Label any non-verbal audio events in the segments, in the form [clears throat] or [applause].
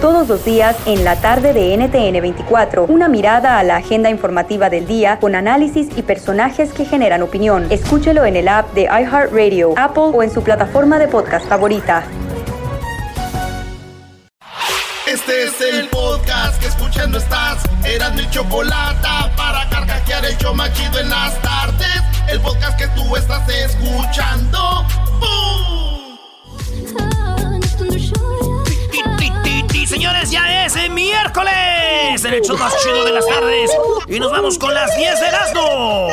Todos los días en la tarde de NTN 24, una mirada a la agenda informativa del día con análisis y personajes que generan opinión. Escúchelo en el app de iHeartRadio, Apple o en su plataforma de podcast favorita. Este es el podcast que escuchando estás. Eran mi chocolate para carcajear el yo machido en las tardes. El podcast que tú estás escuchando. Señores, ya es el miércoles, el hecho más chido de las tardes. Y nos vamos con las 10 de Erasmo.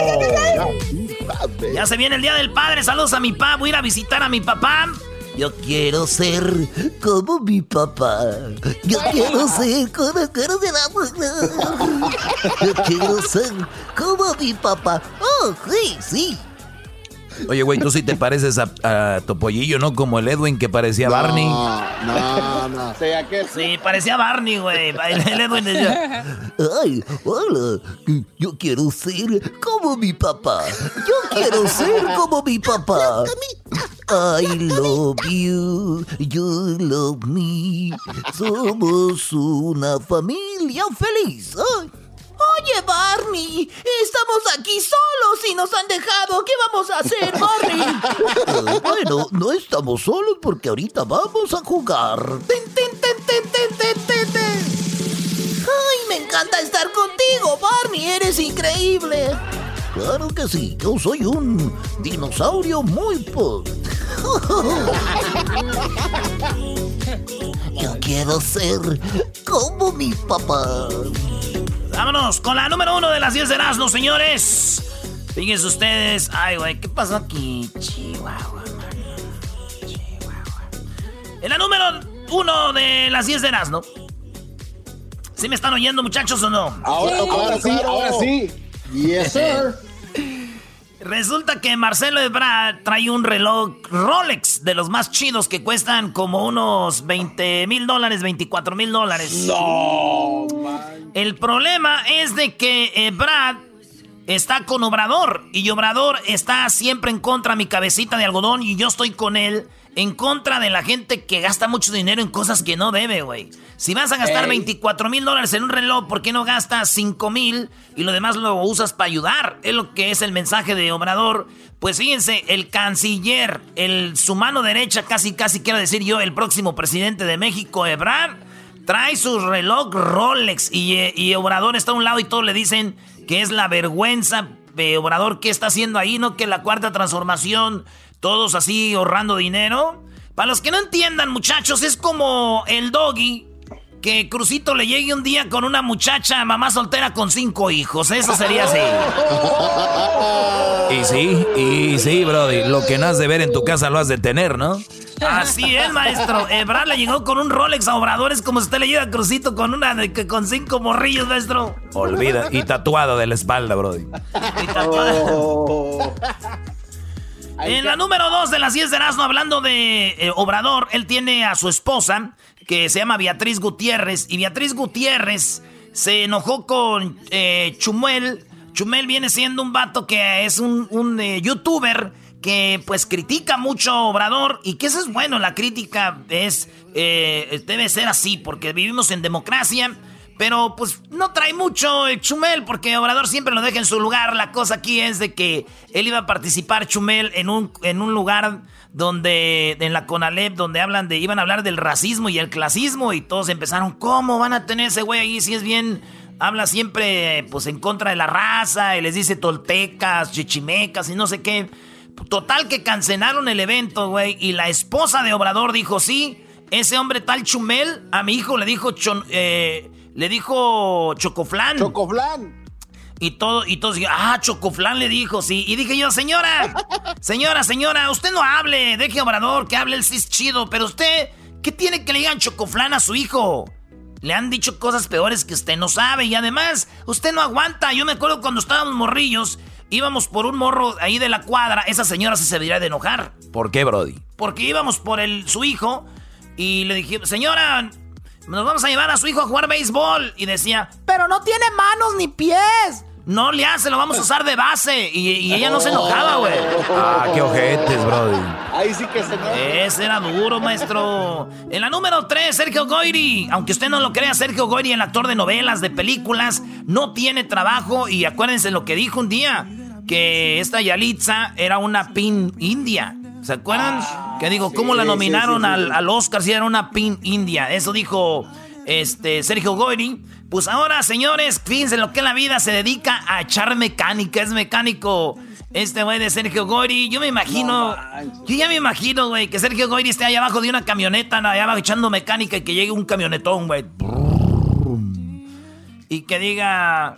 Ya se viene el Día del Padre. Saludos a mi papá. Voy a ir a visitar a mi papá. Yo quiero ser como mi papá. Yo quiero ser como Yo quiero ser como mi papá. Oh, sí, sí. Oye, güey, tú sí te pareces a, a Topollillo, ¿no? Como el Edwin que parecía Barney. No, no. sea que... Sí, parecía Barney, güey. El Edwin decía... Ay, hola. Yo quiero ser como mi papá. Yo quiero ser como mi papá. I love you, you love me. Somos una familia feliz. Ay. Oye, Barney, estamos aquí solos y nos han dejado. ¿Qué vamos a hacer, Barney? [laughs] bueno, no estamos solos porque ahorita vamos a jugar. ¡Ten, ten, ten, ten, ten, ten, ten, ¡Ay, me encanta estar contigo, Barney! ¡Eres increíble! Claro que sí, yo soy un dinosaurio muy pod. [laughs] yo quiero ser como mi papá. Vámonos con la número uno de las 10 de Erasmo, señores. Fíjense ustedes. Ay, güey, ¿qué pasó aquí? Chihuahua, Chihuahua. En la número uno de las 10 de Erasmo. ¿Sí me están oyendo, muchachos, o no? Ahora, sí, ahora sí. Yes, sir. Resulta que Marcelo Ebrard trae un reloj Rolex de los más chidos que cuestan como unos 20 mil dólares, 24 mil dólares. No, El problema es de que Ebrard está con Obrador y Obrador está siempre en contra de mi cabecita de algodón y yo estoy con él en contra de la gente que gasta mucho dinero en cosas que no debe, güey. Si vas a gastar 24 mil dólares en un reloj, ¿por qué no gastas 5 mil y lo demás lo usas para ayudar? Es lo que es el mensaje de Obrador. Pues fíjense, el canciller, el, su mano derecha, casi, casi quiero decir yo, el próximo presidente de México, Ebrard, trae su reloj Rolex y, y Obrador está a un lado y todos le dicen que es la vergüenza de Obrador que está haciendo ahí, ¿no? Que la cuarta transformación todos así ahorrando dinero. Para los que no entiendan, muchachos, es como el doggy que Crucito le llegue un día con una muchacha, mamá soltera con cinco hijos. Eso sería así. [laughs] Y sí, y sí, Brody. Lo que no has de ver en tu casa lo has de tener, ¿no? Así es, maestro. [laughs] Ebrard le llegó con un Rolex a Obradores como si usted le llega a Crucito con una de que con cinco morrillos, maestro. Olvida. Y tatuado de la espalda, Brody. Y tatuado. Oh. En la número 2 de las 10 de Erasmo, hablando de eh, Obrador, él tiene a su esposa, que se llama Beatriz Gutiérrez, y Beatriz Gutiérrez se enojó con eh, Chumel. Chumel viene siendo un vato que es un, eh, youtuber que pues critica mucho a Obrador y que eso es bueno, la crítica es debe ser así porque vivimos en democracia pero pues no trae mucho el Chumel porque Obrador siempre lo deja en su lugar. La cosa aquí es de que él iba a participar Chumel en un, en un lugar donde en la Conalep donde hablan de iban a hablar del racismo y el clasismo y todos empezaron, ¿cómo van a tener ese güey ahí si es bien habla siempre pues en contra de la raza y les dice toltecas, chichimecas y no sé qué. Total que cancelaron el evento, güey, y la esposa de Obrador dijo, "Sí, ese hombre tal Chumel a mi hijo le dijo eh, le dijo Chocoflán. Chocoflán. Y todo, y todos ah, Chocoflán le dijo, sí. Y dije yo, señora, [laughs] señora, señora, usted no hable, deje Obrador, que hable, el sí es chido, pero usted ¿Qué tiene que le digan chocoflán a su hijo? Le han dicho cosas peores que usted no sabe y además usted no aguanta. Yo me acuerdo cuando estábamos morrillos, íbamos por un morro ahí de la cuadra, esa señora se debería de enojar. ¿Por qué, Brody? Porque íbamos por el, su hijo y le dije, señora, nos vamos a llevar a su hijo a jugar béisbol. Y decía, pero no tiene manos ni pies. No le hace, lo vamos a usar de base. Y, ella no se enojaba, güey. Ah, qué ojetes, brody. Ahí sí que se Ese era duro, maestro. En la número 3, Sergio Goyri. Aunque usted no lo crea, Sergio Goyri, el actor de novelas, de películas, no tiene trabajo. Y acuérdense lo que dijo un día: que esta Yalitza era una pin india. ¿Se acuerdan? Ah, que digo, ¿cómo la nominaron al, al, Oscar si era una pin india? Eso dijo este Sergio Goyri. Pues ahora, señores, fíjense lo que la vida se dedica a echar mecánica, es mecánico. Este güey de Sergio Goyri, yo me imagino, yo ya me imagino, güey, que Sergio Goyri esté allá abajo de una camioneta, allá abajo echando mecánica y que llegue un camionetón, güey. Y que diga,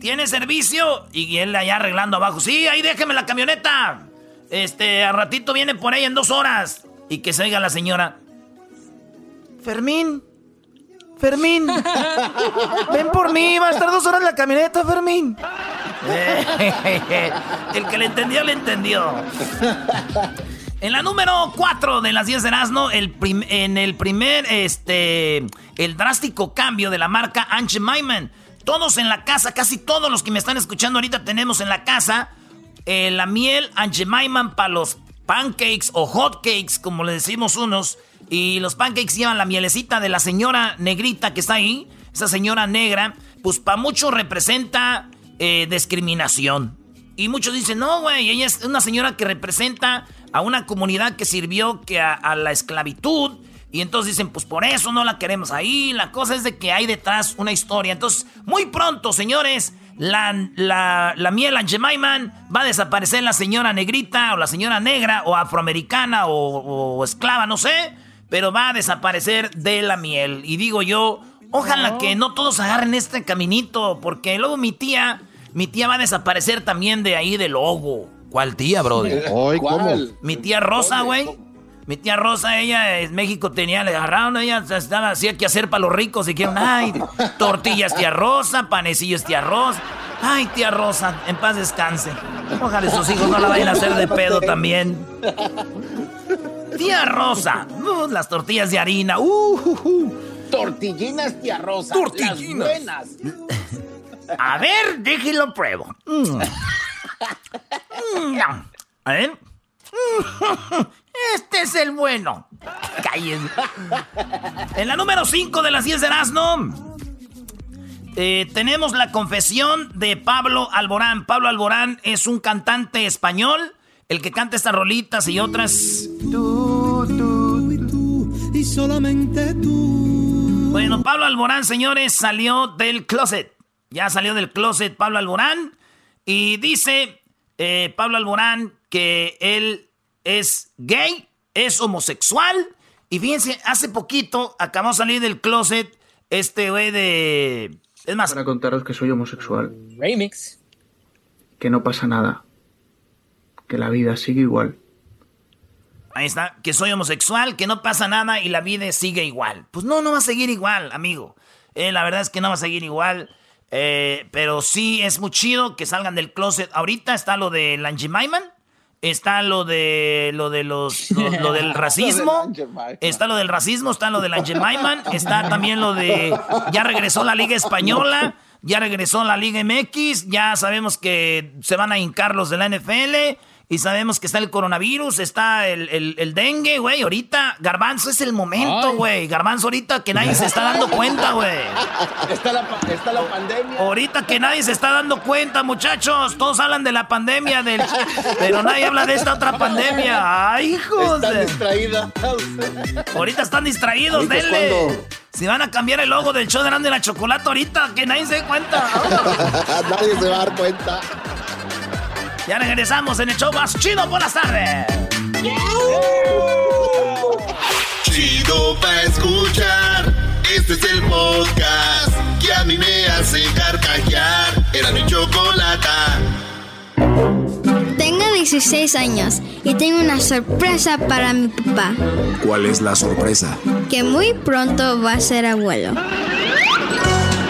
¿tiene servicio? Y él allá arreglando abajo, sí, ahí déjeme la camioneta. Este, a ratito viene por ahí en dos horas. Y que se oiga la señora. Fermín, Fermín, ven por mí, va a estar dos horas en la camioneta, Fermín. [laughs] el que le entendió, le entendió. En la número 4 de las 10 de Erasmo, el en el primer, este, el drástico cambio de la marca Anche Maiman. Todos en la casa, casi todos los que me están escuchando ahorita tenemos en la casa eh, la miel Anche Maiman para los pancakes o hot cakes, como le decimos unos. Y los pancakes llevan la mielecita de la señora negrita que está ahí. Esa señora negra, pues para muchos representa eh, discriminación. Y muchos dicen, no, güey, ella es una señora que representa a una comunidad que sirvió que a, la esclavitud. Y entonces dicen, pues por eso no la queremos ahí. La cosa es de que hay detrás una historia. Entonces, muy pronto, señores, la, la, la miel Angemaiman va a desaparecer la señora negrita o la señora negra o afroamericana o esclava, no sé pero va a desaparecer de la miel. Y digo yo, ojalá que no todos agarren este caminito, porque luego mi tía, mi tía va a desaparecer también de ahí del logo. ¿Cuál tía, brother? ¿Cómo? Mi tía Rosa, güey. Mi tía Rosa, ella en México tenía, le agarraron, ella estaba, hacía que hacer para los ricos y quieren, ay, tortillas tía Rosa, panecillos tía Rosa. Ay, tía Rosa, en paz descanse. Ojalá sus hijos no la vayan a hacer de pedo también. Tía Rosa. Uh, las tortillas de harina. Uh, uh, Tortillinas, tía Rosa. Tortillinas. buenas. A ver, déjelo pruebo. Mm. [laughs] A ver. [laughs] Este es el bueno. En la número 5 de las 10 de Erasmo. Eh, tenemos la confesión de Pablo Alborán. Pablo Alborán es un cantante español el que canta estas rolitas y otras. Tú, tú, y tú, y solamente tú. Bueno, Pablo Alborán, señores, salió del closet. Ya salió del closet Pablo Alborán. Y dice eh, Pablo Alborán que él es gay, es homosexual. Y fíjense, hace poquito acabó de salir del closet este güey de. Es más. Para contaros que soy homosexual. Remix. Que no pasa nada que la vida sigue igual. Ahí está, que soy homosexual, que no pasa nada y la vida sigue igual. Pues no, no va a seguir igual, amigo. Eh, la verdad es que no va a seguir igual. Eh, pero sí es muy chido que salgan del closet. Ahorita está lo de Lange Maiman. Está lo de lo de los [laughs] lo, del racismo. está lo del racismo, está lo de Lange Maiman. Está también lo de ya regresó la Liga Española. Ya regresó la Liga MX. Ya sabemos que se van a hincar los de la NFL. Y sabemos que está el coronavirus, está el, dengue, güey. Ahorita, Garbanzo es el momento, güey. Garbanzo ahorita que nadie se está dando cuenta, güey. Está la, está la pandemia. Ahorita que nadie se está dando cuenta, muchachos. Todos hablan de la pandemia, del... pero nadie habla de esta otra pandemia. ¡Ay, hijos! Están distraídos. Ahorita están distraídos, denle. Si van a cambiar el logo del show de Grande la Chocolate ahorita, que nadie se dé cuenta. [laughs] nadie se va a dar cuenta. Ya regresamos en el show más chido por las tardes. Chido pa' escuchar. Este es el podcast que a mí me hace carcajear. Era mi chocolata. Tenga 16 años y tengo una sorpresa para mi papá. ¿Cuál es la sorpresa? Que muy pronto va a ser abuelo.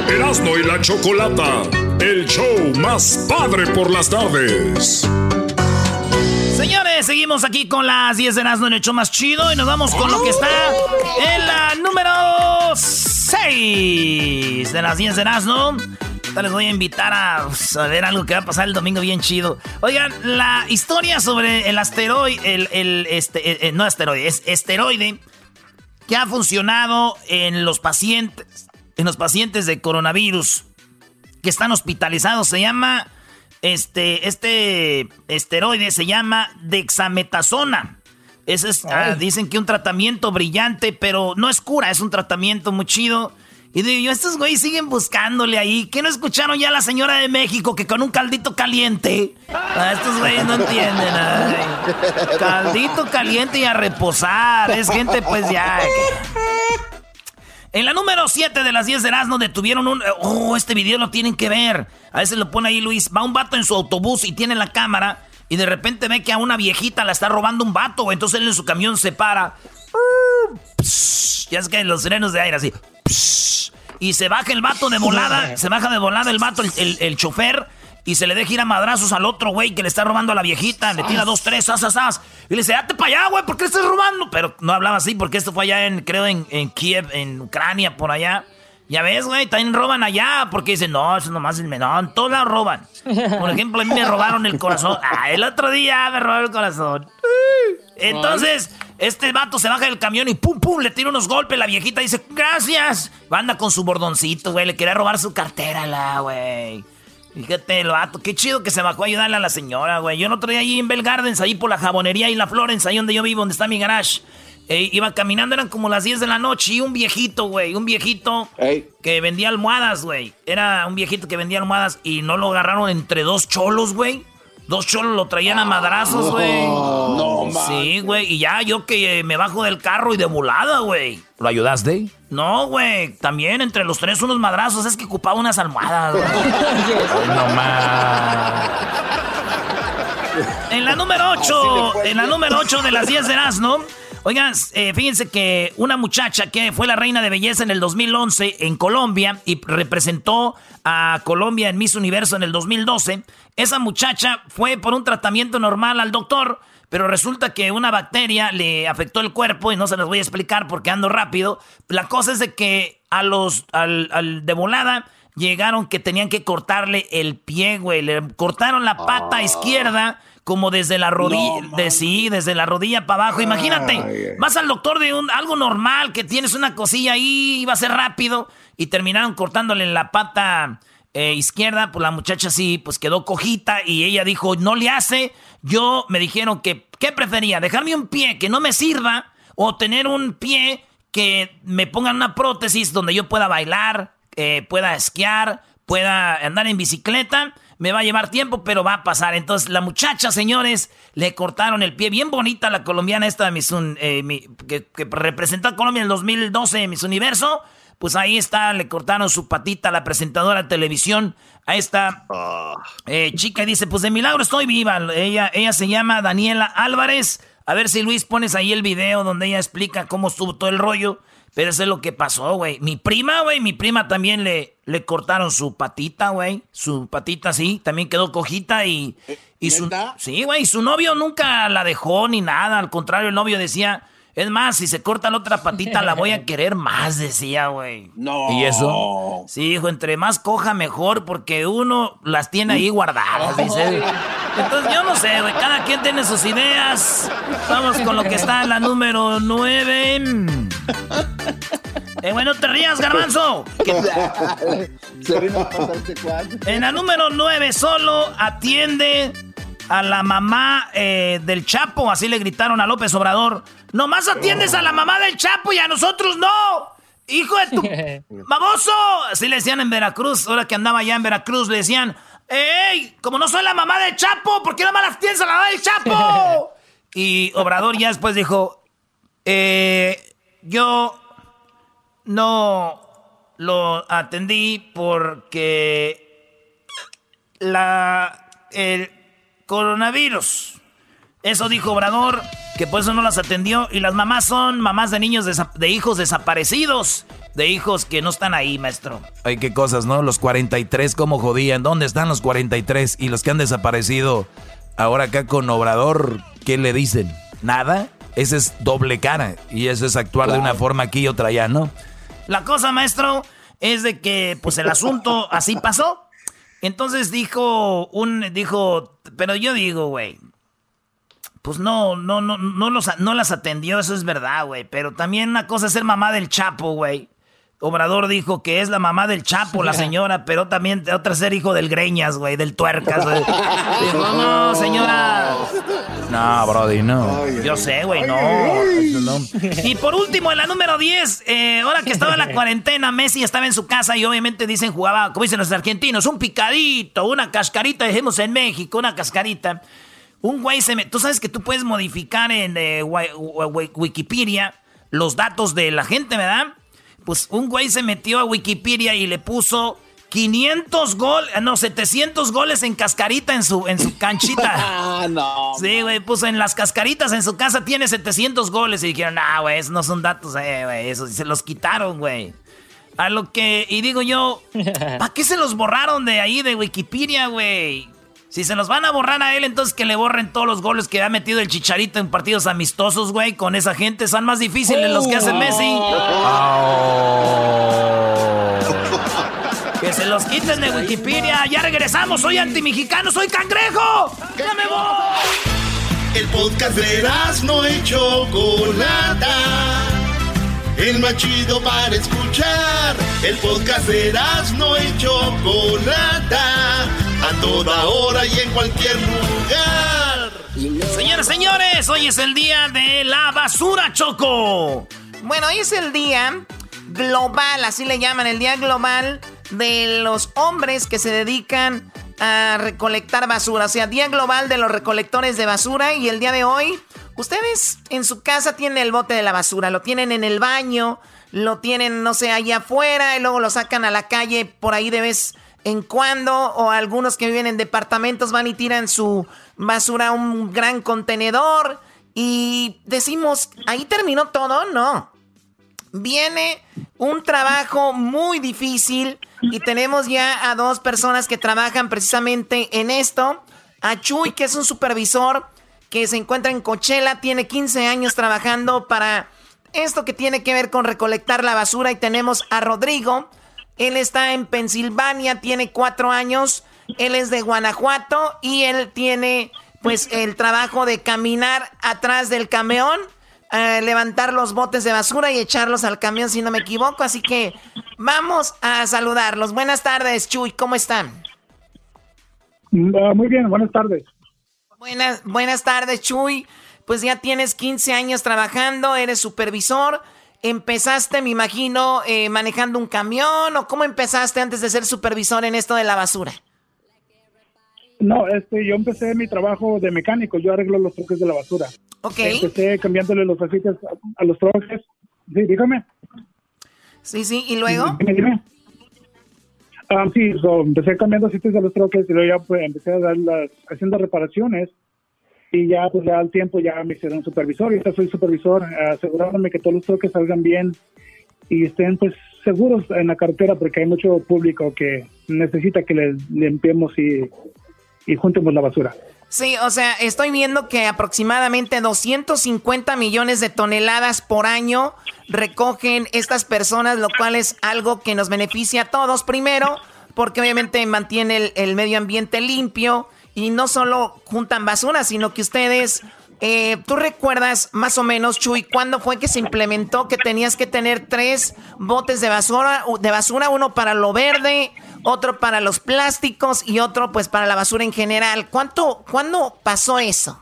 Erasmo y la Chocolata, el show más padre por las tardes. Señores, seguimos aquí con las 10 de Erasmo en el show más chido y nos vamos con lo que está en la número 6 de las 10 de Erasmo les voy a invitar a, ver algo que va a pasar el domingo bien chido. Oigan, la historia sobre el asteroide, el este, eh, eh, no asteroide, es esteroide que ha funcionado en los pacientes, en los pacientes de coronavirus que están hospitalizados. Se llama, este, este esteroide se llama dexametasona. Ese es, ah, dicen que un tratamiento brillante, pero no es cura, es un tratamiento muy chido y digo yo, estos güeyes siguen buscándole ahí. ¿Qué no escucharon ya la señora de México que con un caldito caliente? Ah, estos güeyes no entienden. Caldito caliente y a reposar. Es gente pues ya. En la número 7 de las 10 de Erasmo detuvieron un... Oh, este video lo tienen que ver. A veces lo pone ahí Luis. Va un vato en su autobús y tiene la cámara y de repente ve que a una viejita la está robando un vato. Entonces él en su camión se para. Ya es que los frenos de aire así. Y se baja el vato de volada. [laughs] se baja de volada el vato, el, el, chofer. Y se le deja ir a madrazos al otro güey que le está robando a la viejita. Le tira dos, tres, as, as, Y le dice, date para allá, güey, ¿por qué estás robando? Pero no hablaba así porque esto fue allá en, creo, en, en Kiev, en Ucrania, por allá. Ya ves, güey, también roban allá. Porque dicen, no, eso nomás es menor. En todos lados roban. Por ejemplo, a mí me robaron el corazón. [laughs] Ah, el otro día me robaron el corazón. Entonces, este vato se baja del camión y pum, pum, le tira unos golpes. La viejita dice, gracias. Anda con su bordoncito, güey. Le quería robar su cartera, la, güey. Fíjate, el vato, qué chido que se bajó a ayudarle a la señora, güey. Yo no traía ahí en Bell Gardens, ahí por la jabonería y la Florence, ahí donde yo vivo, donde está mi garage. Eh, iba caminando, eran como las 10 de la noche y un viejito, güey, un viejito que vendía almohadas, güey. Era un viejito que vendía almohadas y no lo agarraron entre dos cholos, güey. Dos cholos lo traían a madrazos, güey. No, no Sí, güey. Y ya yo que eh, me bajo del carro y de volada, güey. ¿Lo ayudaste? No, güey. También entre los tres unos madrazos. Es que ocupaba unas almohadas, güey. [laughs] no más. En la número 8, en la número 8 de las 10 de ¿no? Oigan, eh, fíjense que una muchacha que fue la reina de belleza en el 2011 en Colombia y representó a Colombia en Miss Universo en el 2012, esa muchacha fue por un tratamiento normal al doctor, pero resulta que una bacteria le afectó el cuerpo y no se les voy a explicar porque ando rápido. La cosa es de que a los, al, al de volada llegaron que tenían que cortarle el pie, güey. Le cortaron la pata izquierda como desde la rodilla, de sí, desde la rodilla para abajo. Imagínate, vas al doctor de un, algo normal, que tienes una cosilla ahí, iba a ser rápido, y terminaron cortándole la pata eh, izquierda, pues la muchacha sí, pues quedó cojita, y ella dijo, no le hace. Yo me dijeron que, ¿qué prefería? ¿Dejarme un pie que no me sirva o tener un pie que me pongan una prótesis donde yo pueda bailar, eh, pueda esquiar, pueda andar en bicicleta? Me va a llevar tiempo, pero va a pasar. Entonces, la muchacha, señores, le cortaron el pie. Bien bonita la colombiana esta, eh, que, representó a Colombia en el 2012 en Miss Universo. Pues ahí está, le cortaron su patita a la presentadora de televisión. A esta ah. eh, chica y dice, pues de milagro estoy viva. Ella, ella se llama Daniela Álvarez. A ver si Luis pones ahí el video donde ella explica cómo estuvo todo el rollo. Pero eso es lo que pasó, güey. Mi prima, güey, mi prima también le, le cortaron su patita, güey. Su patita, sí, también quedó cojita y... y su, sí, güey, su novio nunca la dejó ni nada. Al contrario, el novio decía, es más, si se corta la otra patita, la voy a [laughs] querer más, decía, güey. No. ¿Y eso? Sí, hijo, entre más coja, mejor, porque uno las tiene ahí guardadas, dice. [laughs] Entonces, yo no sé, güey, cada quien tiene sus ideas. Vamos con lo que está en la número 9. Eh, bueno, te rías, garbanzo. [laughs] en la número 9 solo atiende a la mamá eh, del Chapo, así le gritaron a López Obrador. Nomás atiendes a la mamá del Chapo y a nosotros no. Hijo de tu... [laughs] ¡Baboso! Así le decían en Veracruz, ahora que andaba allá en Veracruz, le decían, ¡Ey! Como no soy la mamá del Chapo, ¿por qué nomás la atiendes a la mamá del Chapo? [laughs] y Obrador ya después dijo, eh, yo no lo atendí porque la... El, coronavirus. Eso dijo Obrador, que por eso no las atendió. Y las mamás son mamás de niños de hijos desaparecidos. De hijos que no están ahí, maestro. Ay, qué cosas, ¿no? Los 43, ¿cómo jodían? ¿Dónde están los 43? Y los que han desaparecido ahora acá con Obrador, ¿qué le dicen? ¿Nada? Ese es doble cara. Y eso es actuar de una forma aquí y otra allá, ¿no? La cosa, maestro, es de que, pues el asunto así pasó. Entonces dijo un, dijo, pero yo digo, güey, pues no, no, no, no, los, no las atendió, eso es verdad, güey. Pero también una cosa es ser mamá del Chapo, güey. Obrador dijo que es la mamá del Chapo, la señora, pero también otra ser hijo del Greñas, güey, del Tuercas, güey. Dijo, no, [laughs] señora. No, Brody, no. Yo sé, güey, no. Y por último, en la número 10, eh, ahora que estaba en la [laughs] cuarentena, Messi estaba en su casa y obviamente dicen, jugaba, como dicen los argentinos, un picadito, una cascarita, dijimos en México, una cascarita. Un güey se me... Tú sabes que tú puedes modificar en eh, Wikipedia los datos de la gente, ¿verdad? Pues un güey se metió a Wikipedia y le puso 500 goles, no, 700 goles en cascarita en su, en su canchita. [laughs] ah, no. Sí, güey, puso en las cascaritas en su casa tiene 700 goles y dijeron, ah, güey, esos no son datos, eh, güey, eso se los quitaron, güey. A lo que, y digo yo, [laughs] ¿para qué se los borraron de ahí de Wikipedia, güey? Si se los van a borrar a él, entonces que le borren todos los goles que ha metido el Chicharito en partidos amistosos, güey. Con esa gente son más difíciles los que hace Messi. Que se los quiten de Wikipedia. Ya regresamos. Soy antimexicano, soy cangrejo. ¡Ya me voy! El podcast de no hecho Chocolata. El más chido para escuchar. El podcast de no hecho Chocolata a toda hora y en cualquier lugar. Señores, señores, hoy es el día de la basura, Choco. Bueno, hoy es el día global, así le llaman, el día global de los hombres que se dedican a recolectar basura. O sea, día global de los recolectores de basura y el día de hoy, ustedes en su casa tienen el bote de la basura, lo tienen en el baño, lo tienen, no sé, allá afuera y luego lo sacan a la calle por ahí de vez en cuando o algunos que viven en departamentos van y tiran su basura a un gran contenedor y decimos, ahí terminó todo, no. Viene un trabajo muy difícil y tenemos ya a dos personas que trabajan precisamente en esto. A Chuy, que es un supervisor que se encuentra en Coachella, tiene 15 años trabajando para esto que tiene que ver con recolectar la basura y tenemos a Rodrigo, él está en Pensilvania, tiene cuatro años. Él es de Guanajuato y él tiene pues el trabajo de caminar atrás del camión, eh, levantar los botes de basura y echarlos al camión si no me equivoco. Así que vamos a saludarlos. Buenas tardes, Chuy, ¿cómo están? Mm, muy bien, buenas tardes. Buenas, buenas tardes, Chuy. Pues ya tienes 15 años trabajando, eres supervisor empezaste, me imagino, eh, manejando un camión o cómo empezaste antes de ser supervisor en esto de la basura? No, este, yo empecé mi trabajo de mecánico, yo arreglo los troques de la basura. Ok. Empecé cambiándole los aceites a, los troques. Sí, dígame. Sí, sí, ¿y luego? Dime, dime. Ah, sí, empecé cambiando aceites a los troques y luego ya pues, empecé a dar las, haciendo reparaciones y ya pues ya al tiempo ya me hicieron supervisor y ahora soy supervisor asegurándome que todos los toques salgan bien y estén pues seguros en la carretera porque hay mucho público que necesita que les limpiemos y, y juntemos la basura. Sí, o sea, estoy viendo que aproximadamente 250 millones de toneladas por año recogen estas personas, lo cual es algo que nos beneficia a todos. Primero, porque obviamente mantiene el, el medio ambiente limpio y no solo juntan basura, sino que ustedes, eh, tú recuerdas más o menos, Chuy, cuándo fue que se implementó que tenías que tener tres botes de basura, de basura, uno para lo verde, otro para los plásticos y otro pues para la basura en general. ¿Cuánto, cuándo pasó eso?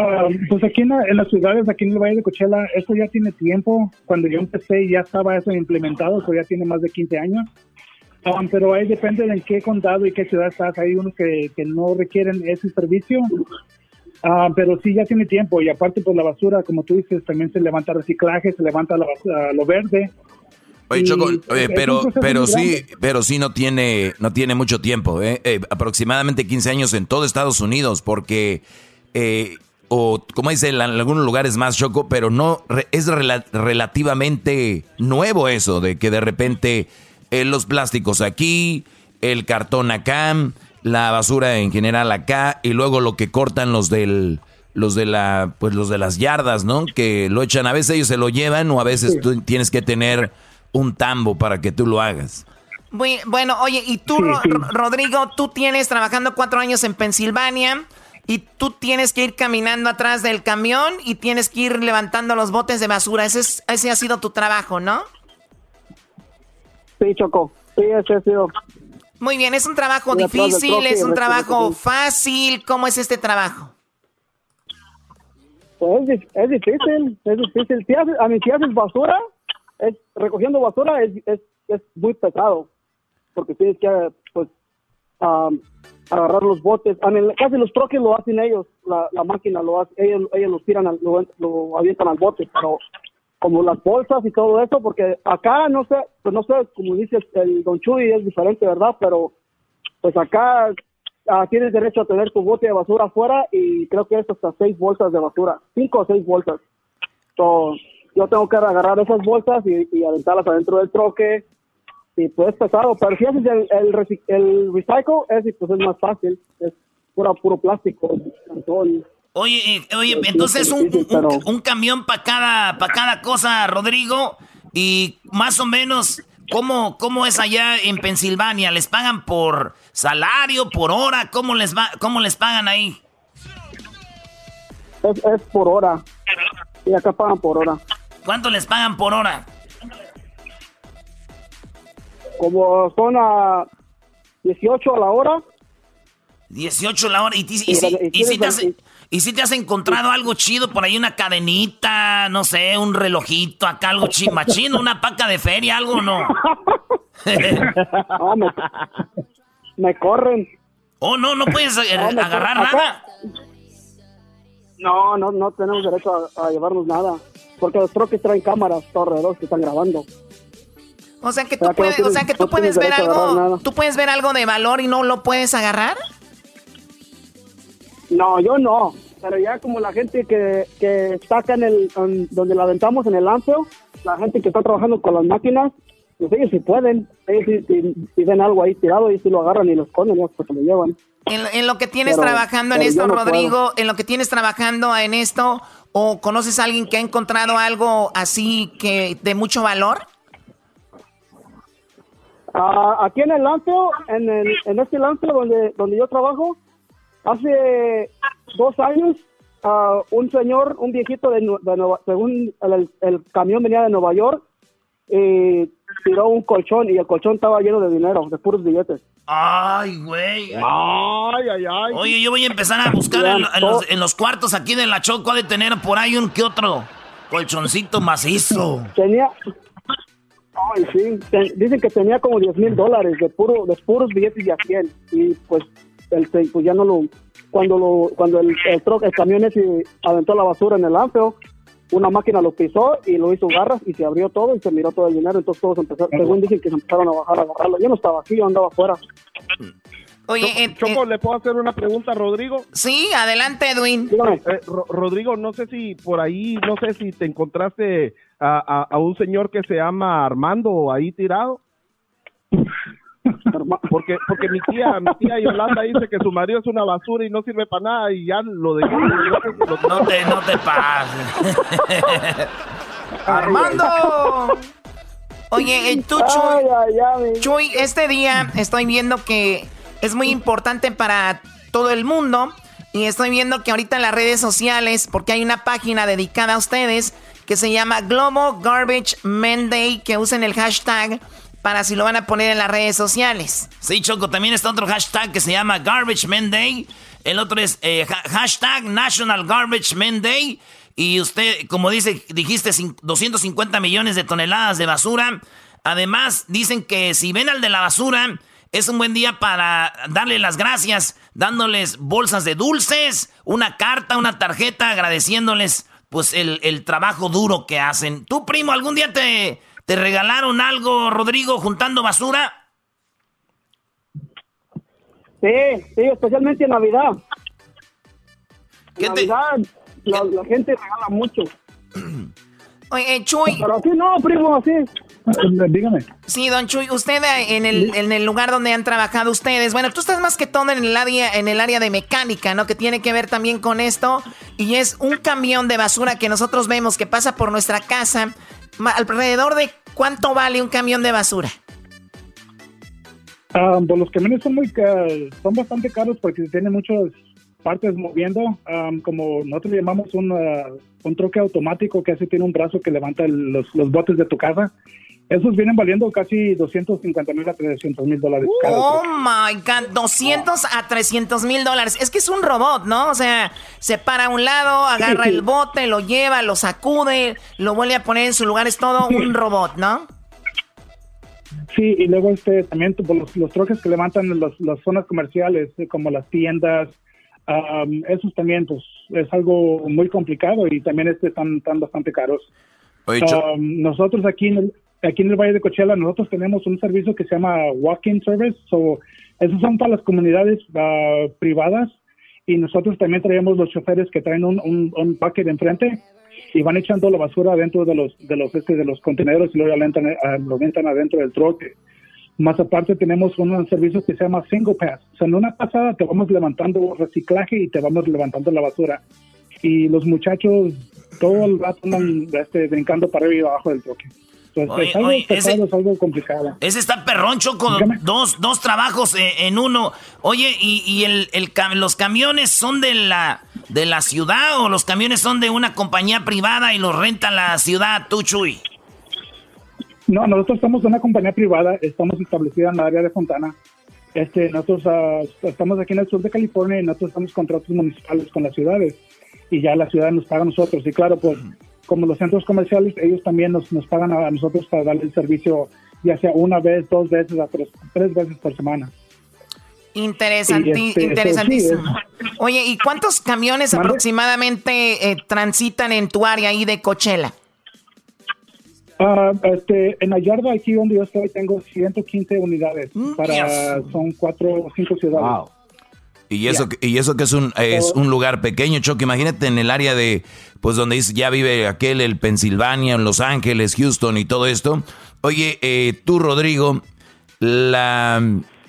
Ah, pues aquí en, las ciudades, aquí en el Valle de Cochela, eso ya tiene tiempo. Cuando yo empecé ya estaba eso implementado, eso ya tiene más de 15 años. Ah, pero ahí depende de en qué condado y qué ciudad estás. Hay unos que, no requieren ese servicio. Ah, pero sí, ya tiene tiempo. Y aparte, pues la basura, como tú dices, también se levanta reciclaje, se levanta la basura, lo verde. Oye, Choco, pero, pero sí, pero sí no tiene, no tiene mucho tiempo, ¿eh? ¿eh? aproximadamente 15 años en todo Estados Unidos, porque eh, o como dice en algunos lugares más choco, pero no es relativamente nuevo eso de que de repente eh, los plásticos aquí, el cartón acá, la basura en general acá y luego lo que cortan los del los de la pues los de las yardas, ¿no? Que lo echan, a veces ellos se lo llevan o a veces tú tienes que tener un tambo para que tú lo hagas. Bueno, oye, y tú, Rodrigo, tú tienes trabajando cuatro años en Pensilvania y tú tienes que ir caminando atrás del camión y tienes que ir levantando los botes de basura. Ese, es, ese ha sido tu trabajo, ¿no? Sí, Choco. Sí, ese ha sido. Muy bien, ¿es un trabajo difícil? ¿Es un trabajo fácil? ¿Cómo es este trabajo? Pues es, es difícil, es difícil. Si haces, a mí si haces basura, es, recogiendo basura es, es, es muy pesado, porque tienes que, pues, agarrar los botes. A mí, casi los troques lo hacen ellos, la, la máquina lo hace, ellos, ellos los tiran, lo, lo avientan al bote, pero como las bolsas y todo eso, porque acá no sé, pues no sé, como dice el Don Chuy, es diferente, ¿verdad? Pero pues acá ah, tienes derecho a tener tu bote de basura afuera y creo que es hasta seis bolsas de basura, cinco o seis bolsas. So, yo tengo que agarrar esas bolsas y, y aventarlas adentro del troque y pues es pesado, pero si haces el, el, el recycle, es, pues es más fácil, es puro, puro plástico, Oye, oye, entonces un, un, camión para cada, para cada cosa, Rodrigo, y más o menos, ¿cómo, ¿cómo es allá en Pensilvania? ¿Les pagan por salario, por hora? ¿Cómo les, va, cómo les pagan ahí? Es, es por hora. Y acá pagan por hora. ¿Cuánto les pagan por hora? Como son a 18 a la hora. 18 a la hora. ¿Y, y, y, si te has, ¿Y si te has encontrado algo chido por ahí? Una cadenita, no sé, un relojito, acá algo chimachino, una paca de feria, algo no. [laughs] no me, corren. Oh, no, no puedes agarrar nada. No, no, no tenemos derecho a, llevarnos nada. Porque los troques traen cámaras alrededor que están grabando. O sea que tú puedes, o sea que tú puedes ver algo, tú puedes ver algo de valor y no lo puedes agarrar. No, yo no. Pero ya como la gente que, que está acá en el, donde la aventamos en el lanzo, la gente que está trabajando con las máquinas, pues ellos sí pueden. Ellos si, ven algo ahí tirado, y si lo agarran y lo esconden, pues lo llevan. En, lo que tienes trabajando en esto, Rodrigo, en lo que tienes trabajando en esto, o conoces a alguien que ha encontrado algo así que de mucho valor? Ah, aquí en el lanzo, en, el, en este lanzo donde, donde yo trabajo, Hace dos años, uh, un señor, un viejito de, Nueva, según el, camión venía de Nueva York, y tiró un colchón y el colchón estaba lleno de dinero, de puros billetes. Ay, güey. Ay, ay, ay. Oye, yo voy a empezar a buscar en, los, cuartos aquí de la Choco de tener por ahí un que otro colchoncito macizo. Tenía, Ay, sí. dicen que tenía como 10 mil dólares de, puro, de puros billetes de a 100. Y pues el, pues ya no lo, cuando lo, cuando el, el, el camión ese aventó la basura en el anfeo, una máquina lo pisó y lo hizo garras y se abrió todo y se miró todo el dinero, entonces todos empezaron, según dicen que se empezaron a bajar a agarrarlo. Yo no estaba aquí, yo andaba afuera. Oye, eh, Choco, eh, ¿le puedo hacer una pregunta a Rodrigo? Sí, adelante, Edwin. Eh, Rodrigo, no sé si por ahí, no sé si te encontraste a, a, a un señor que se llama Armando ahí tirado. [laughs] Porque, porque mi tía, mi tía Yolanda dice que su marido es una basura y no sirve para nada y ya lo dejó. No te, no te pases. Armando. Oye, eh, tú, Chuy, Chuy, este día estoy viendo que es muy importante para todo el mundo y estoy viendo que ahorita en las redes sociales, porque hay una página dedicada a ustedes que se llama Global Garbage Monday, que usen el hashtag para si lo van a poner en las redes sociales. Sí, Choco, también está otro hashtag que se llama Garbage Men Day. El otro es eh, hashtag National Garbage Men Day. Y usted, como dice, dijiste 250 millones de toneladas de basura. Además, dicen que si ven al de la basura, es un buen día para darle las gracias, dándoles bolsas de dulces, una carta, una tarjeta, agradeciéndoles pues el, el trabajo duro que hacen. ¿Tú, primo, algún día te, ¿Te regalaron algo, Rodrigo, juntando basura? Sí, sí, especialmente en Navidad. ¿Qué te... la, la gente regala mucho. [clears throat] Oye, Chuy. Pero así no, primo, así. Dígame. Sí, don Chuy, usted eh, en el, en el lugar donde han trabajado ustedes, bueno, tú estás más que todo en el área, en el área de mecánica, ¿no? Que tiene que ver también con esto. Y es un camión de basura que nosotros vemos que pasa por nuestra casa. ¿Alrededor de cuánto vale un camión de basura? Ah, pues los camiones son muy son bastante caros porque tienen muchas partes moviendo, ah, como nosotros llamamos un, uh, un troque automático que así tiene un brazo que levanta los, los botes de tu casa. Esos vienen valiendo casi 250 mil a 300 mil dólares. Oh my God, 200 a 300 mil dólares. Es que es un robot, ¿no? O sea, se para a un lado, agarra el bote, lo lleva, lo sacude, lo vuelve a poner en su lugar. Es todo un robot, ¿no? Sí, y luego este también los, los troques que levantan los, las zonas comerciales, eh, como las tiendas, um, esos también pues es algo muy complicado y también este están, están bastante caros. Um, nosotros aquí en, el, aquí en el Valle de Coachella nosotros tenemos un servicio que se llama Walking Service, so, esos son para las comunidades uh, privadas y nosotros también traemos los choferes que traen un, un, un bucket enfrente y van echando la basura dentro de los de los este de los contenedores y luego entran, lo entran adentro del troque. Más aparte tenemos un servicio que se llama Single Pass. O sea, en una pasada te vamos levantando reciclaje y te vamos levantando la basura. Y los muchachos todo el rato andan este, brincando para arriba abajo del troque. Entonces, es, algo ese, es algo complicado. Ese está perroncho con dos, dos trabajos eh, en uno. Oye, ¿y, y el, el, los camiones son de la, de la ciudad o los camiones son de una compañía privada y los renta la ciudad, tú, Chuy? No, nosotros en una compañía privada, estamos establecida en la área de Fontana. Este, nosotros uh, estamos aquí en el sur de California y nosotros estamos contratos municipales con las ciudades y ya la ciudad nos paga a nosotros. Y claro, pues como los centros comerciales, ellos también nos, nos pagan a nosotros para darle el servicio ya sea una vez, dos veces, a tres, tres veces por semana. Interesante, este, interesantísimo. Oye, ¿y cuántos camiones aproximadamente eh, transitan en tu área ahí de Coachella? Uh, este, en la yarda aquí donde yo estoy tengo 115 unidades mm, para son cuatro o cinco ciudades. Y eso, y eso que es un, es un lugar pequeño, Choque. Imagínate en el área de, pues donde dice, ya vive aquel, el Pensilvania, en Los Ángeles, Houston y todo esto. Oye, eh, tú, Rodrigo, la,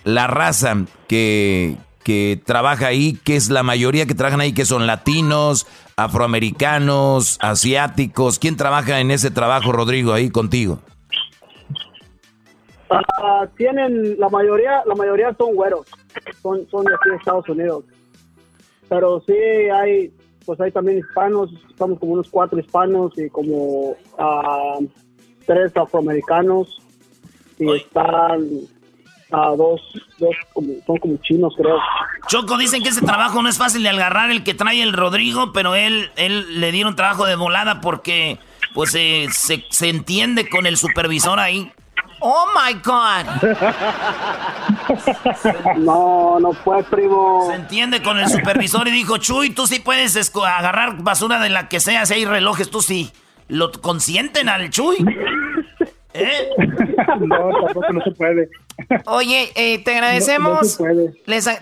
la raza que, que trabaja ahí, que es la mayoría que trabajan ahí, que son latinos, afroamericanos, asiáticos. ¿Quién trabaja en ese trabajo, Rodrigo, ahí contigo? Uh, tienen, la mayoría, la mayoría son güeros, son, son de aquí de Estados Unidos. Pero sí hay, pues hay también hispanos, estamos como unos cuatro hispanos y como uh, tres afroamericanos. Y están a dos, dos son como chinos, creo. Choco, dicen que ese trabajo no es fácil de agarrar el que trae el Rodrigo, pero él, él le dieron trabajo de volada porque pues se, se entiende con el supervisor ahí. Oh my God. No, no fue, primo. Se entiende con el supervisor y dijo, Chuy, tú sí puedes agarrar basura de la que sea, si hay relojes, tú sí. ¿Lo consienten al Chuy? [laughs] ¿Eh? No, tampoco no se puede. Oye, eh, te agradecemos.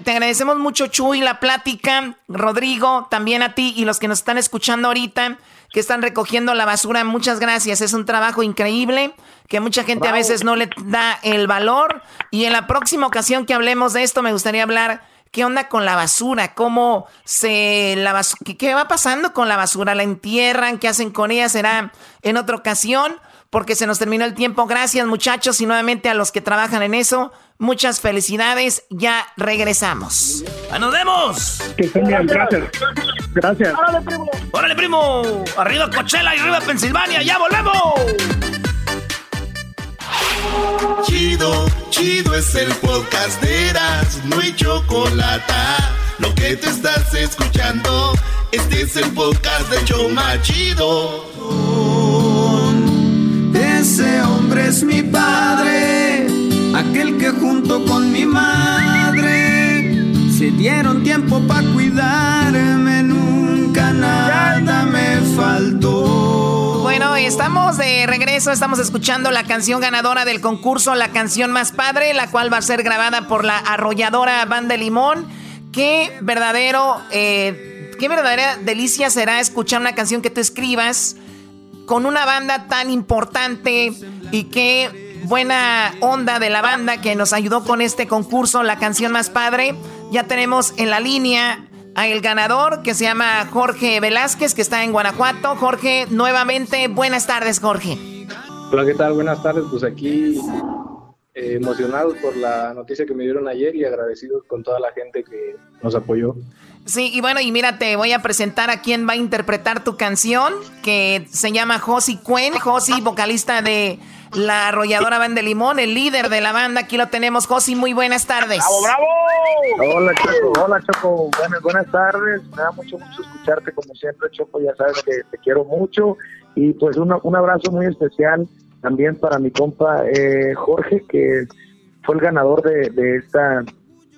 te agradecemos mucho, Chuy, la plática. Rodrigo, también a ti y los que nos están escuchando ahorita, que están recogiendo la basura. Muchas gracias. Es un trabajo increíble que mucha gente a veces no le da el valor. Y en la próxima ocasión que hablemos de esto, me gustaría hablar. ¿Qué onda con la basura? ¿Cómo se la ¿Qué va pasando con la basura? ¿La entierran? ¿Qué hacen con ella? Será en otra ocasión porque se nos terminó el tiempo. Gracias muchachos y nuevamente a los que trabajan en eso, muchas felicidades. Ya regresamos. ¡Nos vemos! Que estén bien, gracias. Gracias. ¡Órale, primo! ¡Órale, primo! Arriba Coachella y arriba Pensilvania, ¡ya volvemos! Chido, chido es el podcast de Eras, no hay chocolate. Lo que te estás escuchando, este es el podcast de Choma Chido. Ese hombre es mi padre, aquel que junto con mi madre se dieron tiempo para cuidarme, nunca nada me faltó. Bueno, estamos de regreso, estamos escuchando la canción ganadora del concurso, la canción más padre, la cual va a ser grabada por la arrolladora Banda Limón. Qué verdadero... Eh, qué verdadera delicia será escuchar una canción que tú escribas con una banda tan importante y qué buena onda de la banda que nos ayudó con este concurso, la canción más padre. Ya tenemos en la línea a el ganador que se llama Jorge Velázquez, que está en Guanajuato. Jorge, nuevamente, buenas tardes, Jorge. Hola, ¿qué tal? Buenas tardes. Pues aquí eh, emocionados por la noticia que me dieron ayer y agradecidos con toda la gente que nos apoyó. Sí, y bueno, y mira, te voy a presentar a quien va a interpretar tu canción, que se llama Josi Cuen. Josi, vocalista de la arrolladora Banda de Limón, el líder de la banda. Aquí lo tenemos, Josi. Muy buenas tardes. ¡Bravo, bravo! Hola, Choco. Hola, Choco. Buenas, buenas tardes. Me da mucho gusto escucharte, como siempre, Choco. Ya sabes que te quiero mucho. Y pues un abrazo muy especial también para mi compa eh, Jorge, que fue el ganador de, de esta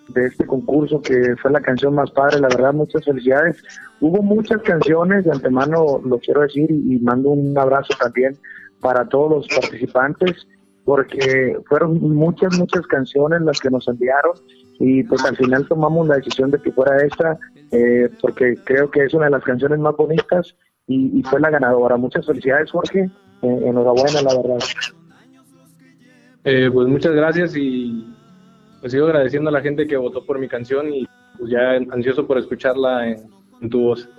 de este concurso, que fue la canción más padre, la verdad, muchas felicidades. Hubo muchas canciones, de antemano lo quiero decir, y, mando un abrazo también para todos los participantes, porque fueron muchas, muchas canciones las que nos enviaron, y pues al final tomamos la decisión de que fuera esta, eh, porque creo que es una de las canciones más bonitas, y, fue la ganadora. Muchas felicidades, Jorge, eh, enhorabuena, la verdad. Eh, pues muchas gracias y pues sigo agradeciendo a la gente que votó por mi canción y pues ya ansioso por escucharla en, tu voz.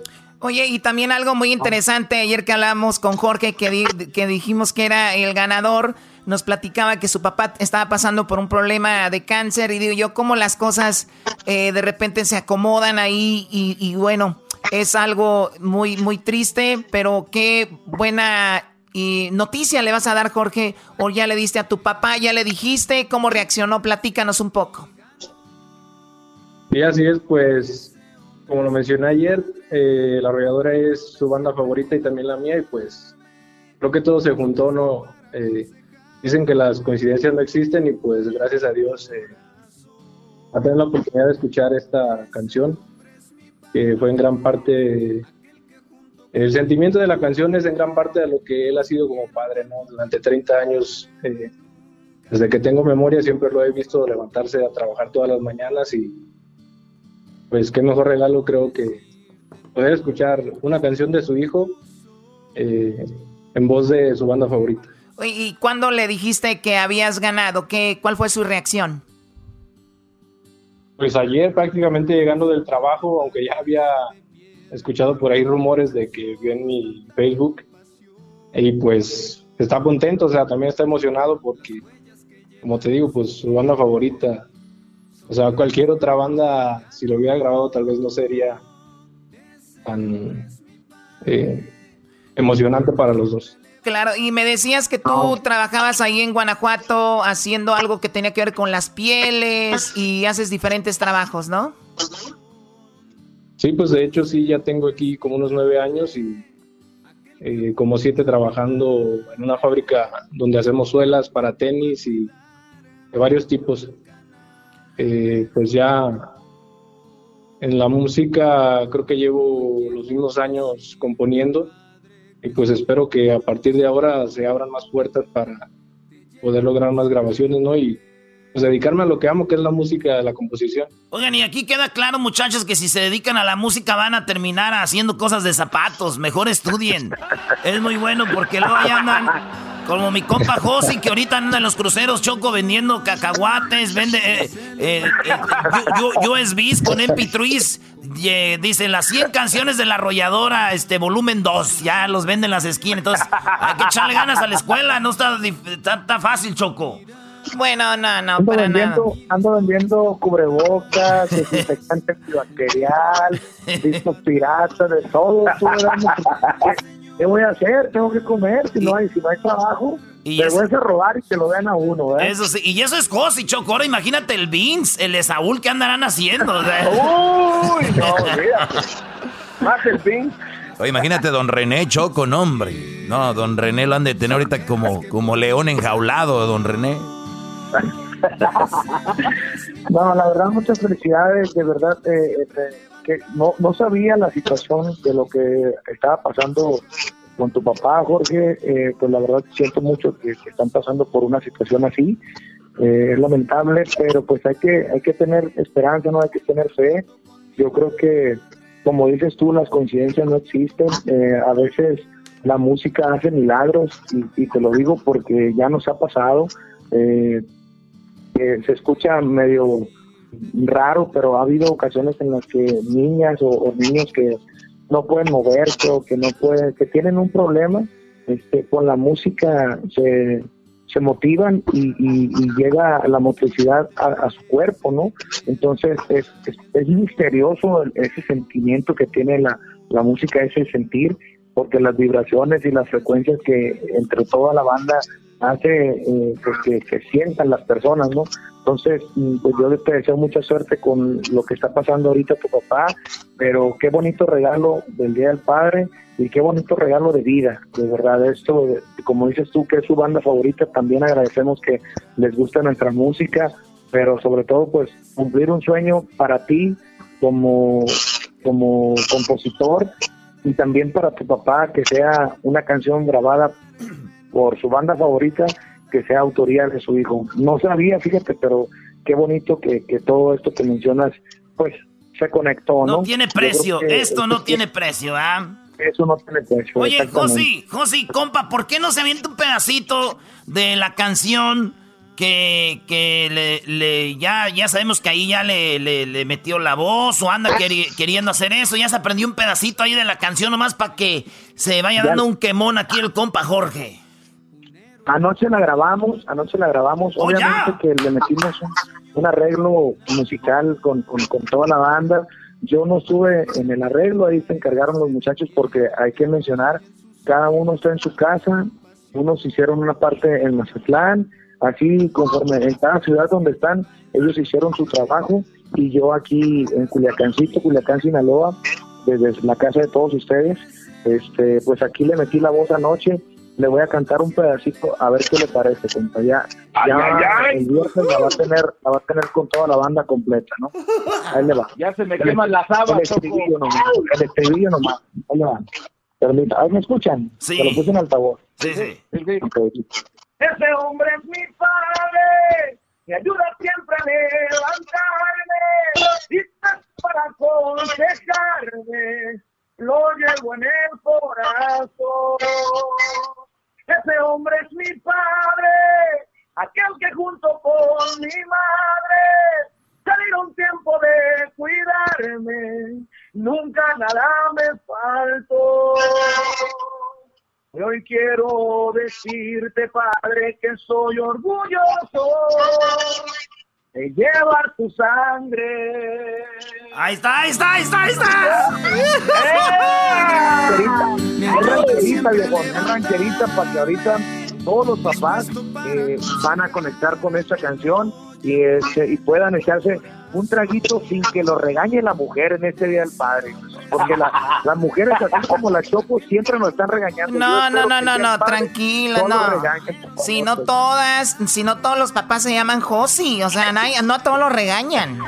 Oye, y también algo muy interesante, ayer que hablamos con Jorge, que, que dijimos que era el ganador, nos platicaba que su papá estaba pasando por un problema de cáncer y digo yo, cómo las cosas eh, de repente se acomodan ahí y, y bueno, es algo muy, muy triste, pero qué buena y noticia le vas a dar, Jorge? ¿O ya le diste a tu papá? ¿Ya le dijiste? ¿Cómo reaccionó? Platícanos un poco. Sí, así es, pues, como lo mencioné ayer, eh, La Arrolladora es su banda favorita y también la mía, y pues, creo que todo se juntó, ¿no? Eh, dicen que las coincidencias no existen, y pues, gracias a Dios, eh, a tener la oportunidad de escuchar esta canción, que fue en gran parte el sentimiento de la canción es en gran parte de lo que él ha sido como padre, ¿no? Durante 30 años, eh, desde que tengo memoria, siempre lo he visto levantarse a trabajar todas las mañanas y pues qué mejor regalo creo que poder escuchar una canción de su hijo eh, en voz de su banda favorita. ¿Y cuándo le dijiste que habías ganado? ¿Qué, ¿Cuál fue su reacción? Pues ayer prácticamente llegando del trabajo, aunque ya había escuchado por ahí rumores de que vio en mi Facebook y pues está contento, o sea, también está emocionado porque, como te digo, pues su banda favorita, o sea, cualquier otra banda, si lo hubiera grabado, tal vez no sería tan eh, emocionante para los dos. Claro, y me decías que tú trabajabas ahí en Guanajuato haciendo algo que tenía que ver con las pieles y haces diferentes trabajos, ¿no? Sí, pues de hecho sí, ya tengo aquí como unos nueve años y eh, como siete trabajando en una fábrica donde hacemos suelas para tenis y de varios tipos. Eh, pues ya en la música creo que llevo los mismos años componiendo y pues espero que a partir de ahora se abran más puertas para poder lograr más grabaciones, ¿no? Y pues dedicarme a lo que amo, que es la música, la composición. Oigan, y aquí queda claro, muchachos, que si se dedican a la música van a terminar haciendo cosas de zapatos. Mejor estudien. es muy bueno porque luego ya como mi compa Josi, que ahorita anda en los cruceros choco vendiendo cacahuates, vende eh, eh, eh con MP3. dice las 100 canciones de la arrolladora, este volumen 2. Ya los venden en las esquinas. Entonces, hay que echarle ganas a la escuela. No está, está fácil, Choco. Bueno, no, no, ando para vendiendo, nada. Ando vendiendo cubrebocas, desinfectante [laughs] antibacterial, discos piratas, de todo. ¿Qué, voy a hacer? Tengo que comer, si no hay, si no hay trabajo. Y te voy a robar y que lo vean a uno, ¿eh? Eso sí, y eso es Josi, Choco. Ahora imagínate el Vince, el de Saúl, ¿qué andarán haciendo? [laughs] Uy, no, [laughs] Más el Vince. Oye, imagínate don René Choco, no, hombre. No, don René lo han de tener ahorita como, como león enjaulado, don René. [laughs] no, la verdad, muchas felicidades, de verdad, eh, eh, que no, no sabía la situación de lo que estaba pasando con tu papá, Jorge, eh, pues la verdad siento mucho que, están pasando por una situación así, es lamentable, pero pues hay que, hay que tener esperanza, no hay que tener fe, yo creo que como dices tú, las coincidencias no existen. Eh, a veces la música hace milagros y, te lo digo porque ya nos ha pasado. Eh, se escucha medio raro, pero ha habido ocasiones en las que niñas o, niños que no pueden moverse o que no pueden, que tienen un problema, este, con la música se, se motivan y, llega la motricidad a, su cuerpo, ¿no? Entonces es, es, misterioso ese sentimiento que tiene la, la música, ese sentir, porque las vibraciones y las frecuencias que entre toda la banda hace eh, pues que, que, sientan las personas, ¿no? Entonces, mm, pues yo te deseo mucha suerte con lo que está pasando ahorita tu papá, pero qué bonito regalo del Día del Padre y qué bonito regalo de vida, de verdad. Esto, como dices tú, que es su banda favorita, también agradecemos que les guste nuestra música, pero sobre todo, pues cumplir un sueño para ti como, como compositor y también para tu papá, que sea una canción grabada por su banda favorita que sea autoría de su hijo. No sabía, fíjate, pero qué bonito que, todo esto que mencionas, pues se conectó, ¿no? No tiene precio, esto no tiene precio, ¿ah? Eso no tiene precio. Oye, Josi, Josi, compa, ¿por qué no se avienta un pedacito de la canción que, que le, ya, ya sabemos que ahí ya le, le, metió la voz o anda queriendo hacer eso? Ya se aprendió un pedacito ahí de la canción nomás para que se vaya dando un quemón aquí el compa Jorge. Anoche la grabamos, anoche la grabamos, oh, obviamente que le metimos un, arreglo musical con, toda la banda. Yo no estuve en el arreglo, ahí se encargaron los muchachos porque hay que mencionar, cada uno está en su casa, unos hicieron una parte en Mazatlán, así conforme en cada ciudad donde están, ellos hicieron su trabajo y yo aquí en Culiacancito, Culiacán, Sinaloa, desde la casa de todos ustedes, este, pues aquí le metí la voz anoche le voy a cantar un pedacito a ver qué le parece, compa. Ya, ya el viernes la va a tener, la va a tener con toda la banda completa, ¿no? Ahí le va. Ya se me queman las habas. El estribillo nomás. El estribillo nomás. Ahí le va. Permita. Ahí me escuchan. Sí. Se lo puse en altavoz. Sí, sí. sí, sí. Ese hombre es mi padre. Me ayuda siempre a levantarme. Y para aconsejarme. Lo llevo en el corazón. Ese hombre es mi padre, aquel que junto con mi madre salieron tiempo de cuidarme, nunca nada me faltó. Hoy quiero decirte, padre, que soy orgulloso de llevar tu sangre. Ahí está, ahí está, ahí está, ahí está. Es rancherita, viejo, es rancherita para que ahorita todos los papás eh, van a conectar con esta canción y, este, y puedan echarse un traguito sin que lo regañe la mujer en este Día del Padre. Porque las mujeres, así como las Choco, siempre nos están regañando. No, no, no, no, no, tranquila, no. Si no todas, si no todos los papás se llaman Josi, o sea, no, a todos los regañan. [laughs]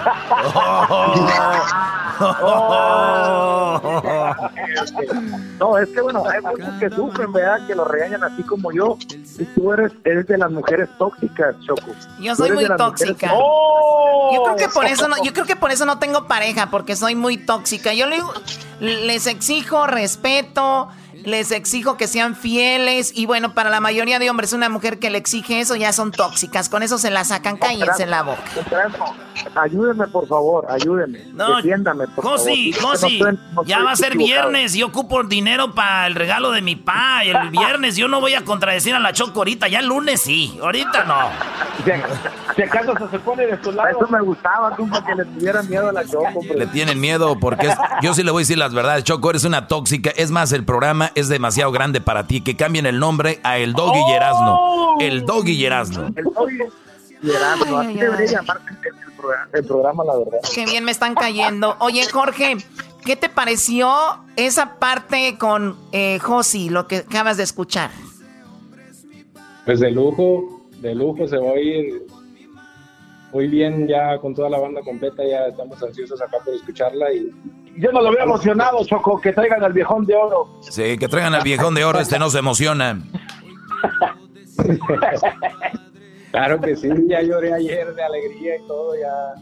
no, es que bueno, hay muchos que sufren, ¿verdad? Que lo regañan así como yo. Y tú eres, eres de las mujeres tóxicas, Choco. Yo soy muy tóxica. Yo creo que por eso no, yo creo que por eso no tengo pareja, porque soy muy tóxica. Yo les exijo respeto, les exijo que sean fieles. Y bueno, para la mayoría de hombres una mujer que le exige eso ya son tóxicas, con eso se la sacan, cállense en la boca. Ayúdenme por favor, ayúdenme. No, defiéndame por Josi, Josi, ya va a ser viernes, yo ocupo dinero para el regalo de mi pa, el [laughs] viernes. Yo no voy a contradecir a la Choco ahorita, ya el lunes sí, ahorita no. Si [laughs] acaso se pone de su lado. Eso me gustaba, para que le tuvieran miedo a la Choco. Le tienen miedo porque yo sí le voy a decir las verdades, Choco, eres una tóxica, es más, el programa es demasiado grande para ti. Que cambien el nombre a El Doggy oh. El Doggy Yerazno. El Doggy. Así debería llamarse el, programa, la verdad. Qué bien me están cayendo. Oye, Jorge, ¿qué te pareció esa parte con eh, Josi, lo que acabas de escuchar? Pues de lujo, de lujo se va a ir muy bien ya con toda la banda completa, ya estamos ansiosos acá por escucharla y yo no lo veo emocionado, Choco, que traigan al viejón de oro. Sí, que traigan al viejón de oro, este no se emociona. [laughs] claro que sí, ya lloré ayer de alegría y todo, ya.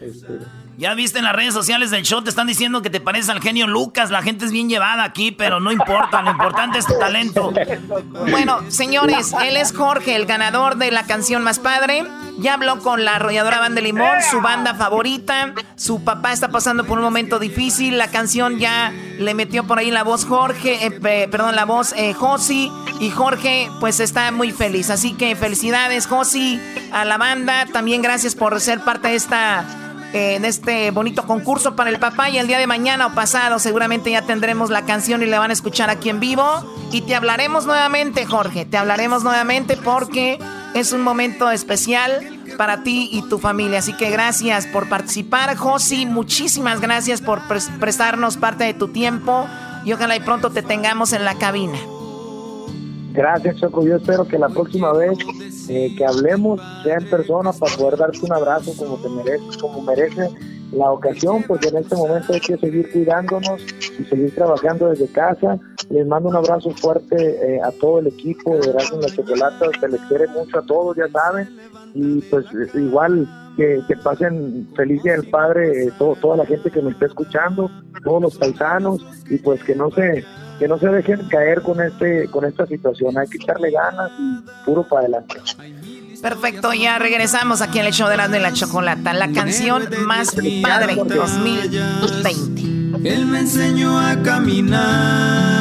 Este, ya viste en las redes sociales del show, te están diciendo que te pareces al genio Lucas. La gente es bien llevada aquí, pero no importa. Lo importante es tu talento. Bueno, señores, él es Jorge, el ganador de la canción más padre. Ya habló con la arrolladora Banda Limón, su banda favorita. Su papá está pasando por un momento difícil. La canción ya le metió por ahí la voz Jorge, eh, perdón, la voz eh, Josi. Y Jorge, pues está muy feliz. Así que felicidades, Josi, a la banda. También gracias por ser parte de esta en este bonito concurso para el papá y el día de mañana o pasado seguramente ya tendremos la canción y la van a escuchar aquí en vivo. Y te hablaremos nuevamente Jorge, te hablaremos nuevamente porque es un momento especial para ti y tu familia, así que gracias por participar Josi, muchísimas gracias por prestarnos parte de tu tiempo y ojalá y pronto te tengamos en la cabina. Gracias, Choco. Yo espero que la próxima vez eh, que hablemos sea en persona para poder darte un abrazo como te mereces, como merece la ocasión, porque en este momento hay que seguir cuidándonos y seguir trabajando desde casa. Les mando un abrazo fuerte eh, a todo el equipo de Erasmus la Chocolata, se les quiere mucho a todos, ya saben, y pues igual que, pasen feliz día del padre eh, todo, toda la gente que me está escuchando, todos los paisanos, y pues que no se que no se dejen caer con este con esta situación. Hay que echarle ganas y puro para adelante. Perfecto, ya regresamos aquí el show de la de la chocolata, la canción más padre 2020. Él me enseñó a caminar.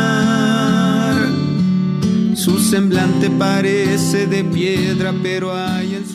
Su semblante parece de piedra, pero hay en su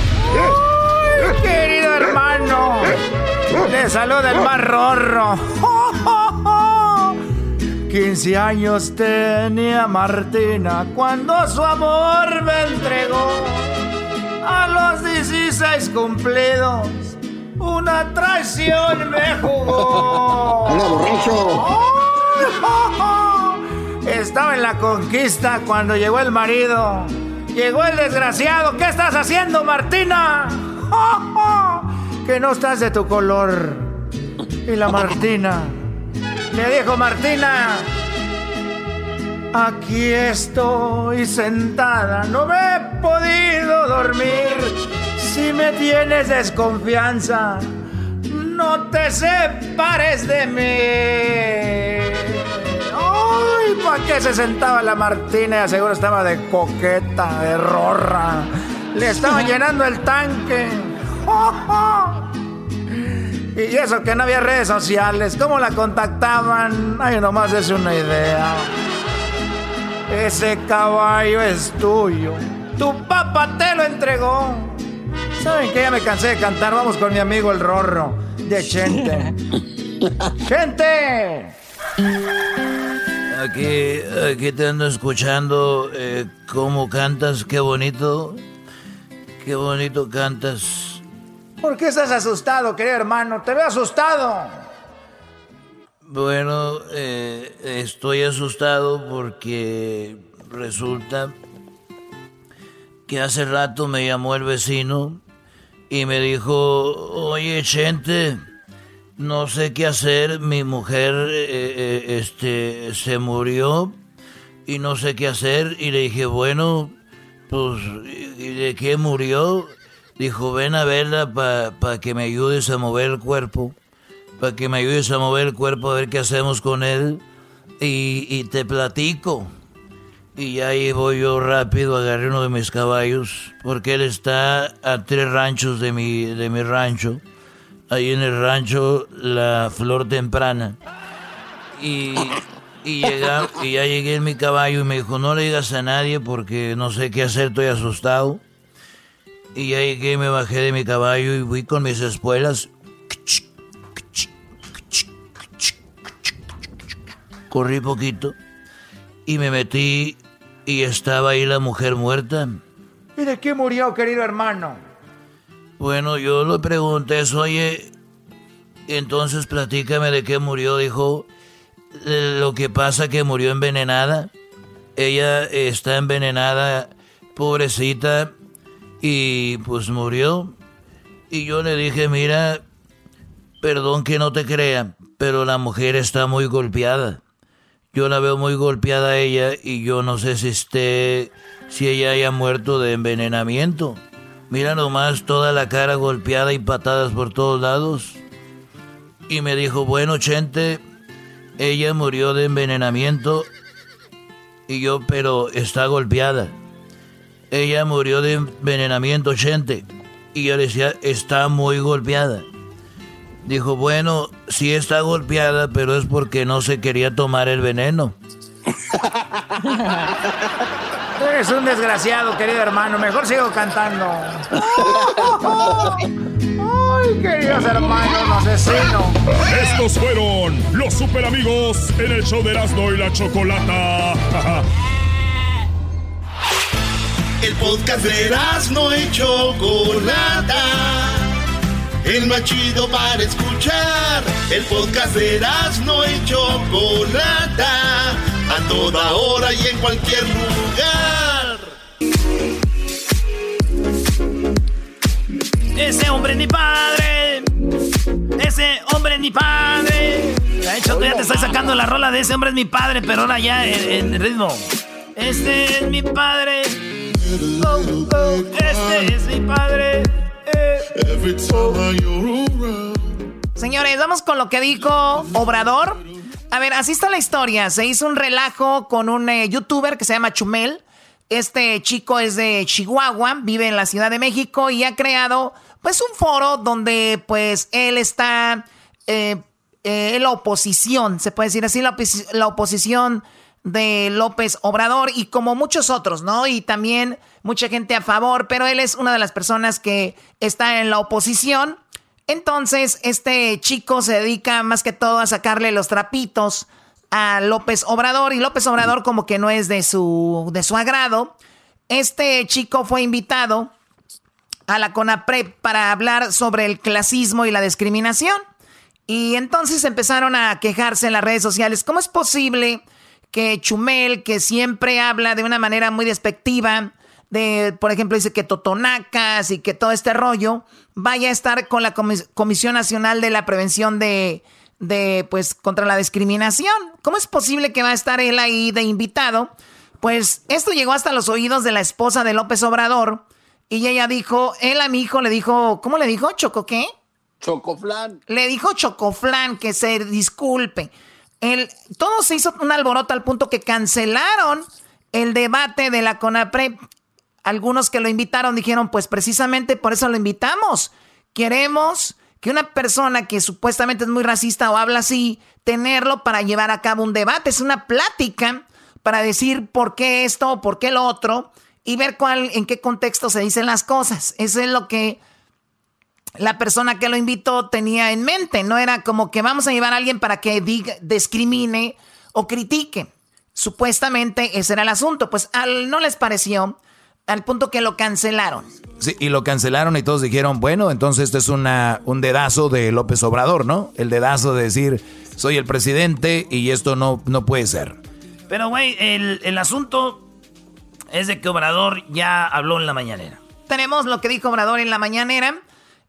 Le saluda el más rorro. [laughs] 15 años tenía Martina cuando su amor me entregó. A los 16 cumplidos, una traición me jugó. ¡Hola, borracho! [laughs] Estaba en la conquista cuando llegó el marido Llegó el desgraciado. ¿Qué estás haciendo, Martina? [laughs] Que no estás de tu color. Y la Martina le dijo, Martina, aquí estoy sentada. No me he podido dormir. Si me tienes desconfianza, no te separes de mí. ¡Ay! ¿Para qué se sentaba la Martina? Seguro estaba de coqueta, de rorra. Le estaban [laughs] llenando el tanque. [laughs] Y eso que no había redes sociales. ¿Cómo la contactaban? Ay, nomás es una idea. Ese caballo es tuyo. Tu papá te lo entregó. ¿Saben qué? Ya me cansé de cantar. Vamos con mi amigo el Rorro de Chente. [laughs] ¡Gente! Aquí, aquí te ando escuchando eh, cómo cantas, qué bonito. Qué bonito cantas. ¿Por qué estás asustado, querido hermano? Te veo asustado. Bueno, eh, estoy asustado porque resulta que hace rato me llamó el vecino y me dijo, oye, gente, no sé qué hacer, mi mujer eh, eh, este, se murió y no sé qué hacer y le dije, bueno, pues, ¿de qué murió? Dijo, ven a verla para que me ayudes a mover el cuerpo, para que me ayudes a mover el cuerpo, a ver qué hacemos con él y, y te platico. Y ahí voy yo rápido, agarré uno de mis caballos, porque él está a tres ranchos de mi, de mi rancho ahí en el rancho La Flor Temprana. Y, y, llega, y ya llegué en mi caballo y me dijo, no le digas a nadie porque no sé qué hacer, estoy asustado. Y ya llegué, me bajé de mi caballo y fui con mis espuelas. Corrí poquito y me metí y estaba ahí la mujer muerta. ¿Y de qué murió, querido hermano? Bueno, yo le pregunté eso, oye, entonces platícame de qué murió, dijo, lo que pasa que murió envenenada. Ella está envenenada, pobrecita, y pues murió. Y yo le dije, mira, perdón que no te crea, pero la mujer está muy golpeada. Yo la veo muy golpeada a ella y yo no sé si esté, si ella haya muerto de envenenamiento. Mira nomás toda la cara golpeada y patadas por todos lados. Y me dijo, bueno, Chente, ella murió de envenenamiento. Y yo, pero está golpeada. Ella murió de envenenamiento, Chente. Y yo le decía, está muy golpeada. Dijo, bueno, sí está golpeada, pero es porque no se quería tomar el veneno. Eres un desgraciado, querido hermano. Mejor sigo cantando. Ay, queridos hermanos, asesinos. Estos fueron los super amigos en el show de Erasmo y la Chocolata. [laughs] El podcast de Erasmo y Chocolata. El más chido para escuchar. El podcast de Erasmo y Chocolata a toda hora y en cualquier lugar. Ese hombre es mi padre. Ese hombre es mi padre. De hecho, ya te estoy sacando la rola de ese hombre es mi padre, pero ahora ya en, ritmo. Este es mi padre. Oh, oh, este es mi padre. Eh. Señores, vamos con lo que dijo Obrador a ver, así está la historia. Se hizo un relajo con un eh, youtuber que se llama Chumel. Este chico es de Chihuahua, vive en la Ciudad de México y ha creado pues un foro donde pues él está eh, eh, en la oposición, se puede decir así, la, la oposición de López Obrador y como muchos otros, ¿no? Y también mucha gente a favor, pero él es una de las personas que está en la oposición entonces, este chico se dedica más que todo a sacarle los trapitos a López Obrador y López Obrador como que no es de su, de su agrado. Este chico fue invitado a la CONAPREP para hablar sobre el clasismo y la discriminación. Y entonces empezaron a quejarse en las redes sociales. ¿Cómo es posible que Chumel, que siempre habla de una manera muy despectiva, de, por ejemplo, dice que Totonacas y que todo este rollo, vaya a estar con la Comisión Nacional de la Prevención de, de, pues, contra la discriminación. ¿Cómo es posible que va a estar él ahí de invitado? Pues esto llegó hasta los oídos de la esposa de López Obrador y ella dijo, él a mi hijo le dijo, ¿cómo le dijo? ¿Choco qué? Chocoflan. Le dijo Chocoflan que se disculpe. El, todo se hizo un alboroto al punto que cancelaron el debate de la CONAPREP algunos que lo invitaron dijeron, pues precisamente por eso lo invitamos. Queremos que una persona que supuestamente es muy racista o habla así, tenerlo para llevar a cabo un debate. Es una plática para decir por qué esto o por qué lo otro y ver cuál, en qué contexto se dicen las cosas. Eso es lo que la persona que lo invitó tenía en mente. No era como que vamos a llevar a alguien para que diga, discrimine o critique. Supuestamente ese era el asunto. Pues al, no les pareció al punto que lo cancelaron. Sí, y lo cancelaron y todos dijeron, bueno, entonces esto es una, un dedazo de López Obrador, ¿no? El dedazo de decir, soy el presidente y esto no, no puede ser. Pero, güey, el, el asunto es de que Obrador ya habló en la mañanera. Tenemos lo que dijo Obrador en la mañanera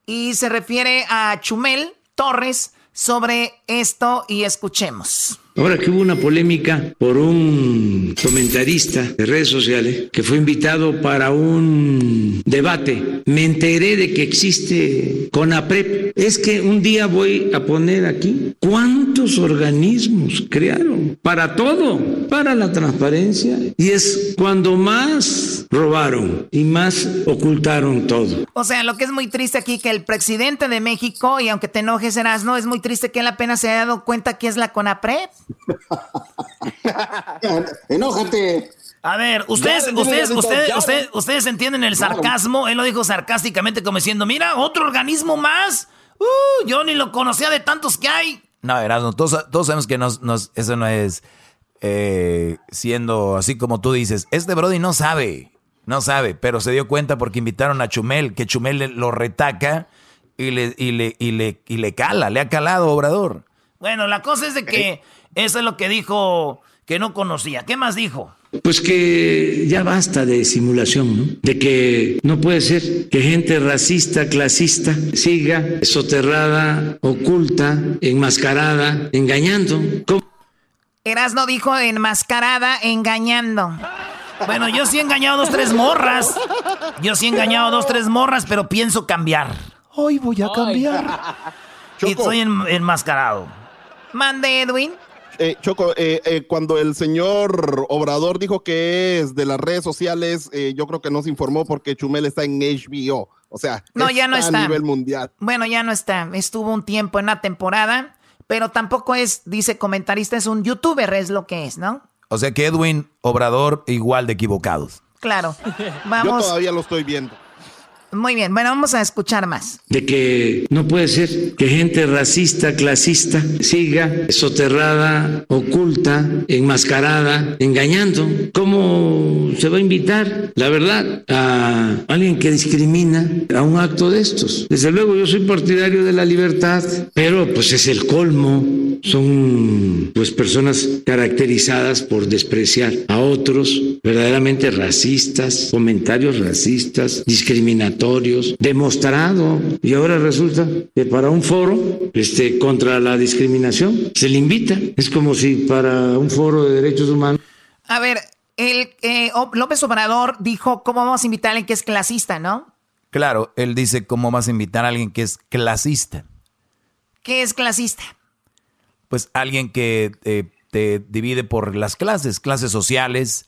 y se refiere a Chumel Torres sobre esto y escuchemos. Ahora que hubo una polémica por un comentarista de redes sociales que fue invitado para un debate, me enteré de que existe CONAPREP. Es que un día voy a poner aquí cuántos organismos crearon para todo, para la transparencia. Y es cuando más robaron y más ocultaron todo. O sea, lo que es muy triste aquí que el presidente de México, y aunque te enojes, serás, no, es muy triste que él apenas se haya dado cuenta que es la CONAPREP. [laughs] Enójate. A ver, ustedes, ustedes, ustedes, ustedes, entienden el sarcasmo. Él lo dijo sarcásticamente como diciendo, mira, otro organismo más. Uh, yo ni lo conocía de tantos que hay. No, Erasmo, todos, todos sabemos que nos, eso no es eh, siendo así como tú dices. Este Brody no sabe. No sabe, pero se dio cuenta porque invitaron a Chumel, que Chumel lo retaca y le, y le, y le, y le cala, le ha calado Obrador. Bueno, la cosa es de que eso es lo que dijo que no conocía. ¿Qué más dijo? Pues que ya basta de simulación, ¿no? De que no puede ser que gente racista, clasista, siga soterrada, oculta, enmascarada, engañando. Erasno dijo enmascarada, engañando. Bueno, yo sí he engañado dos, tres morras. Yo sí he engañado dos, tres morras, pero pienso cambiar. Hoy voy a cambiar. y estoy enmascarado. Mande, Edwin. Eh, Choco, eh, eh, cuando el señor Obrador dijo que es de las redes sociales, yo creo que no se informó porque Chumel está en HBO. O sea, no, ya no está a nivel mundial. Bueno, ya no está. Estuvo un tiempo en la temporada, pero tampoco es, dice comentarista, es un youtuber, es lo que es, ¿no? O sea que Edwin Obrador igual de equivocados. Claro. Vamos. Yo todavía lo estoy viendo. Muy bien, bueno, vamos a escuchar más. De que no puede ser que gente racista, clasista, siga soterrada, oculta, enmascarada, engañando. ¿Cómo se va a invitar, la verdad, a alguien que discrimina a un acto de estos? Desde luego, yo soy partidario de la libertad, pero pues es el colmo. Son pues personas caracterizadas por despreciar a otros, verdaderamente racistas, comentarios racistas, discriminatorios demostrado, y ahora resulta que para un foro este, contra la discriminación se le invita. Es como si para un foro de derechos humanos. A ver, el, eh, López Obrador dijo, ¿cómo vamos a invitar a alguien que es clasista, no? Claro, él dice, ¿cómo vas a invitar a alguien que es clasista? ¿Qué es clasista? Pues alguien que eh, te divide por las clases, clases sociales.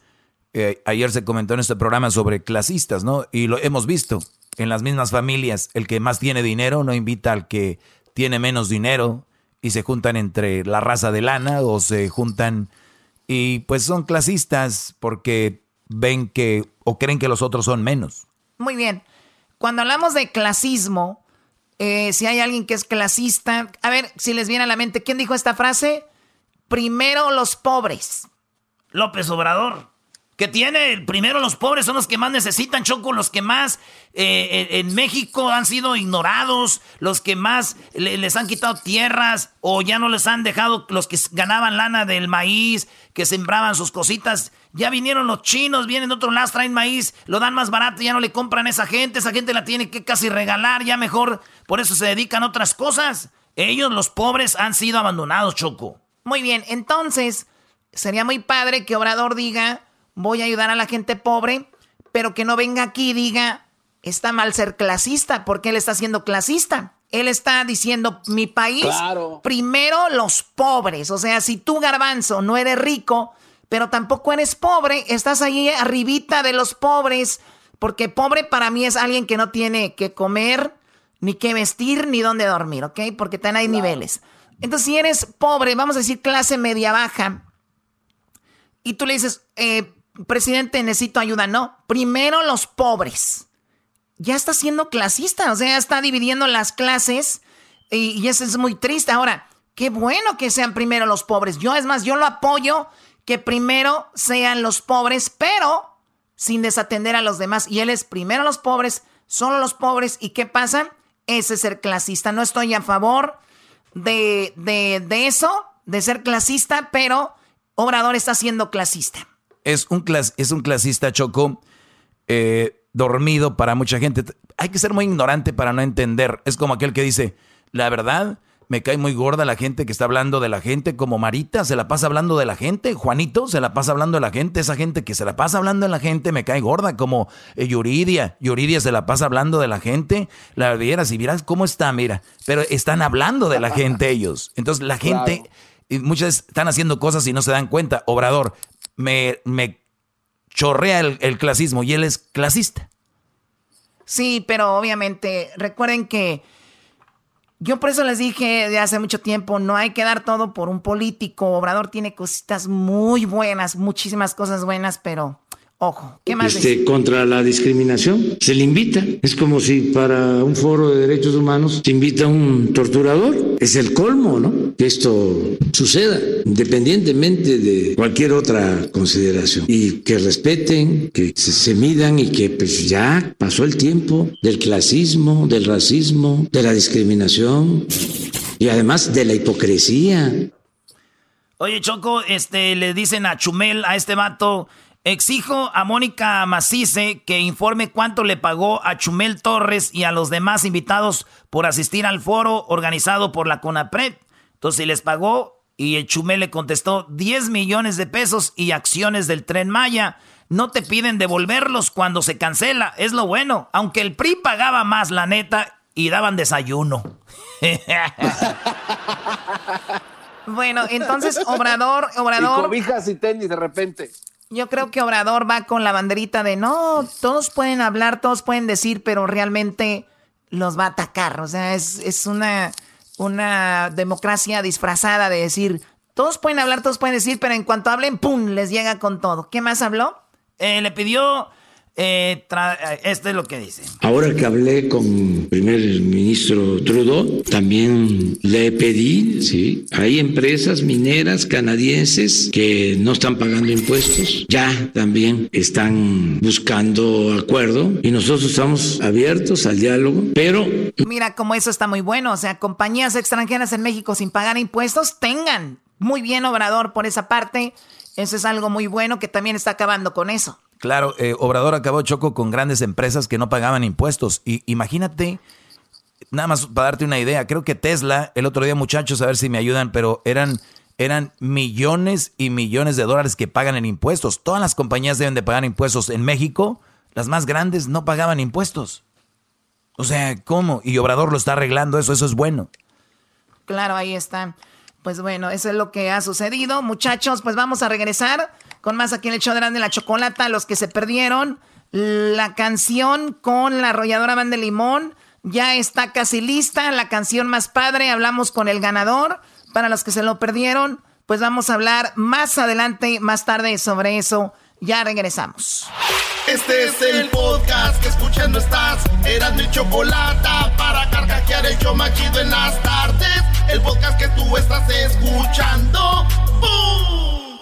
Eh, ayer se comentó en este programa sobre clasistas, ¿no? Y lo hemos visto en las mismas familias, el que más tiene dinero no invita al que tiene menos dinero y se juntan entre la raza de lana o se juntan y pues son clasistas porque ven que o creen que los otros son menos. Muy bien. Cuando hablamos de clasismo, eh, si hay alguien que es clasista, a ver si les viene a la mente, ¿quién dijo esta frase? Primero los pobres. López Obrador que tiene, primero los pobres son los que más necesitan, Choco, los que más eh, en México han sido ignorados, los que más les han quitado tierras o ya no les han dejado, los que ganaban lana del maíz, que sembraban sus cositas. Ya vinieron los chinos, vienen de otro lado, traen maíz, lo dan más barato, ya no le compran a esa gente, esa gente la tiene que casi regalar, ya mejor, por eso se dedican a otras cosas. Ellos, los pobres, han sido abandonados, Choco. Muy bien, entonces, sería muy padre que Obrador diga voy a ayudar a la gente pobre, pero que no venga aquí y diga, está mal ser clasista, porque él está siendo clasista. Él está diciendo, mi país, primero los pobres. O sea, si tú, garbanzo, no eres rico, pero tampoco eres pobre, estás ahí arribita de los pobres, porque pobre para mí es alguien que no tiene que comer, ni que vestir, ni dónde dormir, ¿ok? Porque también hay niveles. Entonces, si eres pobre, vamos a decir clase media baja, y tú le dices, eh, presidente, necesito ayuda. No, primero los pobres. Ya está siendo clasista, o sea, está dividiendo las clases y, eso es muy triste. Ahora, qué bueno que sean primero los pobres. Yo, es más, yo lo apoyo que primero sean los pobres, pero sin desatender a los demás. Y él es primero los pobres, solo los pobres. ¿Y qué pasa? Ese es ser clasista. No estoy a favor de, de eso, de ser clasista, pero Obrador está siendo clasista es un, es un clasista choco eh, dormido para mucha gente. Hay que ser muy ignorante para no entender. Es como aquel que dice, la verdad, me cae muy gorda la gente que está hablando de la gente, como Marita se la pasa hablando de la gente, Juanito se la pasa hablando de la gente, esa gente que se la pasa hablando de la gente me cae gorda, como eh, Yuridia, Yuridia se la pasa hablando de la gente, la vieras y miras cómo está, mira, pero están hablando de la gente ellos. Entonces la gente... Y muchas están haciendo cosas y no se dan cuenta. Obrador, me, me chorrea el, clasismo y él es clasista. Sí, pero obviamente recuerden que yo por eso les dije de hace mucho tiempo, no hay que dar todo por un político. Obrador tiene cositas muy buenas, muchísimas cosas buenas, pero Ojo, ¿qué más? Este, contra la discriminación. Se le invita. Es como si para un foro de derechos humanos se invita a un torturador. Es el colmo, ¿no? Que esto suceda, independientemente de cualquier otra consideración. Y que respeten, que se, se midan y que pues ya pasó el tiempo del clasismo, del racismo, de la discriminación y además de la hipocresía. Oye, Choco, este, le dicen a Chumel, a este vato, exijo a Mónica Macice que informe cuánto le pagó a Chumel Torres y a los demás invitados por asistir al foro organizado por la CONAPRED. Entonces, les pagó y el Chumel le contestó 10 millones de pesos y acciones del Tren Maya. No te piden devolverlos cuando se cancela, es lo bueno. Aunque el PRI pagaba más, la neta, y daban desayuno. [laughs] Bueno, entonces Obrador, Obrador. Y cobijas y tenis de repente. Yo creo que Obrador va con la banderita de no, todos pueden hablar, todos pueden decir, pero realmente los va a atacar. O sea, es, es una, una democracia disfrazada de decir, todos pueden hablar, todos pueden decir, pero en cuanto hablen, ¡pum! les llega con todo. ¿Qué más habló? Eh, le pidió eh, esto es lo que dice. Ahora que hablé con el primer ministro Trudeau, también le pedí, sí, hay empresas mineras canadienses que no están pagando impuestos, ya también están buscando acuerdo y nosotros estamos abiertos al diálogo, pero... Mira, como eso está muy bueno, o sea, compañías extranjeras en México sin pagar impuestos tengan. Muy bien, Obrador, por esa parte. Eso es algo muy bueno que también está acabando con eso. Claro, eh, Obrador acabó choco con grandes empresas que no pagaban impuestos. Y imagínate, nada más para darte una idea, creo que Tesla, el otro día muchachos, a ver si me ayudan, pero eran, eran millones y millones de dólares que pagan en impuestos. Todas las compañías deben de pagar impuestos. En México, las más grandes no pagaban impuestos. O sea, ¿cómo? Y Obrador lo está arreglando eso, eso es bueno. Claro, ahí está. Pues bueno, eso es lo que ha sucedido. Muchachos, pues vamos a regresar con más aquí en el show de la chocolata. Los que se perdieron, la canción con la arrolladora Van de Limón ya está casi lista. La canción más padre, hablamos con el ganador. Para los que se lo perdieron, pues vamos a hablar más adelante, más tarde sobre eso. Ya regresamos. Este es el podcast que escuchando estás. Eran mi chocolata para carcajear el machido en las tardes. El podcast que tú estás escuchando.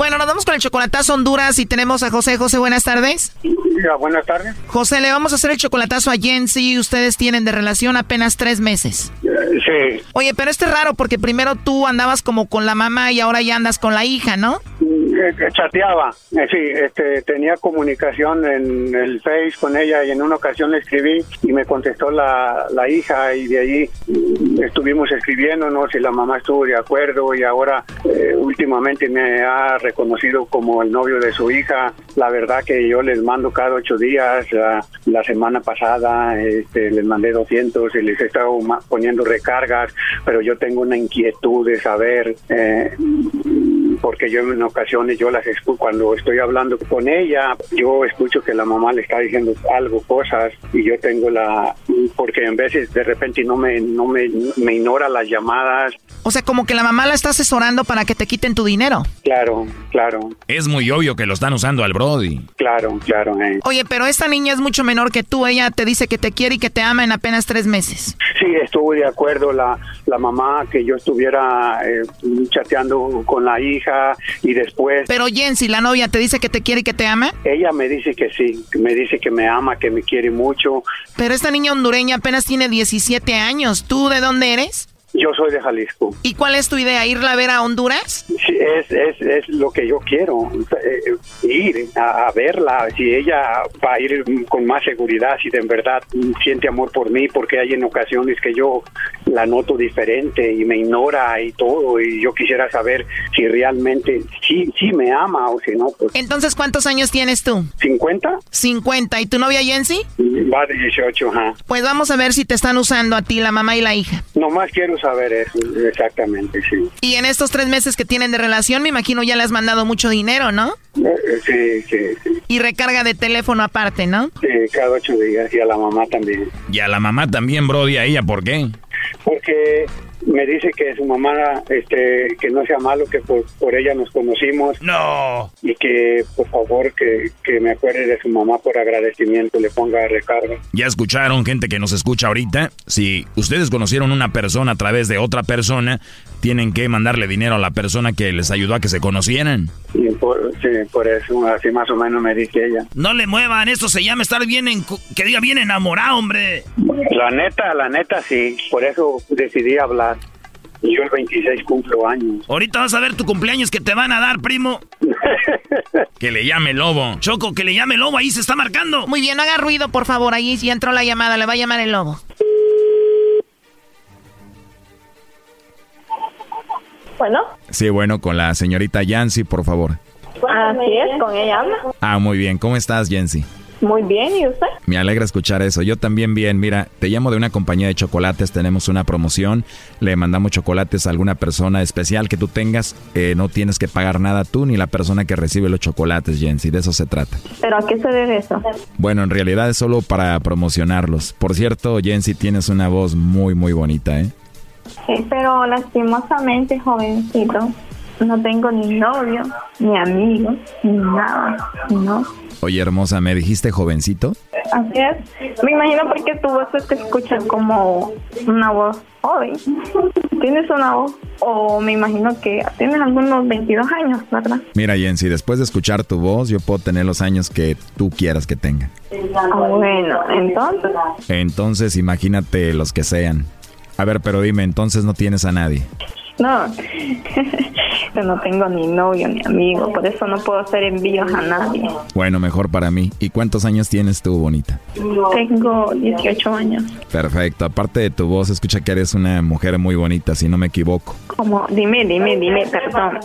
Bueno, nos vamos con el chocolatazo Honduras y tenemos a José. José, buenas tardes. buenas tardes. José, le vamos a hacer el chocolatazo a Jensi. Ustedes tienen de relación apenas tres meses. Sí. Oye, pero este es raro porque primero tú andabas como con la mamá y ahora ya andas con la hija, ¿no? Eh, chateaba, eh, sí, este, tenía comunicación en el Face con ella y en una ocasión le escribí y me contestó la, la hija y de ahí estuvimos escribiéndonos y la mamá estuvo de acuerdo y ahora eh, últimamente me ha reconocido como el novio de su hija. La verdad que yo les mando cada ocho días, la, semana pasada este, les mandé 200 y les he estado poniendo recargas, pero yo tengo una inquietud de saber porque yo en ocasiones yo las escucho cuando estoy hablando con ella, yo escucho que la mamá le está diciendo algo, cosas, y yo tengo la, porque en veces de repente no me, no me, me ignora las llamadas. O sea, como que la mamá la está asesorando para que te quiten tu dinero. Claro, claro. Es muy obvio que lo están usando al Brody. Claro, claro. Eh. Oye, pero esta niña es mucho menor que tú, ella te dice que te quiere y que te ama en apenas tres meses. Sí, estuvo de acuerdo la, la mamá que yo estuviera eh, chateando con la hija y después... Pero Jensi, la novia, ¿te dice que te quiere y que te ama? Ella me dice que sí, me dice que me ama, que me quiere mucho. Pero esta niña hondureña apenas tiene 17 años. ¿Tú de dónde eres? Yo soy de Jalisco. ¿Y cuál es tu idea? ¿Irla a ver a Honduras? Sí, es, es, es lo que yo quiero, eh, ir a, verla, si ella va a ir con más seguridad, si de verdad siente amor por mí, porque hay en ocasiones que yo la noto diferente y me ignora y todo, y yo quisiera saber si realmente sí, sí me ama o si no. Pues. Entonces, ¿cuántos años tienes tú? 50. 50. ¿Y tu novia Jensi? Va de 18, ajá. Pues vamos a ver si te están usando a ti, la mamá y la hija. Nomás quiero saber eso, exactamente, sí. Y en estos tres meses que tienen de relación, me imagino ya le has mandado mucho dinero, ¿no? Eh, sí, sí, sí. Y recarga de teléfono aparte, ¿no? Sí, cada ocho días. Y a la mamá también. Y a la mamá también, Brody, a ella, ¿por qué? Porque me dice que su mamá, este, que no sea malo, que por, por ella nos conocimos. No. Y que, por favor, que, que, me acuerde de su mamá por agradecimiento, le ponga recarga. Ya escucharon, gente que nos escucha ahorita. Si ustedes conocieron una persona a través de otra persona, tienen que mandarle dinero a la persona que les ayudó a que se conocieran. Sí, por, sí, por eso, así más o menos me dice ella. No le muevan, esto se llama estar bien, en, que diga bien enamorado, hombre. La neta, la neta, sí. Por eso decidí hablar. Y yo el 26 cumplo años. Ahorita vas a ver tu cumpleaños que te van a dar, primo. [laughs] que le llame lobo. Choco, que le llame lobo, ahí se está marcando. Muy bien, no haga ruido, por favor, ahí ya entró la llamada, le va a llamar el lobo. Bueno. Sí, bueno, con la señorita Yancy, por favor. Así es, con ella habla. Ah, muy bien. ¿Cómo estás, Yancy? Muy bien, ¿y usted? Me alegra escuchar eso. Yo también bien. Mira, te llamo de una compañía de chocolates. Tenemos una promoción. Le mandamos chocolates a alguna persona especial que tú tengas. Eh, no tienes que pagar nada tú ni la persona que recibe los chocolates, Jensi. De eso se trata. ¿Pero a qué se debe eso? Bueno, en realidad es solo para promocionarlos. Por cierto, Jensi, tienes una voz muy, muy bonita, ¿eh? Sí, pero lastimosamente, jovencito, no tengo ni novio, ni amigo, ni nada, ¿no? Oye, hermosa, ¿me dijiste jovencito? Así es. Me imagino porque tu voz te escucha como una voz joven. Tienes una voz, o me imagino que tienes algunos 22 años, ¿verdad? Mira, Jensi, después de escuchar tu voz, yo puedo tener los años que tú quieras que tenga. Ah, bueno, entonces. Entonces, imagínate los que sean. A ver, pero dime, entonces no tienes a nadie. [laughs] No, [laughs] yo no tengo ni novio ni amigo, por eso no puedo hacer envíos a nadie. Bueno, mejor para mí. ¿Y cuántos años tienes tú, bonita? Tengo 18 años. Perfecto. Aparte de tu voz, escucha que eres una mujer muy bonita, si no me equivoco. ¿Cómo? Dime, dime, dime, perdón.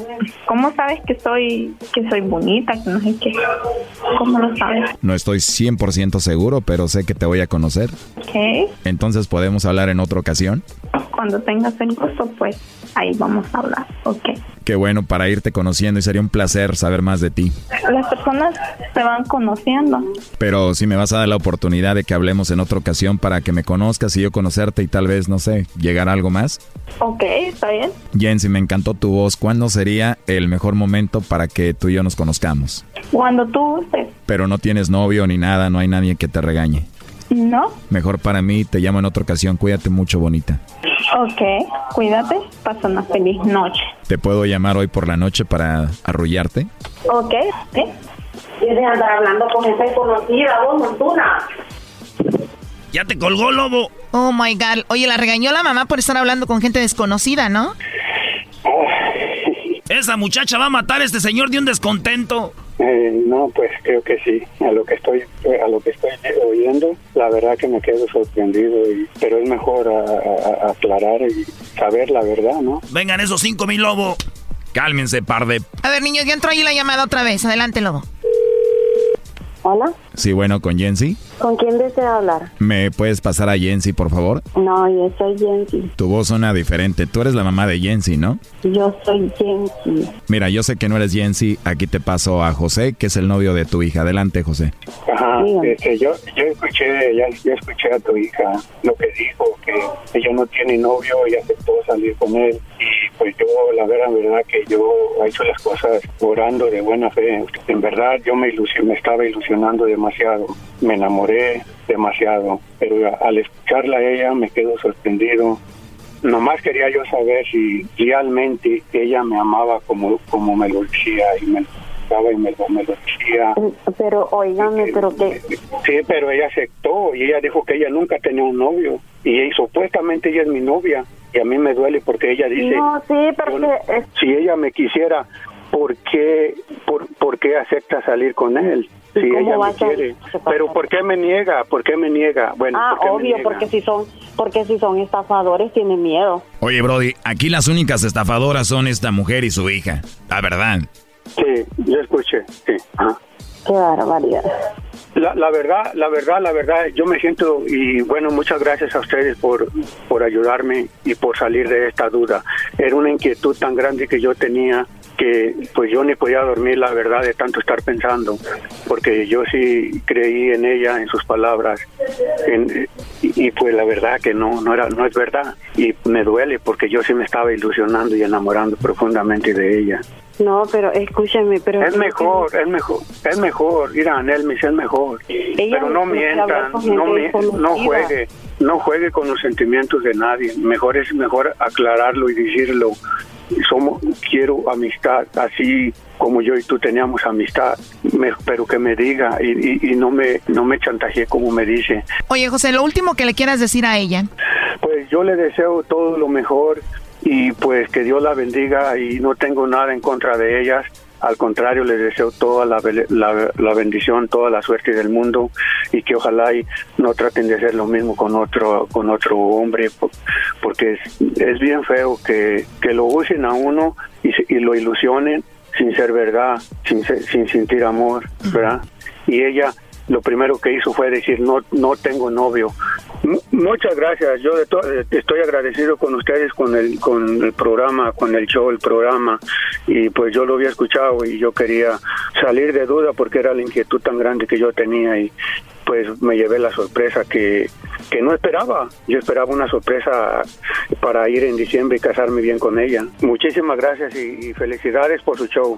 ¿Cómo sabes que soy que soy bonita? No sé qué. ¿Cómo lo sabes? No estoy 100% seguro, pero sé que te voy a conocer. ¿Qué? Entonces, ¿podemos hablar en otra ocasión? Cuando tengas el gusto, pues ahí vamos a hablar, ¿ok? Qué bueno para irte conociendo y sería un placer saber más de ti. Las personas se van conociendo. Pero si me vas a dar la oportunidad de que hablemos en otra ocasión para que me conozcas y yo conocerte y tal vez, no sé, llegar a algo más. Ok, está bien. Jensi, me encantó tu voz. ¿Cuándo sería el mejor momento para que tú y yo nos conozcamos? Cuando tú gustes. Pero no tienes novio ni nada, no hay nadie que te regañe. No. Mejor para mí, te llamo en otra ocasión. Cuídate mucho, bonita. Ok, cuídate, pasa una feliz noche. ¿Te puedo llamar hoy por la noche para arrullarte? Ok, ¿sí? De andar hablando con gente conocida, vos, Montuna. Ya te colgó, lobo. Oh my god. Oye, la regañó la mamá por estar hablando con gente desconocida, ¿no? Esa muchacha va a matar a este señor de un descontento. Eh, no, pues creo que sí. A lo que estoy, a lo que estoy oyendo, la verdad que me quedo sorprendido. Y, pero es mejor a, a, aclarar y saber la verdad, ¿no? Vengan esos cinco mil lobo. Cálmense, par de. A ver, niños, ya entró ahí la llamada otra vez. Adelante, lobo. Hola. Sí, bueno, con Jensi. ¿Con quién desea hablar? ¿Me puedes pasar a Jensi, por favor? No, yo soy Jensi. Tu voz suena diferente. Tú eres la mamá de Jensi, ¿no? Yo soy Jensi. Mira, yo sé que no eres Jensi. Aquí te paso a José, que es el novio de tu hija. Adelante, José. Ajá, este, yo, yo escuché, ya, ya escuché a tu hija lo que dijo, que ella no tiene novio y aceptó salir con él. Y pues yo, la verdad, verdad que yo he hecho las cosas orando de buena fe. En verdad, yo me, ilusion, me estaba ilusionando demasiado. Me enamoré demasiado. Pero al escucharla a ella me quedo sorprendido. Nomás quería yo saber si realmente ella me amaba como, como me lo decía y me y me, me lo decía. Pero, oígame, pero que... Sí, pero ella aceptó y ella dijo que ella nunca tenía un novio y, y supuestamente ella es mi novia y a mí me duele porque ella dice, No, sí, pero que es- si ella me quisiera, ¿por qué, por, por qué acepta salir con él? ¿Y Si ella me quiere. Pero ¿por qué me niega? ¿Por qué me niega? Bueno, Ah, ¿por qué me obvio, niega? porque si son, porque si son estafadores tienen miedo. Oye, Brody, aquí las únicas estafadoras son esta mujer y su hija. La verdad. Sí, yo escuché, sí. ajá. Qué barbaridad. La, la verdad, la verdad, la verdad, yo me siento y bueno, muchas gracias a ustedes por, por ayudarme y por salir de esta duda. Era una inquietud tan grande que yo tenía que pues yo ni podía dormir la verdad de tanto estar pensando, porque yo sí creí en ella, en sus palabras, en- y, y, pues la verdad que no, no era, no es verdad y me duele porque yo sí me estaba ilusionando y enamorando profundamente de ella. No, pero escúcheme, pero... Es mejor, es mejor, es mejor, ir a Nelmis es mejor. Ella Pero no mientan, no, mi- no juegue, no juegue con los sentimientos de nadie. Mejor es mejor aclararlo y decirlo. Somos, quiero amistad, así como yo y tú teníamos amistad, me- pero que me diga y, y- y no me no me chantaje como me dice. Oye, José, lo último que le quieras decir a ella. Pues yo le deseo todo lo mejor y pues que Dios la bendiga y no tengo nada en contra de ellas. Al contrario, les deseo toda la, la, la bendición, toda la suerte del mundo y que ojalá y no traten de hacer lo mismo con otro con otro hombre po- porque es, es bien feo que, que lo usen a uno y, y lo ilusionen sin ser verdad, sin, sin sentir amor, ¿verdad? Y ella lo primero que hizo fue decir no no tengo novio. Muchas gracias. Yo de to- eh, estoy agradecido con ustedes, con el con el programa, con el show, el programa. Y pues yo lo había escuchado y yo quería salir de duda porque era la inquietud tan grande que yo tenía y pues me llevé la sorpresa que, que no esperaba. Yo esperaba una sorpresa para ir en diciembre y casarme bien con ella. Muchísimas gracias y felicidades por su show.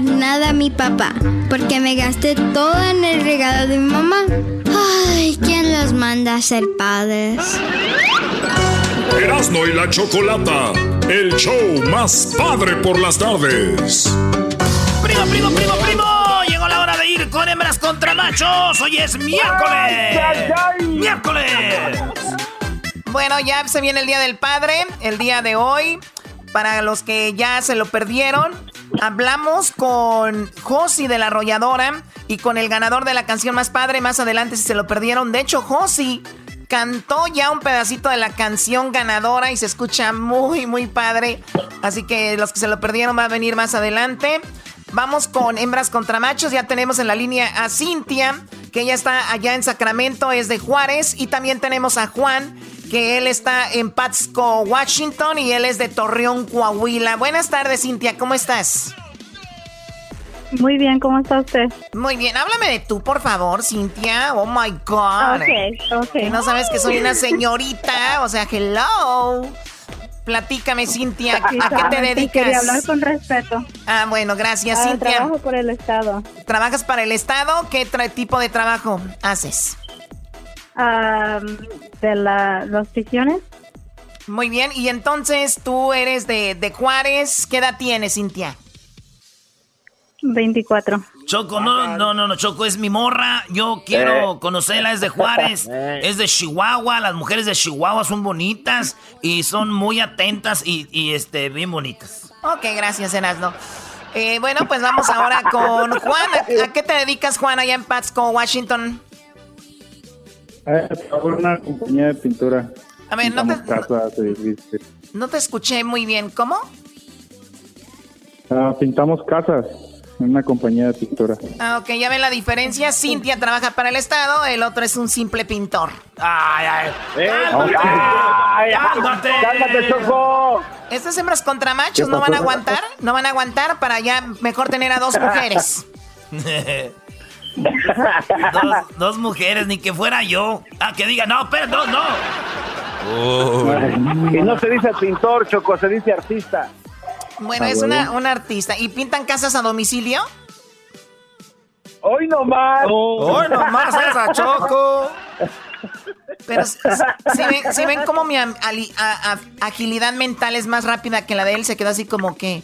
nada a mi papá, porque me gasté todo en el regalo de mi mamá. Ay, ¿quién los manda a ser padres? Erasno y la chocolata. El show más padre por las tardes. Primo, primo, primo, primo. Llegó la hora de ir con hembras contra machos. Hoy es miércoles. Miércoles. Bueno, ya se viene el Día del Padre, el día de hoy. Para los que ya se lo perdieron, hablamos con Josi de la arrolladora y con el ganador de la canción más padre más adelante si se lo perdieron. De hecho, Josi cantó ya un pedacito de la canción ganadora y se escucha muy, muy padre. Así que los que se lo perdieron va a venir más adelante. Vamos con hembras contra machos. Ya tenemos en la línea a Cintia, que ella está allá en Sacramento, es de Juárez. Y también tenemos a Juan, que él está en Patsko, Washington, y él es de Torreón, Coahuila. Buenas tardes, Cintia, ¿cómo estás? Muy bien, ¿cómo está usted? Muy bien, háblame de tú, por favor, Cintia. Oh my God. Ok, ok. Que no sabes que soy una señorita, o sea, hello. Platícame, Cintia, ¿a qué te dedicas? Quería hablar con respeto. Ah, bueno, gracias, Ah, Cintia. Trabajo por el Estado. ¿Trabajas para el Estado? ¿Qué tipo de trabajo haces? Ah, de la, las prisiones. Muy bien, y entonces tú eres de, de Juárez. ¿Qué edad tienes, Cintia? 24. Choco, no, no, no, no, Choco, es mi morra. Yo quiero Eh. conocerla, es de Juárez, [laughs] Eh. es de Chihuahua. Las mujeres de Chihuahua son bonitas y son muy atentas y, y, este, bien bonitas. Ok, gracias, Erasno. Eh, bueno, pues vamos ahora con Juan. ¿A, a qué te dedicas, Juan, allá en Patsko, Washington? Eh, en una compañía de pintura. A ver, no te, casas, no te escuché muy bien. ¿Cómo? Ah, pintamos casas en una compañía de pintura. Ah, ok, ya ven la diferencia. Cintia trabaja para el Estado, el otro es un simple pintor. Ay, ay. ¡Cálmate! ¡Ay, cálmate! ¡Cálmate, Choco! Estas hembras contra machos ¿Qué no van a aguantar, no van a aguantar para ya mejor tener a dos mujeres. [laughs] dos, dos mujeres, ni que fuera yo. Ah, que diga, no, pero no, no. Y no se dice pintor, Choco, se dice artista. Bueno, es una, una artista. ¿Y pintan casas a domicilio? Hoy nomás. Hoy nomás esa Choco. [laughs] Pero si, ven, si ven cómo mi agilidad mental es más rápida que la de él, se quedó así como que,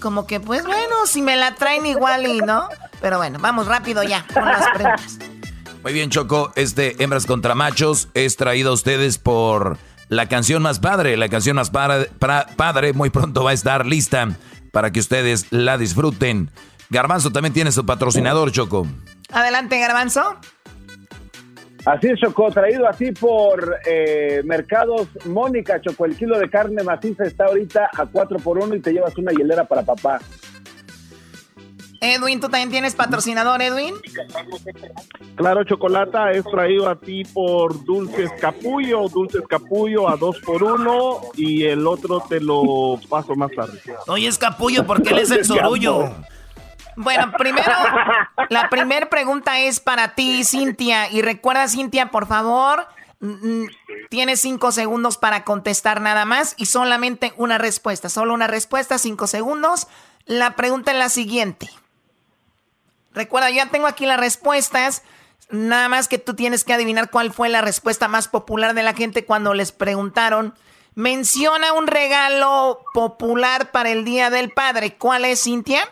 como que, pues bueno, si me la traen igual y no. Pero bueno, vamos rápido ya con las preguntas. Muy bien, Choco. Este Hembras contra Machos es traído a ustedes por la canción más padre. La canción más padre, padre muy pronto va a estar lista para que ustedes la disfruten. Garbanzo también tiene su patrocinador, Choco. Adelante, Garbanzo. Así es, Choco, traído así por eh, Mercados Mónica, Choco. El kilo de carne maciza está ahorita a 4 por 1 y te llevas una hielera para papá. Edwin, ¿tú también tienes patrocinador, Edwin? Claro, Chocolata es traído a ti por Dulces Capullo, Dulces Capullo a 2 por 1 y el otro te lo paso más tarde. Oye, es Capullo porque él es el [laughs] sorullo. Bueno, primero, la primera pregunta es para ti, Cintia. Y recuerda, Cintia, por favor, tienes cinco segundos para contestar nada más y solamente una respuesta. Solo una respuesta, cinco segundos. La pregunta es la siguiente. Recuerda, ya tengo aquí las respuestas. Nada más que tú tienes que adivinar cuál fue la respuesta más popular de la gente cuando les preguntaron. Menciona un regalo popular para el Día del Padre. ¿Cuál es, Cintia?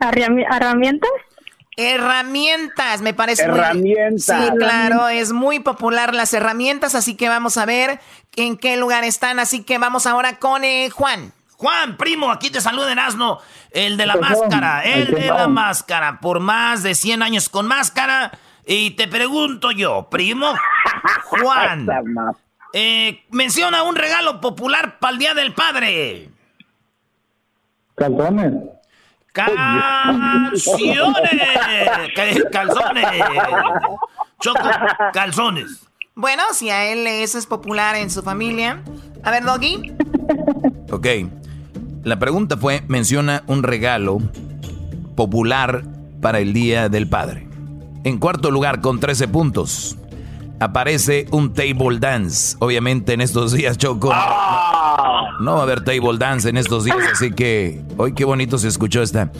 herramientas. Herramientas, me parece. Herramientas. Sí, claro, es muy popular las herramientas, así que vamos a ver en qué lugar están. Así que vamos ahora con eh, Juan. Juan, primo, aquí te saluda Asno, el de la máscara, el de la máscara, por más de 100 años con máscara. Y te pregunto yo, primo, Juan, [laughs] eh, menciona un regalo popular para el Día del Padre. Calzones. Canciones. [laughs] Calzones. Choco, calzones. Bueno, si a él eso es popular en su familia. A ver, Doggy. Ok. La pregunta fue, menciona un regalo popular para el Día del Padre. En cuarto lugar, con 13 puntos, aparece un table dance. Obviamente en estos días, Choco. No va a haber table dance en estos días, así que hoy qué bonito se escuchó esta.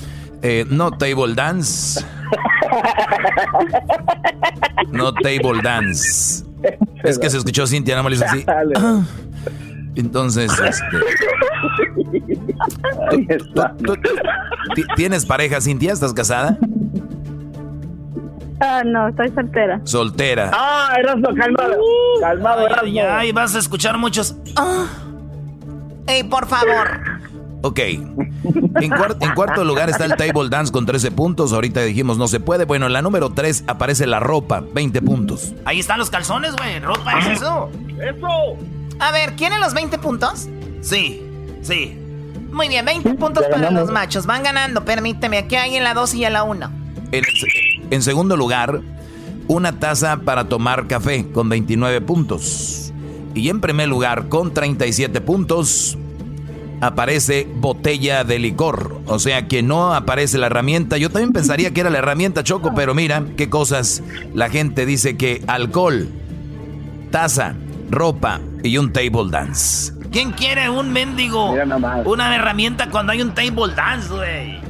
Eh, no table dance. No table dance. Es que se escuchó Cintia, no me lo hizo así. Ah. Entonces, este. ¿Tienes pareja, Cintia? ¿Estás casada? Ah, no, estoy soltera. Soltera. Ah, Erasmo, calmado. calmado, ay, ay, vas a escuchar muchos. Ah. Ey, por favor. Ok. En, cuarto lugar está el table dance con 13 puntos. Ahorita dijimos no se puede. Bueno, en la número 3 aparece la ropa, 20 puntos. Ahí están los calzones, güey. Ropa es eso. ¡Eso! A ver, ¿quieren los 20 puntos? Sí, sí. Muy bien, 20 puntos para los machos. Van ganando, permíteme. Aquí hay en la 2 y en la 1. en segundo lugar, una taza para tomar café con 29 puntos. Y en primer lugar, con 37 puntos, aparece botella de licor. O sea que no aparece la herramienta. Yo también pensaría que era la herramienta Choco, pero mira qué cosas. La gente dice que alcohol, taza, ropa y un table dance. ¿Quién quiere un mendigo? Una herramienta cuando hay un table dance, güey.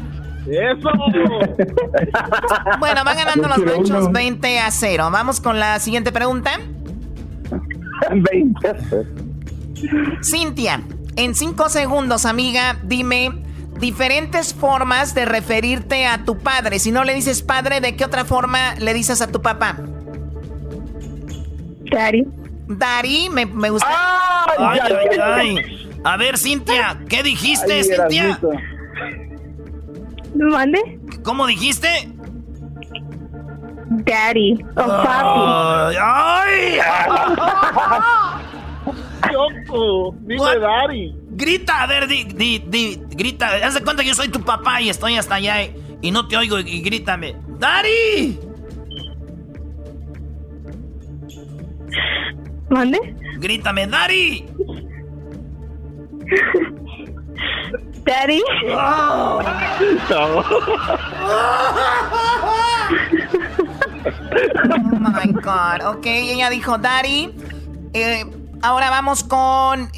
¡Eso! [laughs] bueno, van ganando los machos 20 a 0. Vamos con la siguiente pregunta. [laughs] 20. Cintia, en cinco segundos, amiga, dime diferentes formas de referirte a tu padre. Si no le dices padre, ¿de qué otra forma le dices a tu papá? Dari. Dari, me, me gusta. Ay, ay, ay, A ver, Cintia, ¿qué dijiste, Cintia? ¿Mande? ¿Cómo dijiste? Daddy o papi. ¡Ay! [laughs] Choco, dime Daddy. Grita, a ver, di, di, di, grita. Haz de cuenta que yo soy tu papá y estoy hasta allá y, no te oigo y, grítame. ¡Daddy! ¿Mande? Grítame, Daddy. [laughs] Daddy. Oh. [laughs] Oh my God. Ok, ella dijo, Daddy. Eh, Ahora vamos con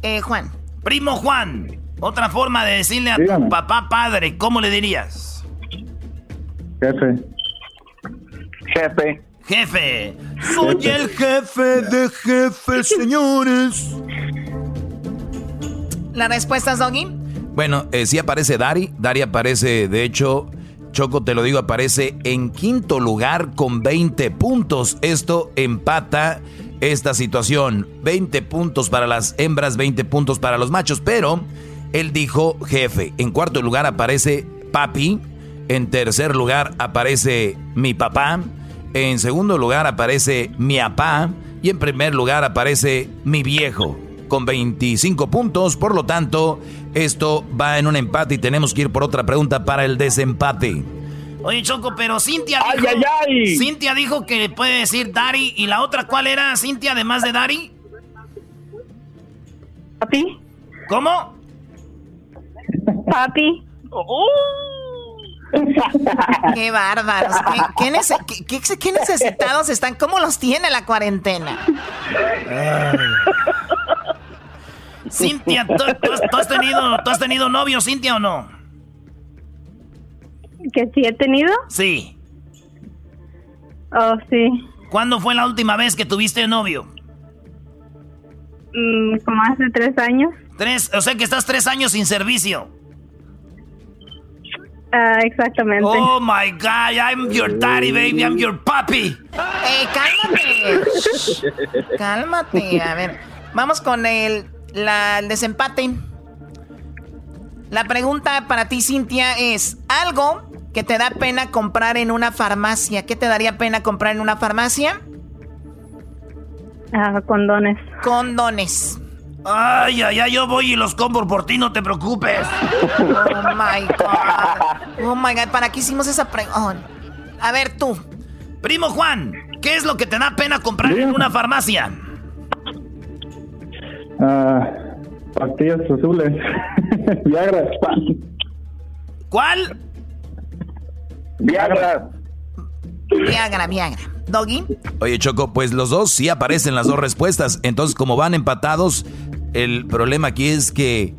eh, Juan. Primo Juan, otra forma de decirle a tu papá padre, ¿cómo le dirías? Jefe. Jefe. Jefe. Soy el jefe de jefes, señores. ¿La respuesta es Doggy? Bueno, eh, sí aparece Dari. Dari aparece, de hecho, Choco, te lo digo, aparece en quinto lugar con 20 puntos. Esto empata esta situación. 20 puntos para las hembras, 20 puntos para los machos. Pero él dijo jefe. En cuarto lugar aparece papi. En tercer lugar aparece mi papá. En segundo lugar aparece mi papá. Y en primer lugar aparece mi viejo. Con 25 puntos. Por lo tanto, esto va en un empate y tenemos que ir por otra pregunta para el desempate. Oye, Choco, pero Cintia dijo. ¡Ay, ay, ay! Cintia dijo que puede decir Dari. ¿Y la otra cuál era, Cintia, además de Dari? Papi. ¿Cómo? Papi. Qué bárbaros. ¿Qué, necesitados están? ¿Cómo los tiene la cuarentena? Cintia, ¿tú, has tenido, ¿tú has tenido novio, Cintia, o no? ¿Que sí he tenido? Sí. Oh, sí. ¿Cuándo fue la última vez que tuviste novio? Mm, como hace tres años. Tres, o sea que estás tres años sin servicio. Ah, exactamente. Oh my God, I'm your daddy, baby, I'm your papi. Eh, cálmate. [laughs] cálmate. A ver, vamos con el, la, el desempate. La pregunta para ti, Cintia, es algo que te da pena comprar en una farmacia. ¿Qué te daría pena comprar en una farmacia? Ah, condones. Condones. Ay, ay, ay, yo voy y los compro por ti, no te preocupes. Oh my God. Oh my God, ¿para qué hicimos esa pregunta? A ver, tú. Primo Juan, ¿qué es lo que te da pena comprar en una farmacia? Ah, pastillas azules. [laughs] Viagra. ¿Cuál? Viagra. Viagra, Viagra. Doggy. Oye, Choco, pues los dos sí aparecen las dos respuestas. Entonces, como van empatados, el problema aquí es que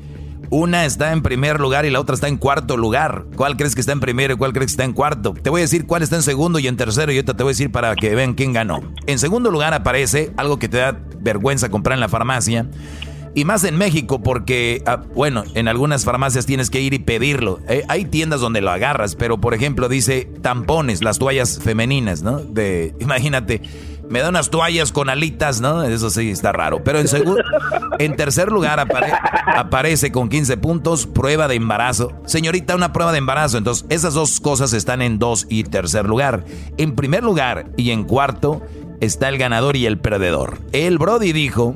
una está en primer lugar y la otra está en cuarto lugar. ¿Cuál crees que está en primero y cuál crees que está en cuarto? Te voy a decir cuál está en segundo y en tercero y ahorita te voy a decir para que vean quién ganó. En segundo lugar aparece algo que te da vergüenza comprar en la farmacia y más en México porque, ah, bueno, en algunas farmacias tienes que ir y pedirlo. Eh, hay tiendas donde lo agarras, pero por ejemplo dice tampones, las toallas femeninas, ¿no? De, [laughs] imagínate, me da unas toallas con alitas, ¿no? Eso sí está raro. Pero en, [laughs] en tercer lugar aparece con 15 puntos prueba de embarazo. Señorita, una prueba de embarazo. Entonces, esas dos cosas están en dos y tercer lugar. En primer lugar y en cuarto está el ganador y el perdedor. El Brody dijo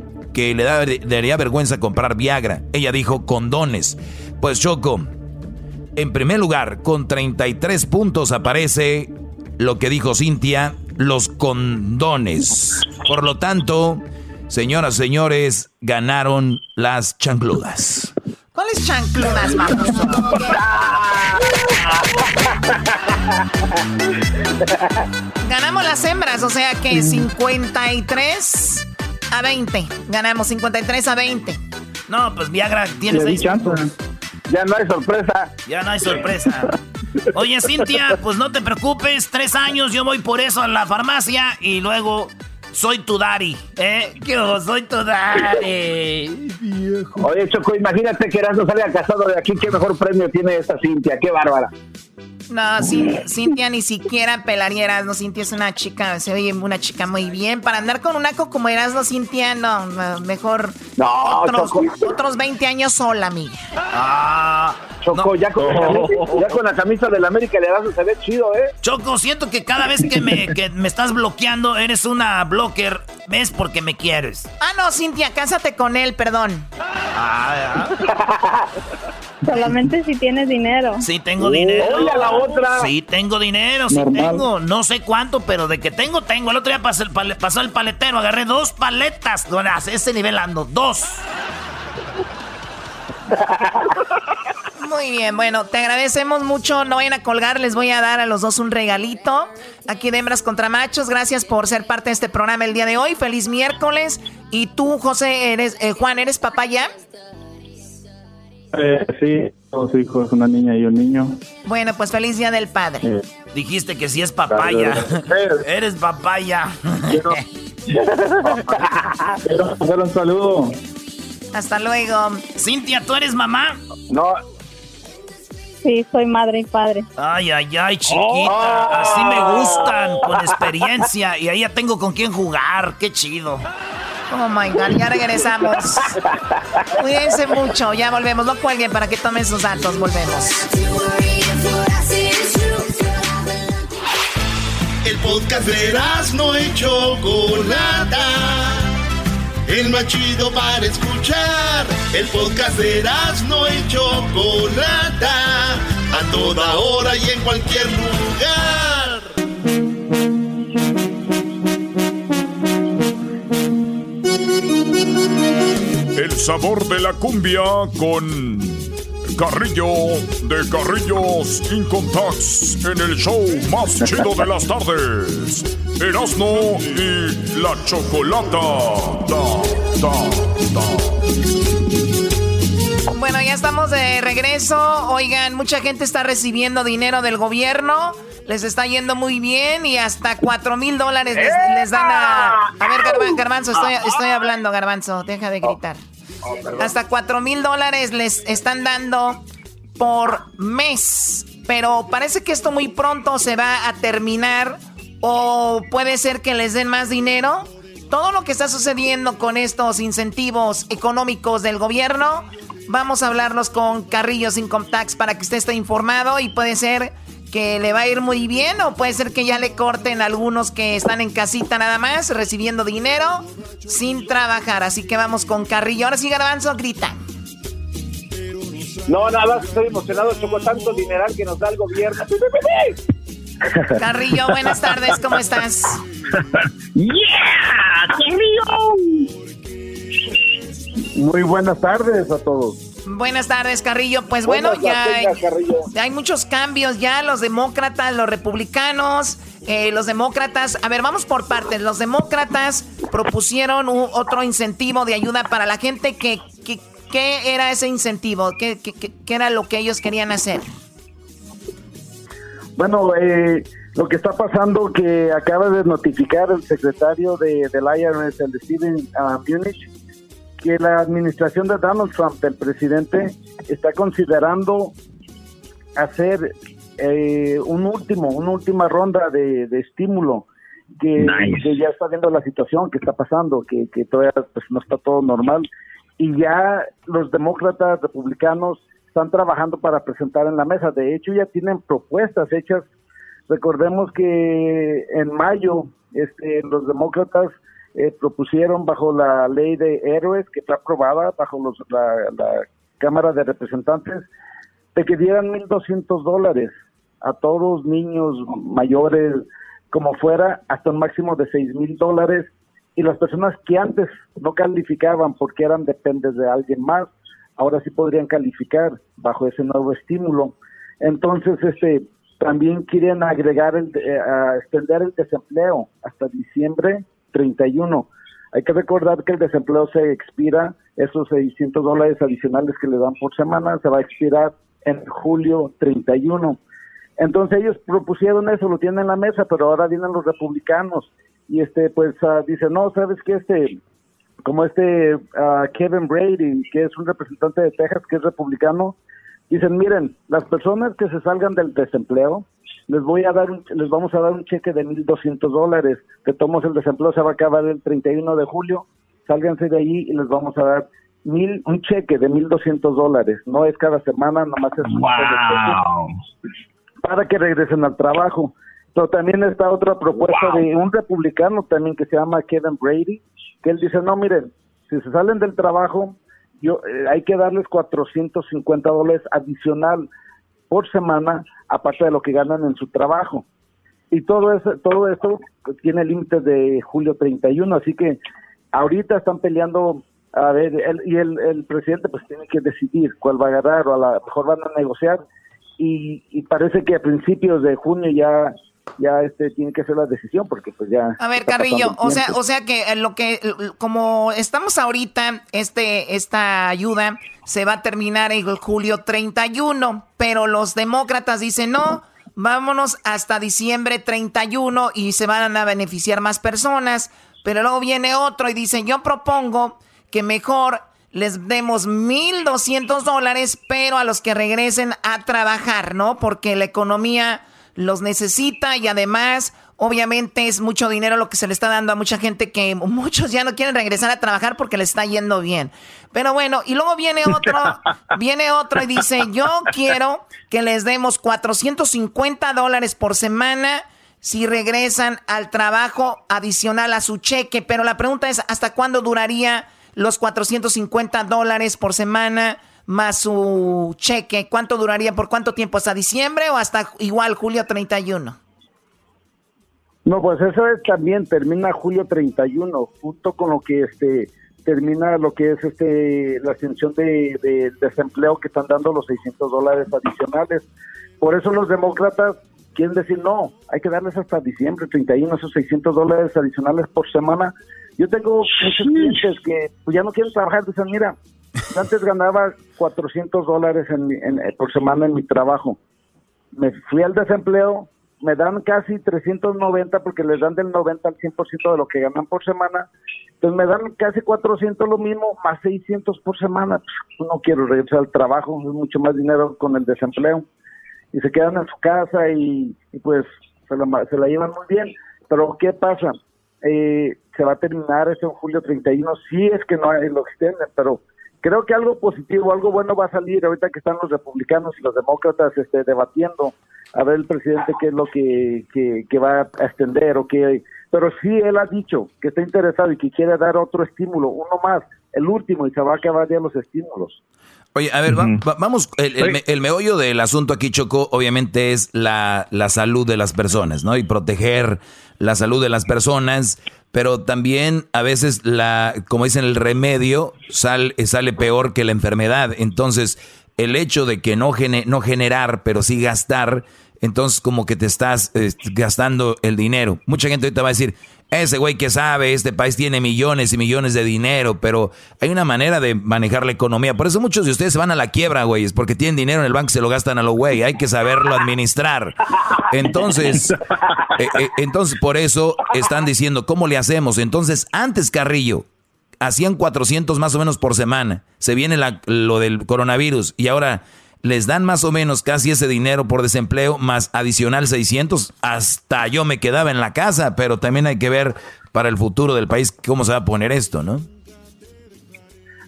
le, daría vergüenza comprar Viagra. Ella dijo condones. Pues Choco, en primer lugar, con 33 puntos aparece lo que dijo Cintia, los condones. Por lo tanto, señoras, señores, ganaron las chancludas. ¿Cuáles chancludas, Ganamos las hembras, o sea que 53 a 20. Ganamos 53 a 20. No, pues Viagra tiene 6 Ya no hay sorpresa. Ya no hay sorpresa. Oye, Cintia, pues no te preocupes. Tres años yo voy por eso a la farmacia y luego soy tu daddy. ¿Eh? ¿Qué Soy tu daddy. Viejo. Oye, Choco, imagínate que Erasmo salga casado de aquí. ¿Qué mejor premio tiene esta Cintia? ¡Qué bárbara! No, Cintia ni siquiera pelaría no Cintia es una chica, se oye una chica muy bien. Para andar con un aco como Erasmo, Cintia, no, mejor no, otros, otros 20 años sola, amiga. Ah, Choco, ya, con la camisa, ya con la camisa del América le das se ve chido, ¿eh? Choco, siento que cada vez que me, que me estás bloqueando, eres una blocker, ¿ves? Porque me quieres. Ah, no, Cintia, cásate con él, perdón. Ah, [laughs] Solamente si tienes dinero. Sí, tengo dinero. Oye, la otra. Sí, tengo dinero, sí tengo. No sé cuánto, pero de que tengo, tengo. El otro día pasó el, pasó el paletero, agarré dos paletas. ese nivel ando, dos. Muy bien, bueno, te agradecemos mucho. No vayan a colgar, les voy a dar a los dos un regalito. Aquí de Hembras contra Machos, gracias por ser parte de este programa el día de hoy. Feliz miércoles ¿Y tú, José, eres, eh, Juan, eres papá ya? Eh, sí, dos hijos, una niña y un niño. Bueno, pues feliz día del padre. Eh, Dijiste que si es papaya. [laughs] Eres papaya. Quiero, [laughs] quiero hacer un saludo. Hasta luego. Cintia, ¿tú eres mamá? No. Sí, soy madre y padre. Ay, ay, ay, chiquita. Así me gustan, con [laughs] experiencia. Y ahí ya tengo con quién jugar. Qué chido. Oh my God, ya regresamos. [laughs] Cuídense mucho, ya volvemos. No cuelguen para que tomen sus datos. Volvemos. El podcast de no y Chocolata. El más chido para escuchar. El podcast de no y Chocolata. A toda hora y en cualquier lugar. El sabor de la cumbia con Carrillo de Carrillos Incontax en el show más chido de las tardes. Erasmo y la Chocolata. Da, da, Bueno, ya estamos de regreso. Oigan, mucha gente está recibiendo dinero del gobierno. Les está yendo muy bien y hasta cuatro mil dólares les, dan a... A ver, Garbanzo, estoy, estoy hablando, Garbanzo. Deja de gritar. Hasta 4 mil dólares les están dando por mes. Pero parece que esto muy pronto se va a terminar. O puede ser que les den más dinero. Todo lo que está sucediendo con estos incentivos económicos del gobierno, vamos a hablarlos con Carrillo Income Tax para que usted esté informado y puede ser que le va a ir muy bien o puede ser que ya le corten a algunos que están en casita nada más recibiendo dinero sin trabajar. Así que vamos con Carrillo. Ahora sí, Garbanzo, grita. No, nada más estoy emocionado, Choco, tanto dineral que nos da el gobierno. Carrillo, buenas tardes, ¿cómo estás? [laughs] ¡Yeah! ¡Carrillo! Muy buenas tardes a todos. Buenas tardes, Carrillo. Pues bueno, ya hay, muchos cambios ya. Los demócratas, los republicanos, eh, los demócratas. A ver, vamos por partes. Los demócratas propusieron otro incentivo de ayuda para la gente. que ¿Qué era ese incentivo? ¿Qué, era lo que ellos querían hacer? Bueno, eh, lo que está pasando que acaba de notificar el secretario de, del IRS, el Steven uh, Munich, que la administración de Donald Trump, el presidente, está considerando hacer eh, un último, una última ronda de, estímulo que, ya está viendo la situación que está pasando, que, que todavía pues, no está todo normal y ya los demócratas republicanos están trabajando para presentar en la mesa. De hecho, ya tienen propuestas hechas. Recordemos que en mayo este, los demócratas eh, propusieron bajo la ley de héroes que fue aprobada bajo los, la, Cámara de Representantes de que dieran 1.200 dólares a todos niños mayores como fuera hasta un máximo de $6,000 dólares. Y las personas que antes no calificaban porque eran dependes de alguien más ahora sí podrían calificar bajo ese nuevo estímulo. Entonces este también quieren agregar el eh, extender el desempleo hasta diciembre 31. Hay que recordar que el desempleo se expira, esos 600 dólares adicionales que le dan por semana, se va a expirar en julio 31. Entonces ellos propusieron eso, lo tienen en la mesa, pero ahora vienen los republicanos y este pues uh, dicen, no, sabes que este, como este uh, Kevin Brady, que es un representante de Texas, que es republicano, dicen, miren, las personas que se salgan del desempleo, les voy a dar un, les vamos a dar un cheque de 1.200 dólares, que tomos el desempleo se va a acabar el 31 de julio, sálganse de ahí y les vamos a dar mil, un cheque de 1.200 dólares, no es cada semana, nomás es un cheque para que regresen al trabajo. Pero también está otra propuesta de un republicano también que se llama Kevin Brady, que él dice, no, miren, si se salen del trabajo, yo eh, hay que darles 450 dólares adicional por semana, aparte de lo que ganan en su trabajo. Y todo eso, todo esto tiene límite de julio 31, así que ahorita están peleando, a ver, y el, presidente pues tiene que decidir cuál va a agarrar o a lo mejor van a negociar y, parece que a principios de junio ya ya este tiene que hacer la decisión porque pues ya a ver Carrillo o sea o sea que lo que como estamos ahorita este esta ayuda se va a terminar en julio 31 pero los demócratas dicen no vámonos hasta diciembre 31 y se van a beneficiar más personas pero luego viene otro y dice yo propongo que mejor les demos 1.200 dólares, pero a los que regresen a trabajar, ¿no? Porque la economía los necesita y además, obviamente es mucho dinero lo que se le está dando a mucha gente que [laughs] muchos ya no quieren regresar a trabajar porque les está yendo bien. Pero bueno, y luego viene otro, [laughs] viene otro y dice, yo quiero que les demos 450 dólares por semana si regresan al trabajo adicional a su cheque. Pero la pregunta es, ¿hasta cuándo duraría? los 450 dólares por semana más su cheque, ¿cuánto duraría? ¿Por cuánto tiempo? ¿Hasta diciembre o hasta igual julio 31? No, pues eso es también, termina julio 31, junto con lo que este termina lo que es este la extensión de, desempleo que están dando los 600 dólares adicionales. Por eso los demócratas quieren decir, no, hay que darles hasta diciembre 31 esos 600 dólares adicionales por semana yo tengo muchos clientes que pues, ya no quieren trabajar, dicen, mira, antes ganaba 400 dólares en, eh, por semana en mi trabajo. Me fui al desempleo, me dan casi 390 porque les dan del 90 al 100% de lo que ganan por semana. Entonces me dan casi 400 lo mismo, más 600 por semana. Pues, no quiero regresar al trabajo, es mucho más dinero con el desempleo. Y se quedan en su casa y, pues se la, se la llevan muy bien. Pero ¿qué pasa? Eh, se va a terminar eso en julio 31, si es que no lo extienden, pero creo que algo positivo, algo bueno va a salir ahorita que están los republicanos y los demócratas este, debatiendo a ver el presidente qué es lo que, que, va a extender o qué, pero sí él ha dicho que está interesado y que quiere dar otro estímulo, uno más, el último y se va a acabar ya los estímulos. Oye, a ver, vamos, el, el, meollo del asunto aquí, Choco, obviamente es la, la salud de las personas, ¿no? Y proteger la salud de las personas, pero también a veces la, como dicen, el remedio sale, sale peor que la enfermedad. Entonces, el hecho de que no, no generar, pero sí gastar, entonces como que te estás eh, gastando el dinero. Mucha gente ahorita va a decir, ese güey que sabe, este país tiene millones y millones de dinero, pero hay una manera de manejar la economía. Por eso muchos de ustedes se van a la quiebra, güey, es porque tienen dinero en el banco y se lo gastan a lo güey. Hay que saberlo administrar. Entonces, eh, eh, entonces por eso están diciendo, ¿cómo le hacemos? Entonces, antes Carrillo, hacían 400 más o menos por semana. Se viene lo del coronavirus y ahora les dan más o menos casi ese dinero por desempleo, más adicional 600, hasta yo me quedaba en la casa, pero también hay que ver para el futuro del país cómo se va a poner esto, ¿no?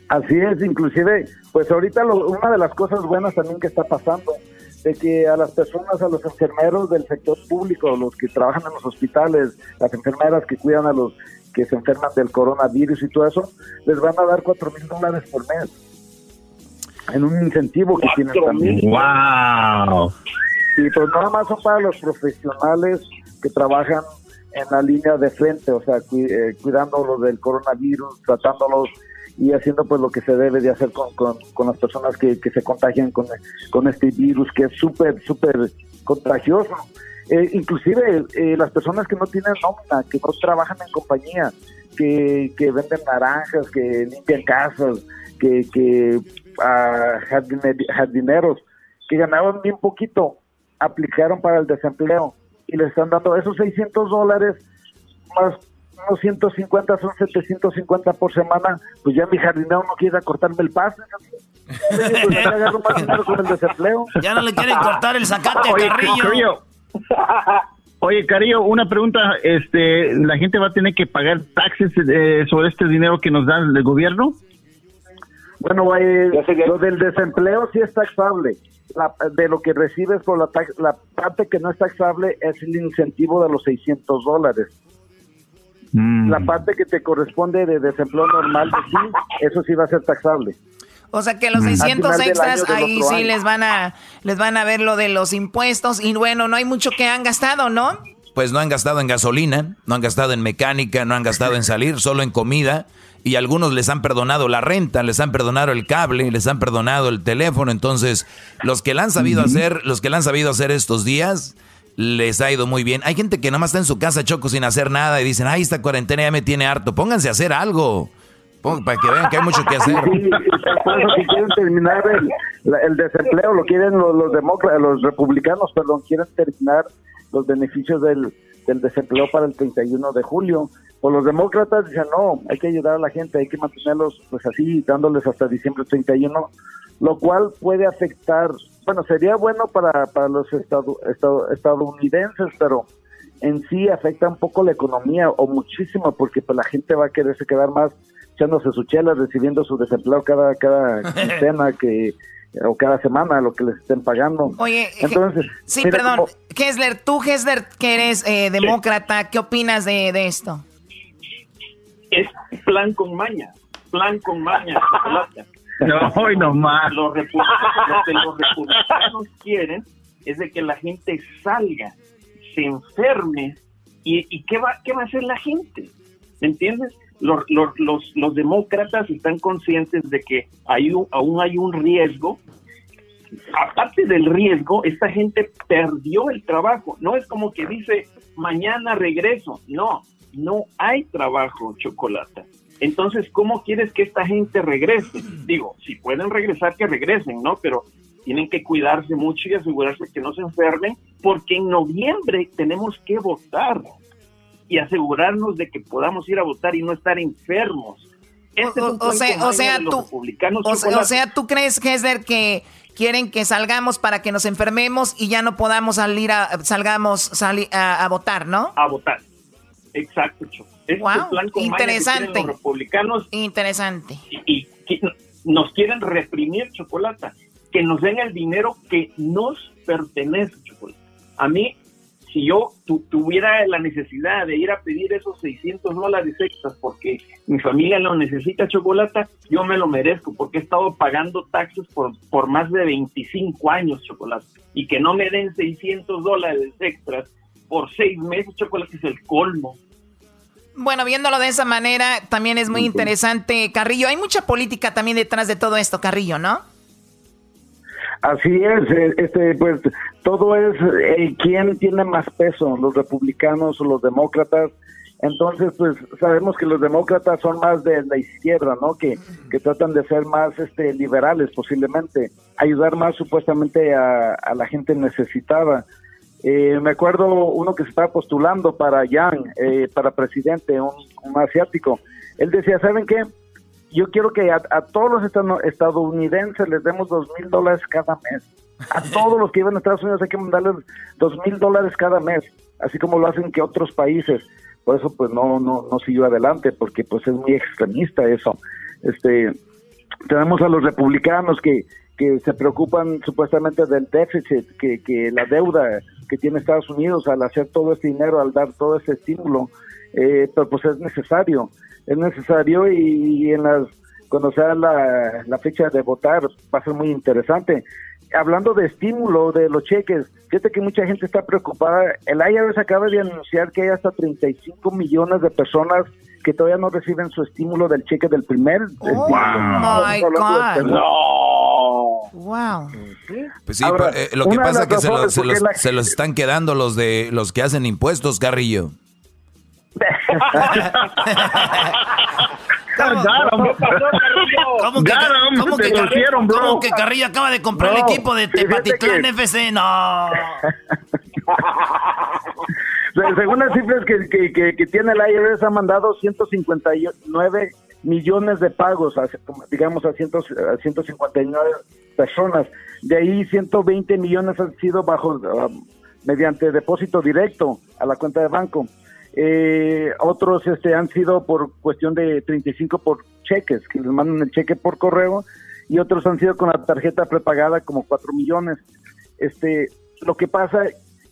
Así es, inclusive, pues ahorita una de las cosas buenas también que está pasando, de que a las personas, a los enfermeros del sector público, los que trabajan en los hospitales, las enfermeras que cuidan a los que se enferman del coronavirus y todo eso, les van a dar cuatro mil dólares por mes en un incentivo que tienen también. ¡Wow! Y pues nada más son para los profesionales que trabajan en la línea de frente, o sea, eh, cuidándolos del coronavirus, tratándolos y haciendo pues lo que se debe de hacer con, con, las personas que, que, se contagian con, con este virus que es súper, súper contagioso. Eh, inclusive eh, las personas que no tienen nómina, que no trabajan en compañía, que, que venden naranjas, que limpian casas, que, que a jardineros que ganaban bien poquito, aplicaron para el desempleo y le están dando esos 600 dólares más unos 150, son 750 por semana, pues ya mi jardinero no quiere cortarme el paso. [laughs] Ya no le quieren cortar el zacate a Carrillo. [laughs] Oye, Carrillo, una pregunta, este, ¿la gente va a tener que pagar taxes eh, sobre este dinero que nos da el gobierno? Bueno, lo del desempleo sí es taxable. de lo que recibes por la, la parte que no es taxable es el incentivo de los 600 dólares. La mm. parte que te corresponde de desempleo normal, sí, eso sí va a ser taxable. O sea que los 600 mm. extras ahí sí les van a les van a ver lo de los impuestos y bueno, no hay mucho que han gastado, ¿no? Pues no han gastado en gasolina, no han gastado en mecánica, no han gastado en salir, solo en comida y algunos les han perdonado la renta, les han perdonado el cable, les han perdonado el teléfono. Entonces, los que la han sabido hacer, los que la han sabido hacer estos días, les ha ido muy bien. Hay gente que nada más está en su casa, Choco, sin hacer nada y dicen, ay, esta cuarentena ya me tiene harto. Pónganse a hacer algo. para que vean que hay mucho que hacer. Sí, si quieren terminar el, desempleo, lo quieren los, los demócratas, los republicanos, perdón, quieren terminar los beneficios del, del desempleo para el 31 de julio. O los demócratas dicen, no, hay que ayudar a la gente, hay que mantenerlos pues así, dándoles hasta diciembre 31, lo cual puede afectar, bueno, sería bueno para, para los estadounidenses, pero en sí afecta un poco la economía o muchísimo porque pues la gente va a quererse quedar más echándose su chela, recibiendo su desempleo cada cada [laughs] quincena que o cada semana lo que les estén pagando. Oye, entonces sí, perdón, tú Kessler que eres eh, demócrata, ¿qué opinas de, de, esto? Es plan con maña, plan con maña. no, hoy nomás. Los republicanos, lo que los republicanos quieren es de que la gente salga, se enferme y, y ¿qué va qué va a hacer la gente, ¿me entiendes? Los, los, los, demócratas están conscientes de que hay aún hay un riesgo. Aparte del riesgo, esta gente perdió el trabajo. No es como que dice, mañana regreso. No, no hay trabajo, chocolate. Entonces, ¿cómo quieres que esta gente regrese? Digo, si pueden regresar, que regresen, ¿no? Pero tienen que cuidarse mucho y asegurarse que no se enfermen, porque en noviembre tenemos que votar y asegurarnos de que podamos ir a votar y no estar enfermos. Este o, sea, o sea, tú, o, sea, tú crees, Hesder, que quieren que salgamos para que nos enfermemos y ya no podamos salir a, salgamos a, votar, ¿no? A votar. Exacto, Este plan interesante. los republicanos. Interesante. Y, nos quieren reprimir, Chocolata, que nos den el dinero que nos pertenece, Chocolata. A mí si yo tuviera la necesidad de ir a pedir esos 600 dólares extras porque mi familia lo necesita chocolate, yo me lo merezco porque he estado pagando taxes por, por más de 25 años chocolate y que no me den 600 dólares extras por seis meses chocolate es el colmo. Bueno, viéndolo de esa manera, también es muy interesante, Carrillo. Hay mucha política también detrás de todo esto, Carrillo, ¿no? Así es, eh, este, pues todo es eh, quién tiene más peso, los republicanos o los demócratas. Entonces, pues sabemos que los demócratas son más de la izquierda, ¿no? Que, que tratan de ser más este, liberales posiblemente, ayudar más supuestamente a, la gente necesitada. Eh, me acuerdo uno que se estaba postulando para Yang, eh, para presidente, un, un asiático. Él decía, ¿saben qué? Yo quiero que a, todos los estadounidenses les demos dos mil dólares cada mes. A [laughs] todos los que viven en Estados Unidos hay que mandarles dos mil dólares cada mes, así como lo hacen que otros países. Por eso pues no, no, no siguió adelante, porque pues es muy extremista eso. Este, tenemos a los republicanos que, que se preocupan supuestamente del déficit, que, que la deuda que tiene Estados Unidos al hacer todo este dinero, al dar todo ese estímulo, eh, pero pues es necesario es necesario y, en las cuando sea la, la, fecha de votar va a ser muy interesante. Hablando de estímulo de los cheques, fíjate que mucha gente está preocupada. El IRS acaba de anunciar que hay hasta 35 millones de personas que todavía no reciben su estímulo del cheque del primer. Oh, my God. No. Wow. Pues sí, eh, lo que pasa es que se, los, se los están quedando los de los que hacen impuestos, Carrillo. [laughs] ¿Cómo, que, ¿cómo, que, ¿Cómo que Carrillo acaba de comprar el equipo de Tepatitlán FC? No. [laughs] Según las cifras que, que, que, tiene el IRS, ha mandado 159 millones de pagos, a, digamos, a, a 159 personas. De ahí 120 millones han sido bajo, um, mediante depósito directo a la cuenta de banco. Eh, otros este, han sido por cuestión de 35 por cheques, que les mandan el cheque por correo, y otros han sido con la tarjeta prepagada como 4 millones. Este, lo que pasa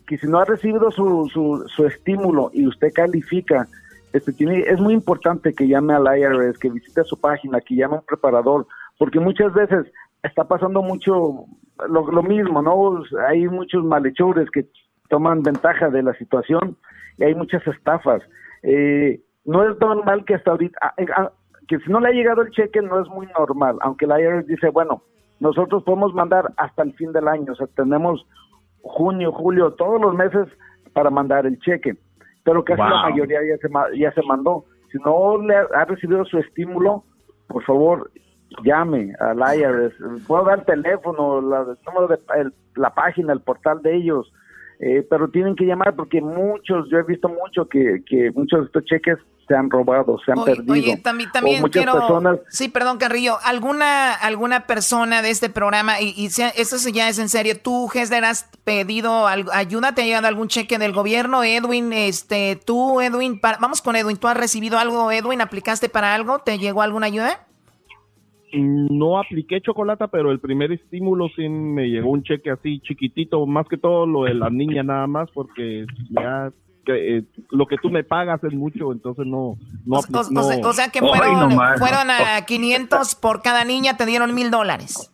que si no ha recibido su, su, su estímulo y usted califica, este, tiene, es muy importante que llame al IRS, que visite su página, que llame a un preparador, porque muchas veces está pasando mucho lo, lo mismo, ¿no? Hay muchos malhechores que toman ventaja de la situación y hay muchas estafas. Eh, no es normal que hasta ahorita, ah, eh, ah, que si no le ha llegado el cheque no es muy normal, aunque la IRS dice, bueno, nosotros podemos mandar hasta el fin del año, o sea, tenemos junio, julio, todos los meses para mandar el cheque, pero casi la mayoría ya se, ya se mandó. Si no le ha, recibido su estímulo, por favor, llame al IRS. Puedo dar el teléfono, la, el número de la página, el portal de ellos, eh, pero tienen que llamar porque muchos, yo he visto mucho que, que muchos de estos cheques se han robado, se han perdido. Oye, también, también quiero... Personas... Sí, perdón, Carrillo. ¿Alguna, alguna persona de este programa, y, y esto ya es en serio, tú, Hesler, has pedido ayuda? ¿Te ha llegado algún cheque del gobierno? Edwin, este, tú, Edwin, vamos con Edwin. ¿Tú has recibido algo, Edwin? ¿Aplicaste para algo? ¿Te llegó alguna ayuda? No apliqué chocolate, pero el primer estímulo sí me llegó un cheque así chiquitito, más que todo lo de la niña nada más, porque ya eh, lo que tú me pagas es mucho, entonces no... no, o, sea, que fueron, fueron a 500 por cada niña, te dieron mil dólares.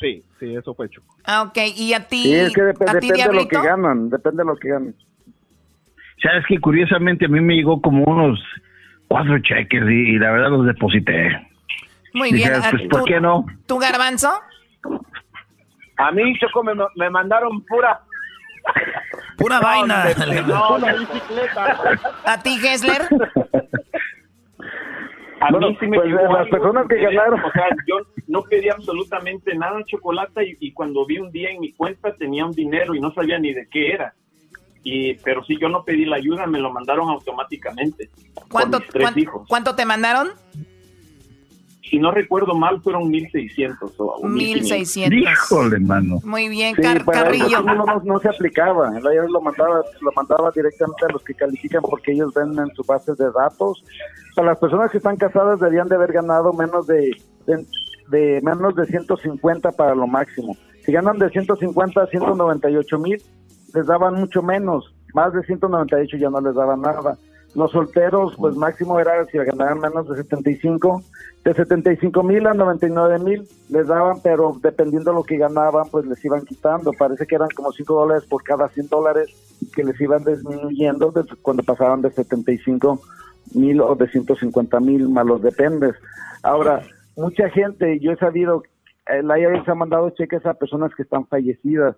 Sí, sí, eso fue hecho. Ah, ok, y a ti... Sí, es que depende de lo que ganan, depende de lo que ganan. Sabes que curiosamente a mí me llegó como unos cuatro cheques y la verdad los deposité. Muy bien. Pues, ¿Por qué no? ¿Tu garbanzo? A mí, Choco, me, me mandaron pura... Pura vaina. no, la [laughs] bicicleta. ¿A ti, Gessler? A mí sí me pues, las personas que ganaron. O sea, yo no pedí absolutamente nada chocolate y, y, cuando vi un día en mi cuenta tenía un dinero y no sabía ni de qué era. Y, pero si yo no pedí la ayuda, me lo mandaron automáticamente. ¿Cuánto, ¿cuánto, ¿cuánto te mandaron? Si no recuerdo mal, fueron 1600 o 1600. Híjole, mano. Muy bien, Carrillo. No, no, se aplicaba, el IRS lo mandaba, lo mandaba directamente a los que califican porque ellos ven en su base de datos. Para las personas que están casadas deberían de haber ganado menos de, de, menos de 150 para lo máximo. Si ganan de 150 a 198 mil, les daban mucho menos. Más de 198 ya no les daban nada. Los solteros, pues máximo era si ganaban menos de 75 de 75 mil a 99 mil les daban, pero dependiendo de lo que ganaban, pues les iban quitando. Parece que eran como 5 dólares por cada 100 dólares que les iban disminuyendo cuando pasaban de 75 mil o de 150 mil malos dependes. Ahora, mucha gente, yo he sabido, el IRS ha mandado cheques a personas que están fallecidas,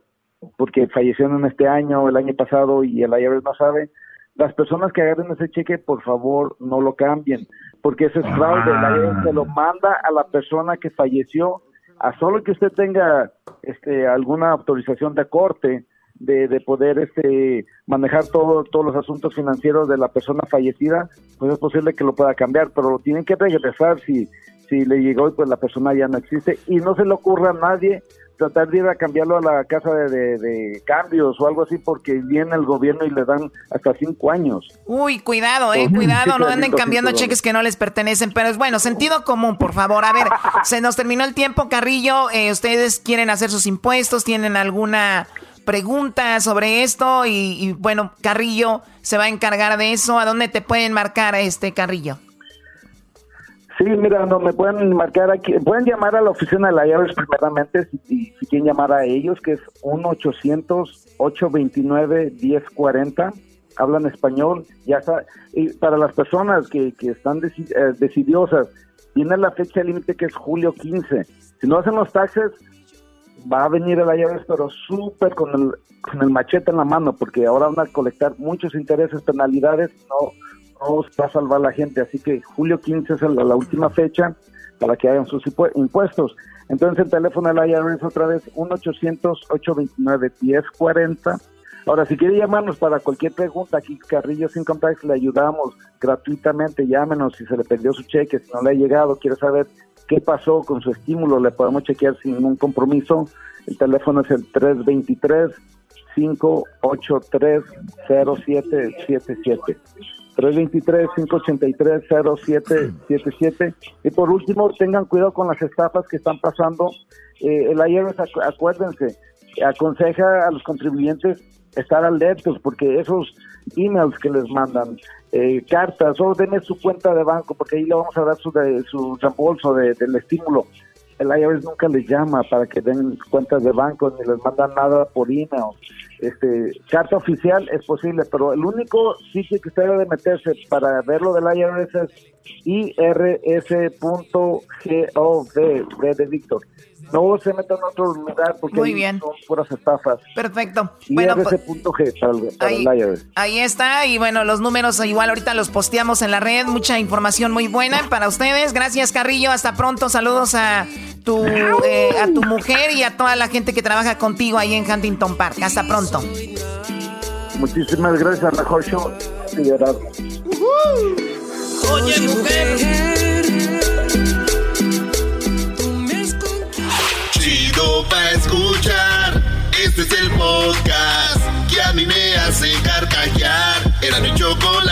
porque fallecieron este año o el año pasado y el IRS no sabe. Las personas que agarren ese cheque, por favor, no lo cambien porque ese es fraude, la se lo manda a la persona que falleció, a solo que usted tenga este, alguna autorización de corte de, de poder este, manejar todo, todos los asuntos financieros de la persona fallecida, pues es posible que lo pueda cambiar, pero lo tienen que regresar si, si le llegó y pues la persona ya no existe y no se le ocurra a nadie tratar de ir a cambiarlo a la casa de, cambios o algo así porque viene el gobierno y le dan hasta cinco años. Uy, cuidado, eh, cuidado, no anden cambiando cheques que no les pertenecen, pero es bueno, sentido común, por favor. A ver, [laughs] se nos terminó el tiempo, Carrillo, eh, ustedes quieren hacer sus impuestos, tienen alguna pregunta sobre esto y, y bueno, Carrillo se va a encargar de eso. ¿A dónde te pueden marcar este Carrillo? Sí, mira, no me pueden marcar aquí, pueden llamar a la oficina de la IRS primeramente si, si quieren llamar a ellos, que es 1-800-829-1040, hablan español, ya está, y para las personas que, que están eh, decidiosas, tiene la fecha límite que es julio 15, si no hacen los taxes, va a venir el IRS, pero súper con el, con el machete en la mano, porque ahora van a colectar muchos intereses, penalidades, no no va a salvar la gente. Así que julio 15 es la, última fecha para que hagan sus impuestos. Entonces el teléfono del IRS otra vez 1-800-829-1040. Ahora, si quiere llamarnos para cualquier pregunta, aquí Carrillo Sin Tax le ayudamos gratuitamente. Llámenos si se le perdió su cheque, si no le ha llegado, quiere saber qué pasó con su estímulo, le podemos chequear sin ningún compromiso. El teléfono es el 323 583 0777. 323-583-0777. Y por último, tengan cuidado con las estafas que estestán pasando. Eh, el IRS, acuérdense, aconseja a los contribuyentes estar alertos porque esos emails que les mandan, eh, cartas, o denme su cuenta de banco porque ahí le vamos a dar su, de, su reembolso del estímulo el IRS nunca les llama para que den cuentas de banco ni les mandan nada por email. Este, carta oficial es posible, pero el único sitio que usted debe meterse para verlo del IRS es irs.gov, de Víctor, no se metan en otro lugar porque Muy bien. son puras estafas. Perfecto. Bueno, pues, para, el- para ahí, el IRS. ahí está. Y bueno, los números igual ahorita los posteamos en la red. Mucha información muy buena para ustedes. Gracias, Carrillo. Hasta pronto. Saludos a tu, [laughs] eh, a tu mujer y a toda la gente que trabaja contigo ahí en Huntington Park. Hasta pronto. Muchísimas gracias Show. y de verdad. Oye, mujer. Chido pa' escuchar. Este es el podcast que a mí me hace carcajear. Era mi chocolata.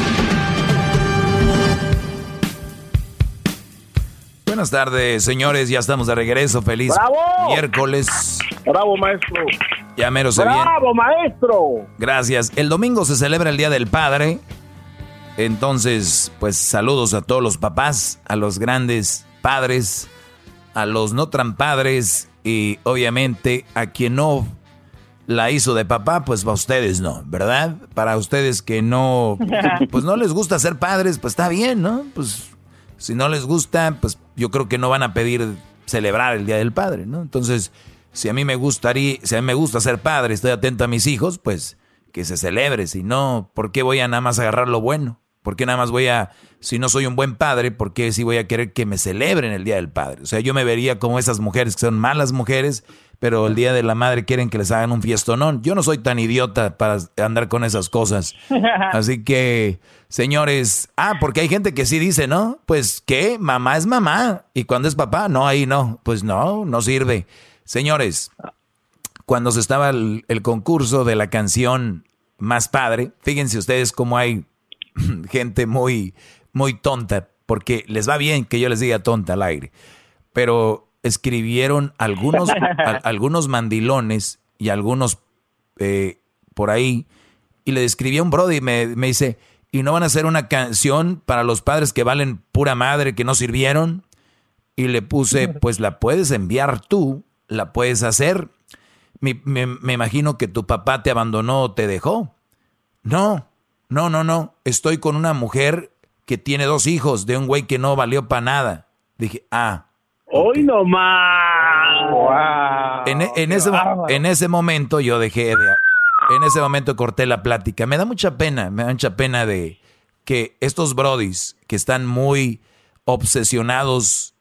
Buenas tardes, señores. Ya estamos de regreso. Feliz ¡Bravo! miércoles. Bravo, maestro. Ya mero se. Bravo, maestro. Gracias. El domingo se celebra el Día del Padre. Entonces, pues saludos a todos los papás, a los grandes padres, a los no tan padres y obviamente a quien no la hizo de papá, pues a ustedes no, ¿verdad? Para ustedes que no, [laughs] pues no les gusta ser padres, pues está bien, ¿no? Pues si no les gusta, pues yo creo que no van a pedir celebrar el Día del Padre, ¿no? Entonces, si a mí me gustaría, si a mí me gusta ser padre, estoy atento a mis hijos, pues que se celebre, si no, ¿por qué voy a nada más agarrar lo bueno? ¿Por qué nada más voy a, si no soy un buen padre, por qué sí voy a querer que me celebren el Día del Padre? O sea, yo me vería como esas mujeres que son malas mujeres, pero el Día de la Madre quieren que les hagan un fiestonón. Yo no soy tan idiota para andar con esas cosas. [laughs] Así que, señores, ah, porque hay gente que sí dice, ¿no? Pues, ¿qué? Mamá es mamá. Y cuando es papá, no, ahí no. Pues no, no sirve. Señores, cuando se estaba el, el concurso de la canción Más Padre, fíjense ustedes cómo hay [laughs] gente muy, muy tonta, porque les va bien que yo les diga tonta al aire, pero escribieron algunos, [laughs] a- algunos mandilones y algunos eh, por ahí, y le escribí a un brody y me, me dice, ¿y no van a hacer una canción para los padres que valen pura madre, que no sirvieron? Y le puse, [laughs] pues la puedes enviar tú, la puedes hacer. Me, me- me imagino que tu papá te abandonó o te dejó. No, no, no, no. Estoy con una mujer que tiene dos hijos de un güey que no valió para nada. Dije, ah. Hoy nomás. En, e- en ese, mo- en ese momento yo dejé de... En ese momento corté la plática. Me da mucha pena, me da mucha pena de que estos brodis que están muy obsesionados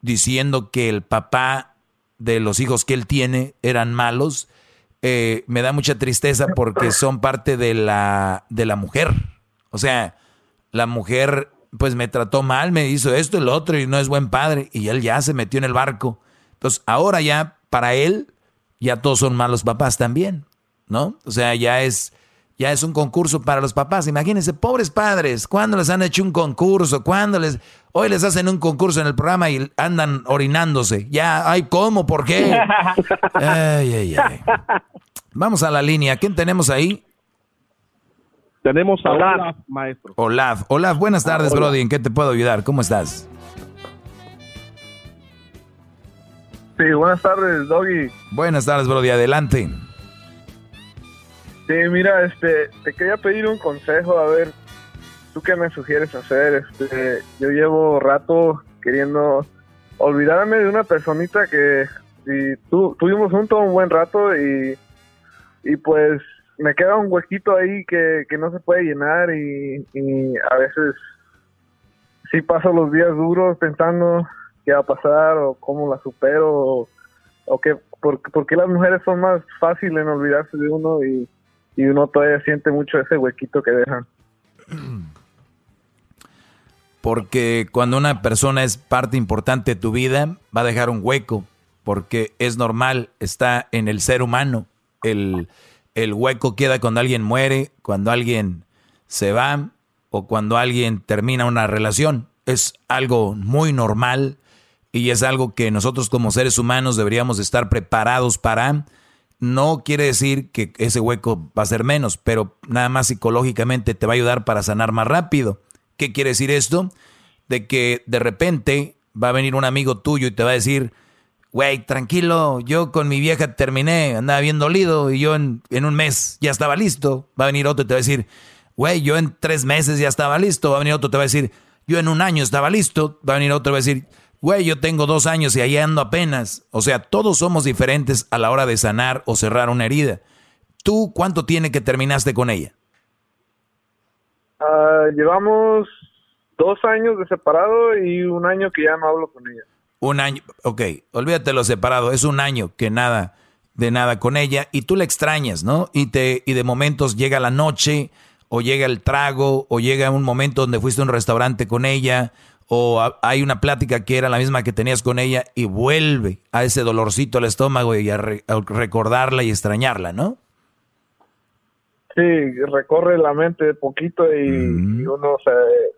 diciendo que el papá de los hijos que él tiene eran malos, eh, me da mucha tristeza porque son parte de la, de la mujer. O sea, la mujer pues me trató mal, me hizo esto y lo otro y no es buen padre y él ya se metió en el barco. Entonces ahora ya para él ya todos son malos papás también, ¿no? O sea, ya es ya es un concurso para los papás. Imagínense, pobres padres, ¿cuándo les han hecho un concurso? ¿Cuándo les hoy les hacen un concurso en el programa y andan orinándose? Ya, ay, ¿cómo? ¿Por qué? [laughs] Ay, ay, ay. Vamos a la línea. ¿Quién tenemos ahí? Tenemos a Hola. Olaf, maestro. Olaf. Olaf, buenas tardes, Hola. Brody. ¿En qué te puedo ayudar? ¿Cómo estás? Sí, buenas tardes, Doggy. Buenas tardes, Brody. Adelante. Sí, mira, este, te quería pedir un consejo, a ver, ¿tú qué me sugieres hacer? Este, yo llevo rato queriendo olvidarme de una personita que y tu- tuvimos juntos un buen rato y, y pues me queda un huequito ahí que, que no se puede llenar y, a veces sí paso los días duros pensando qué va a pasar o cómo la supero o, o qué, por, por qué las mujeres son más fáciles en olvidarse de uno y, y uno todavía siente mucho ese huequito que dejan. Porque cuando una persona es parte importante de tu vida, va a dejar un hueco. Porque es normal, está en el ser humano. El, el hueco queda cuando alguien muere, cuando alguien se va o cuando alguien termina una relación. Es algo muy normal y es algo que nosotros como seres humanos deberíamos estar preparados para. no quiere decir que ese hueco va a ser menos, pero nada más psicológicamente te va a ayudar para sanar más rápido. ¿Qué quiere decir esto? De que de repente va a venir un amigo tuyo y te va a decir, güey, tranquilo, yo con mi vieja terminé, andaba bien dolido y yo en, en, un mes ya estaba listo. Va a venir otro y te va a decir, güey, yo en tres meses ya estaba listo. Va a venir otro y te va a decir, yo en un año estaba listo. Va a venir otro y va a decir, güey, yo tengo dos años y ahí ando apenas. O sea, todos somos diferentes a la hora de sanar o cerrar una herida. ¿Tú cuánto tiene que terminaste con ella? Uh, llevamos dos años de separado y un año que ya no hablo con ella. Un año, ok, olvídate lo separado, es un año que nada, de nada con ella y tú la extrañas, ¿no? Y, te, y de momentos llega la noche o llega el trago o llega un momento donde fuiste a un restaurante con ella o hay una plática que era la misma que tenías con ella y vuelve a ese dolorcito al estómago y a, recordarla y extrañarla, ¿no? Sí, recorre la mente poquito y, uno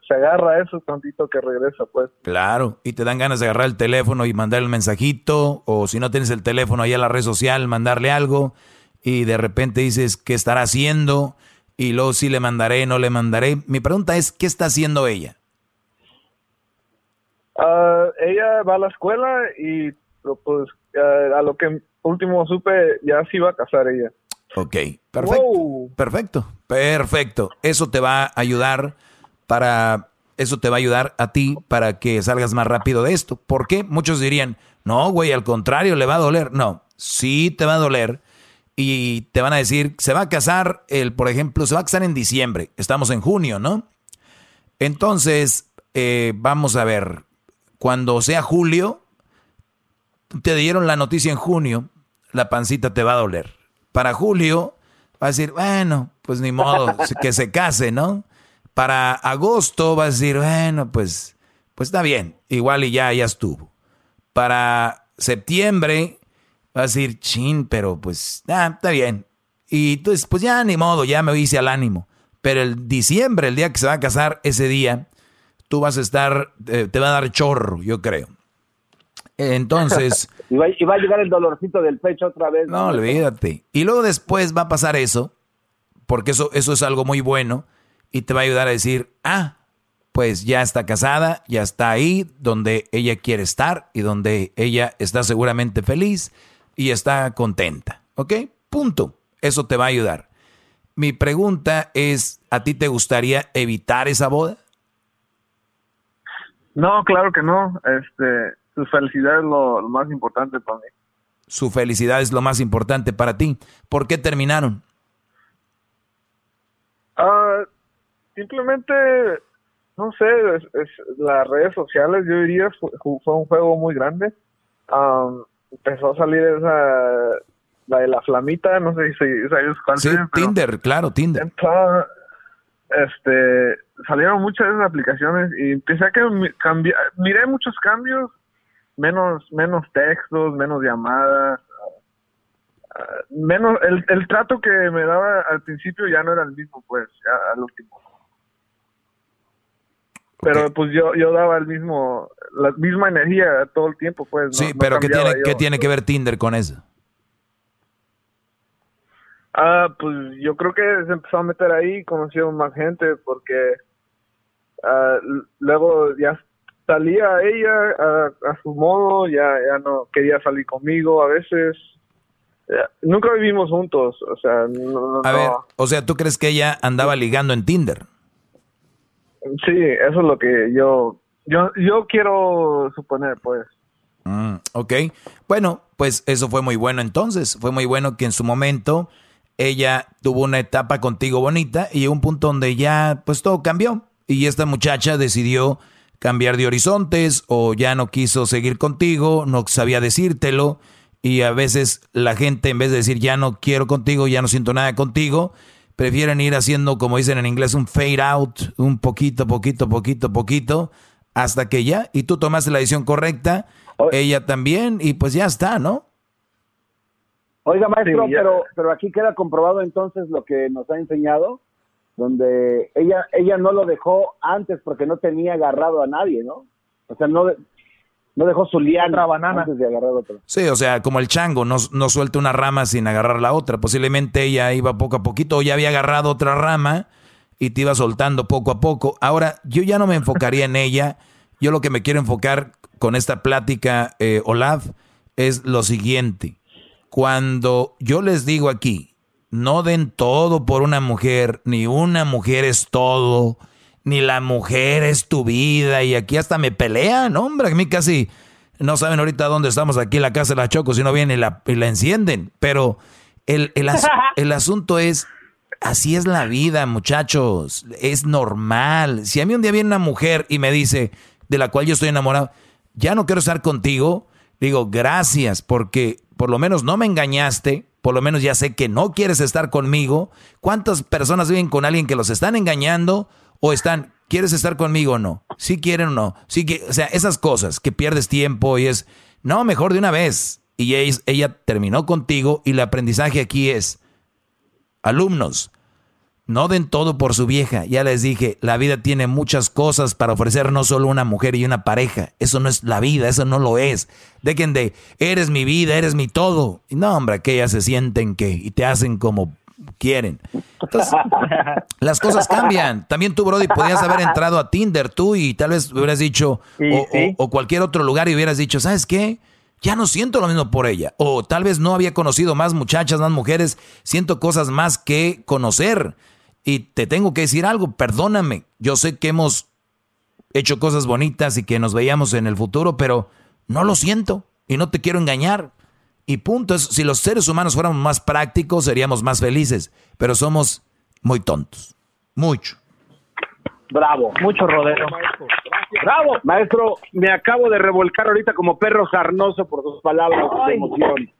se, agarra a eso tantito que regresa, pues. Claro, y te dan ganas de agarrar el teléfono y mandar el mensajito, o si no tienes el teléfono ahí a la red social, mandarle algo, y de repente dices, ¿qué estará haciendo? Y luego sí le mandaré, no le mandaré. Mi pregunta es, ¿qué está haciendo ella? Uh, ella va a la escuela y pues uh, a lo que último supe ya se iba a casar ella. Ok, perfecto. Perfecto, perfecto. Eso te va a ayudar para, eso te va a ayudar a ti para que salgas más rápido de esto. ¿Por qué? Muchos dirían, no, güey, al contrario, le va a doler. No, sí te va a doler y te van a decir, se va a casar, el, por ejemplo, se va a casar en diciembre. Estamos en junio, ¿no? Entonces, eh, vamos a ver, cuando sea julio, te dieron la noticia en junio, la pancita te va a doler. Para julio, va a decir, bueno, pues ni modo, que se case, ¿no? Para agosto va a decir, bueno, pues, pues está bien, igual y ya, ya estuvo. Para septiembre va a decir, chin, pero pues, ah, está bien. Y entonces, pues ya ni modo, ya me hice al ánimo. Pero el diciembre, el día que se va a casar, ese día, tú vas a estar, eh, te va a dar chorro, yo creo. Entonces... [laughs] y, va, a llegar el dolorcito del pecho otra vez. No, olvídate. Y luego después va a pasar eso, porque eso, eso es algo muy bueno, y te va a ayudar a decir, ah, pues ya está casada, ya está ahí donde ella quiere estar y donde ella está seguramente feliz y está contenta. ¿Ok? Punto. Eso te va a ayudar. Mi pregunta es, ¿a ti te gustaría evitar esa boda? No, claro que no. Este, su felicidad es lo, más importante para mí. Su felicidad es lo más importante para ti. ¿Por qué terminaron? Ah, simplemente, no sé, las redes sociales, yo diría, fue, un juego muy grande. empezó a salir esa, la de la flamita, no sé si sabes cuál Sí, Tinder, claro, Tinder este, salieron muchas de esas aplicaciones y empecé a que cambiar, miré muchos cambios, menos, menos textos, menos llamadas, ah, menos, el, el trato que me daba al principio ya no era el mismo, pues, al último. Pero pues yo, yo daba el mismo, la misma energía todo el tiempo, pues. Sí, pero ¿qué tiene, ¿qué tiene que ver Tinder con eso? Ah, pues yo creo que se empezó a meter ahí, conoció más gente porque ah, luego ya salía ella a, su modo, ya, ya no quería salir conmigo a veces. nunca vivimos juntos, o sea, no, A ver, o sea, ¿tú crees que ella andaba ligando en Tinder? Sí, eso es lo que yo, yo, yo quiero suponer, pues. Mm, ok, bueno, pues eso fue muy bueno entonces, fue muy bueno que en su momento ella tuvo una etapa contigo bonita y un punto donde ya pues todo cambió y esta muchacha decidió cambiar de horizontes o ya no quiso seguir contigo, no sabía decírtelo y a veces la gente en vez de decir ya no quiero contigo, ya no siento nada contigo, prefieren ir haciendo como dicen en inglés un fade out, un poquito, poquito, poquito, poquito, hasta que ya, y tú tomaste la decisión correcta, ella también, y pues ya está, ¿no? Oiga, maestro, pero, pero aquí queda comprobado entonces lo que nos ha enseñado, donde ella, ella no lo dejó antes porque no tenía agarrado a nadie, ¿no? O sea, no, no dejó su liana banana antes de agarrar otra. Sí, o sea, como el chango, no, no suelta una rama sin agarrar la otra. Posiblemente ella iba poco a poquito o ya había agarrado otra rama y te iba soltando poco a poco. Ahora, yo ya no me enfocaría en ella. Yo lo que me quiero enfocar con esta plática, eh, Olaf, es lo siguiente. Cuando yo les digo aquí, no den todo por una mujer, ni una mujer es todo ni la mujer es tu vida y aquí hasta me pelean, hombre, a mí casi no saben ahorita dónde estamos aquí en la casa de la Choco, si no vienen y la, la encienden, pero el, [laughs] el, asunto es, así es la vida, muchachos, es normal. Si a mí un día viene una mujer y me dice, de la cual yo estoy enamorado, ya no quiero estar contigo, digo, gracias, porque por lo menos no me engañaste, por lo menos ya sé que no quieres estar conmigo. ¿Cuántas personas viven con alguien que los están engañando? o están, ¿quieres estar conmigo o no? Si quieren o no. Sí que, o sea, esas cosas que pierdes tiempo y es, no, mejor de una vez. Y ella, ella terminó contigo y el aprendizaje aquí es, alumnos, no den todo por su vieja. Ya les dije, la vida tiene muchas cosas para ofrecer, no solo una mujer y una pareja. Eso no es la vida, eso no lo es. Dejen de, eres mi vida, eres mi todo. Y no, hombre, que ellas se sienten que y te hacen como quieren. [laughs] las cosas cambian. También tú, Brody, podías haber entrado a Tinder tú y tal vez hubieras dicho, o, cualquier otro lugar y hubieras dicho, ¿sabes qué? Ya no siento lo mismo por ella. O tal vez no había conocido más muchachas, más mujeres, siento cosas más que conocer. Y te tengo que decir algo, perdóname. Yo sé que hemos hecho cosas bonitas y que nos veíamos en el futuro, pero no lo siento y no te quiero engañar. Y punto. si los seres humanos fuéramos más prácticos, seríamos más felices. Pero somos muy tontos. Mucho. Bravo. Mucho rodeo. Bravo. Maestro, me acabo de revolcar ahorita como perro sarnoso por sus palabras de emoción.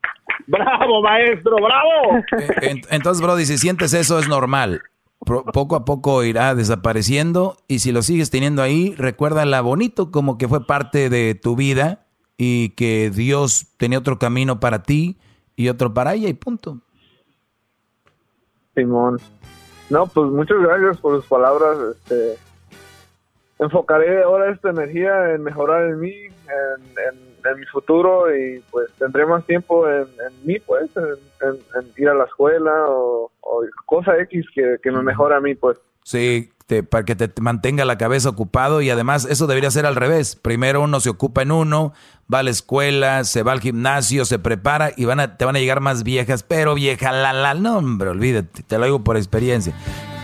Bravo, maestro, bravo. Eh, entonces, Brody, si sientes eso es normal. Poco a poco irá desapareciendo y si lo sigues teniendo ahí, recuérdala bonito como que fue parte de tu vida y que Dios tenía otro camino para ti y otro para ella y punto. Simón. No, pues muchas gracias por sus palabras. Este, enfocaré ahora esta energía en mejorar en mí, en, mi futuro y pues tendré más tiempo en, mí, pues, en, ir a la escuela o, cosa X que, que me mejore a mí, pues. Sí, para que te mantenga la cabeza ocupado y además eso debería ser al revés. Primero uno se ocupa en uno, va a la escuela, se va al gimnasio, se prepara y van a, te van a llegar más viejas, pero vieja la la, no hombre, olvídate, te lo digo por experiencia.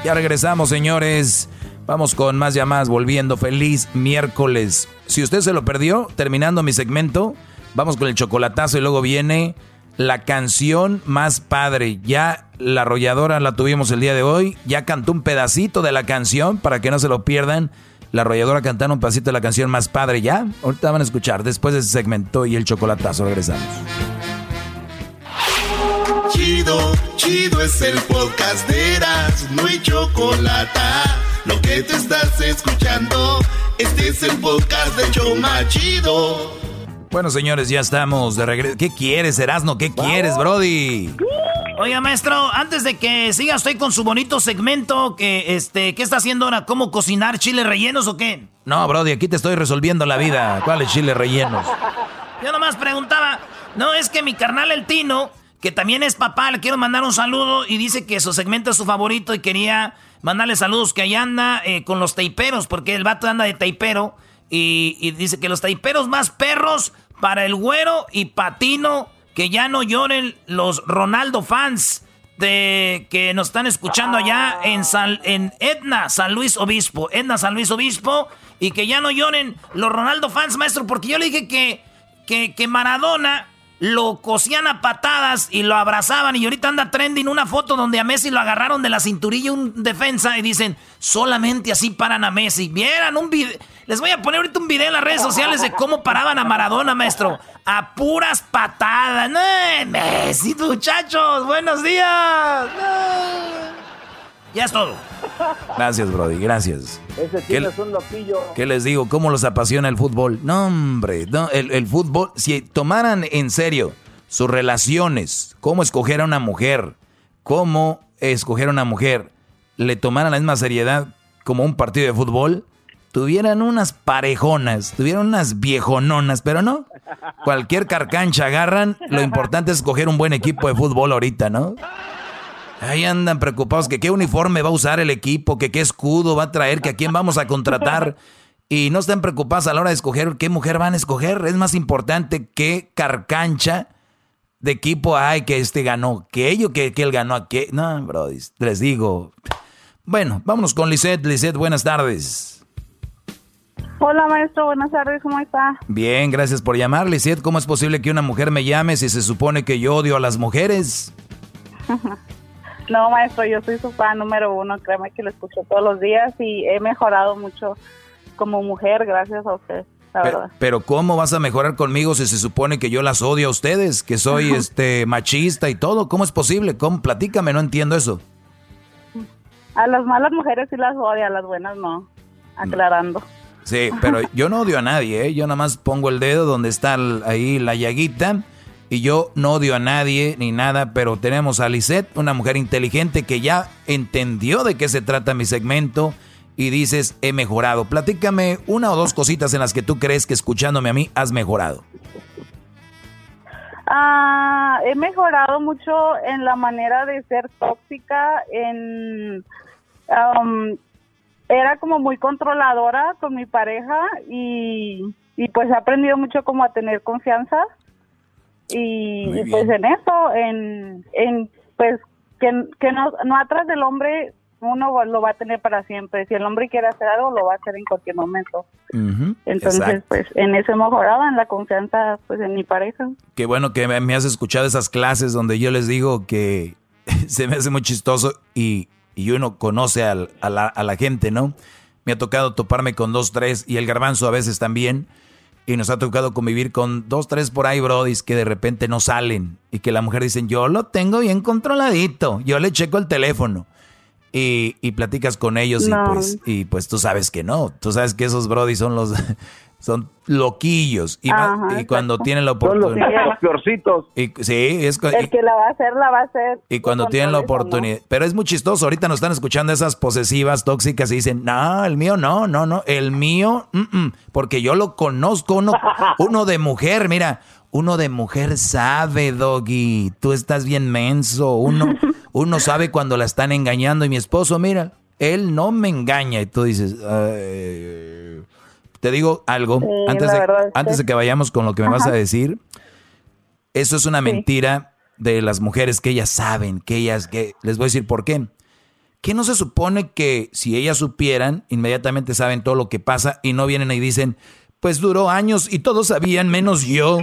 Ya regresamos, señores. Vamos con más llamadas, volviendo. Feliz miércoles. Si usted se lo perdió, terminando mi segmento, vamos con el chocolatazo y luego viene la canción más padre. Ya la arrolladora la tuvimos el día de hoy. Ya cantó un pedacito de la canción para que no se lo pierdan. La arrolladora cantaron un pedacito de la canción más padre. Ya, ahorita van a escuchar después de ese segmento y el chocolatazo. Regresamos. Chido, chido es el podcast de no hay chocolate. Lo que te estás escuchando, este es el podcast de Choma Chido. Bueno, señores, ya estamos de regreso. ¿Qué quieres, Erasno? ¿Qué quieres, Brody? Oiga, maestro, antes de que siga estoy con su bonito segmento, que este, ¿qué está haciendo ahora? ¿Cómo cocinar chiles rellenos o qué? No, Brody, aquí te estoy resolviendo la vida. ¿Cuáles chiles rellenos? Yo nomás preguntaba, no, es que mi carnal el Tino, que también es papá, le quiero mandar un saludo y dice que su segmento es su favorito y quería mandarle saludos que ahí anda eh, con los taiperos, porque el vato anda de taipero. Y, dice que los taiperos más perros para el güero y patino. Que ya no lloren los Ronaldo fans de que nos están escuchando allá en, San, en Edna, San Luis Obispo. Edna, San Luis Obispo. Y que ya no lloren los Ronaldo fans, maestro. Porque yo le dije que, que, que Maradona lo cosían a patadas y lo abrazaban. Y ahorita anda trending una foto donde a Messi lo agarraron de la cinturilla un defensa y dicen, solamente así paran a Messi. Vieran un video. Les voy a poner ahorita un video en las redes sociales de cómo paraban a Maradona, maestro. A puras patadas. Messi, muchachos, buenos días. Ya es todo. Gracias, Brody, gracias. Ese tío es un loquillo. ¿Qué les digo? ¿Cómo los apasiona el fútbol? No, hombre, no, el, fútbol, si tomaran en serio sus relaciones, cómo escoger a una mujer, cómo escoger a una mujer, le tomaran la misma seriedad como un partido de fútbol, tuvieran unas parejonas, tuvieran unas viejononas, pero no. Cualquier carcancha agarran, lo importante es coger un buen equipo de fútbol ahorita, ¿no? Ahí andan preocupados que qué uniforme va a usar el equipo, que qué escudo va a traer, que a quién vamos a contratar. Y no están preocupados a la hora de escoger qué mujer van a escoger. Es más importante qué carcancha de equipo hay que este ganó, que ello que, que él ganó a qué. No, bro, les digo. Bueno, vámonos con Lisette. Lisette, buenas tardes. Hola maestro, buenas tardes, ¿cómo está? Bien, gracias por llamar. Lisette, ¿cómo es posible que una mujer me llame si se supone que yo odio a las mujeres? [laughs] No, maestro, yo soy su fan número uno. Créeme que lo escucho todos los días y he mejorado mucho como mujer gracias a usted, la verdad. Pero ¿cómo vas a mejorar conmigo si se supone que yo las odio a ustedes? Que soy [laughs] este machista y todo. ¿Cómo es posible? ¿Cómo? Platícame, no entiendo eso. A las malas mujeres sí las odio, a las buenas no. Aclarando. Sí, pero yo no odio a nadie, ¿eh? Yo nada más pongo el dedo donde está ahí la llaguita y yo no odio a nadie ni nada, pero tenemos a Lisette, una mujer inteligente que ya entendió de qué se trata mi segmento y dices, he mejorado. Platícame una o dos cositas en las que tú crees que escuchándome a mí has mejorado. Ah, he mejorado mucho en la manera de ser tóxica, en... Um, era como muy controladora con mi pareja y, y pues he aprendido mucho como a tener confianza y, pues en eso, en, en pues que, que no, no atrás del hombre uno lo va a tener para siempre. Si el hombre quiere hacer algo, lo va a hacer en cualquier momento. Entonces, pues en eso he mejorado, en la confianza pues en mi pareja. Qué bueno que me has escuchado esas clases donde yo les digo que [laughs] se me hace muy chistoso y, y uno conoce al, a, la, a la gente, ¿no? Me ha tocado toparme con dos, tres y el garbanzo a veces también y nos ha tocado convivir con dos, tres por ahí, brodis, que de repente no salen. Y que la mujer dice, yo lo tengo bien controladito. Yo le checo el teléfono. Y, y platicas con ellos y, pues, y pues tú sabes que no. Tú sabes que esos brodis son los son loquillos. Y, y cuando tienen la oportunidad los, peorcitos y, sí es el que la va a hacer la va a hacer. y cuando tienen la oportunidad pero es muy chistoso ahorita nos están escuchando esas posesivas tóxicas y dicen no el mío no no no el mío porque yo lo conozco uno [laughs] uno de mujer mira uno de mujer sabe doggy tú estás bien menso uno [laughs] uno sabe cuando la están engañando y mi esposo mira él no me engaña y tú dices Ay, te digo algo, antes, de, antes de que vayamos con lo que me vas a decir, eso es una mentira de las mujeres que ellas saben, que ellas, que les voy a decir por qué. Que no se supone que si ellas supieran, inmediatamente saben todo lo que pasa y no vienen y dicen, pues duró años y todos sabían menos yo.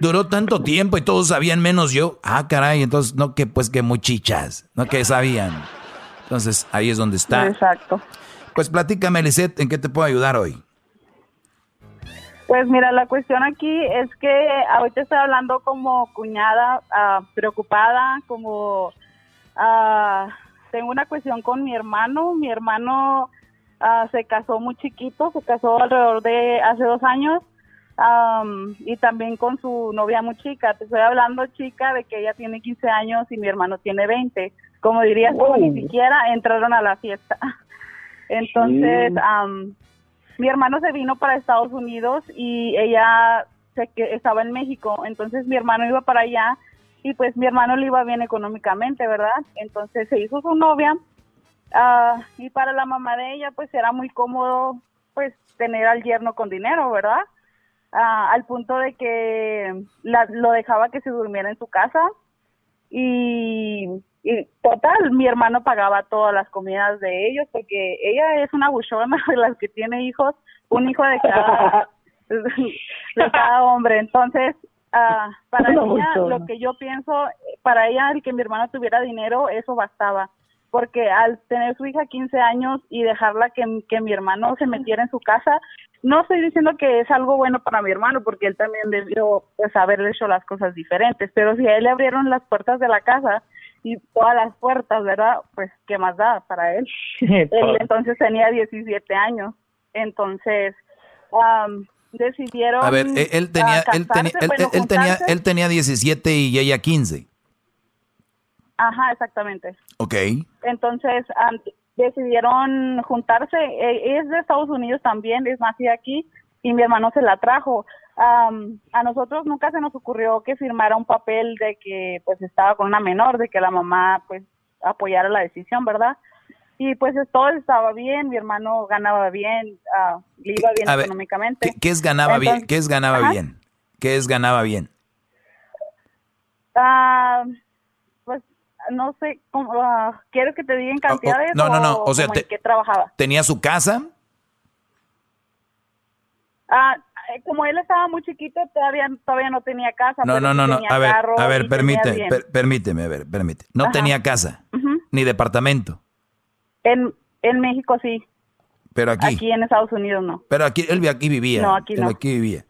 Duró tanto tiempo y todos sabían menos yo. Ah, caray, entonces no que pues que muchichas, no que sabían. Entonces ahí es donde está. Exacto. Pues platícame, Lisette, ¿en qué te puedo ayudar hoy? Pues mira, la cuestión aquí es que ahorita estoy hablando como cuñada uh, preocupada, como uh, tengo una cuestión con mi hermano. Mi hermano uh, se casó muy chiquito, se casó alrededor de hace dos años um, y también con su novia muy chica. Te estoy hablando, chica, de que ella tiene 15 años y mi hermano tiene 20. Como dirías ni siquiera entraron a la fiesta. [laughs] Entonces, um, mi hermano se vino para Estados Unidos y ella se que estaba en México, entonces mi hermano iba para allá y pues mi hermano le iba bien económicamente, ¿verdad? Entonces se hizo su novia uh, y para la mamá de ella pues era muy cómodo pues tener al yerno con dinero, ¿verdad? Uh, al punto de que la, lo dejaba que se durmiera en su casa y y total, mi hermano pagaba todas las comidas de ellos porque ella es una buchona [laughs] de las que tiene hijos, un hijo de cada, [laughs] de cada hombre. Entonces, uh, para ella, lo que yo pienso, para ella el que mi hermano tuviera dinero, eso bastaba. Porque al tener su hija 15 años y dejarla que, que mi hermano se metiera en su casa, no estoy diciendo que es algo bueno para mi hermano, porque él también debió pues, haber hecho las cosas diferentes, pero si a él le abrieron las puertas de la casa, y todas las puertas, ¿verdad? Pues, ¿qué más da para él? [laughs] él entonces tenía 17 años. Entonces, decidieron. A ver, él tenía, él, tenía, él, tenía, él tenía 17 y ella 15. Ajá, exactamente. Ok. Entonces, decidieron juntarse. E, es de Estados Unidos también, es nacida aquí y mi hermano se la trajo. A nosotros nunca se nos ocurrió que firmara un papel de que pues estaba con una menor, de que la mamá pues apoyara la decisión, ¿verdad? Y pues todo estaba bien, mi hermano ganaba bien, uh, le iba bien económicamente. ¿qué, es ganaba bien? ¿Qué es ganaba bien? ¿Qué es ganaba bien? Pues no sé, cómo, ah, quiero que te digan cantidades. no, no, no, o, sea, que trabajaba. ¿Tenía su casa? Ah, eh, como él estaba muy chiquito, todavía, todavía no tenía casa. No, no, no, no. A ver, a ver, permíteme, permíteme, a ver, permíteme. No tenía casa, ni departamento. En, en México sí. Pero aquí. Aquí en Estados Unidos no. Pero aquí, él aquí vivía. No, aquí no. aquí vivía.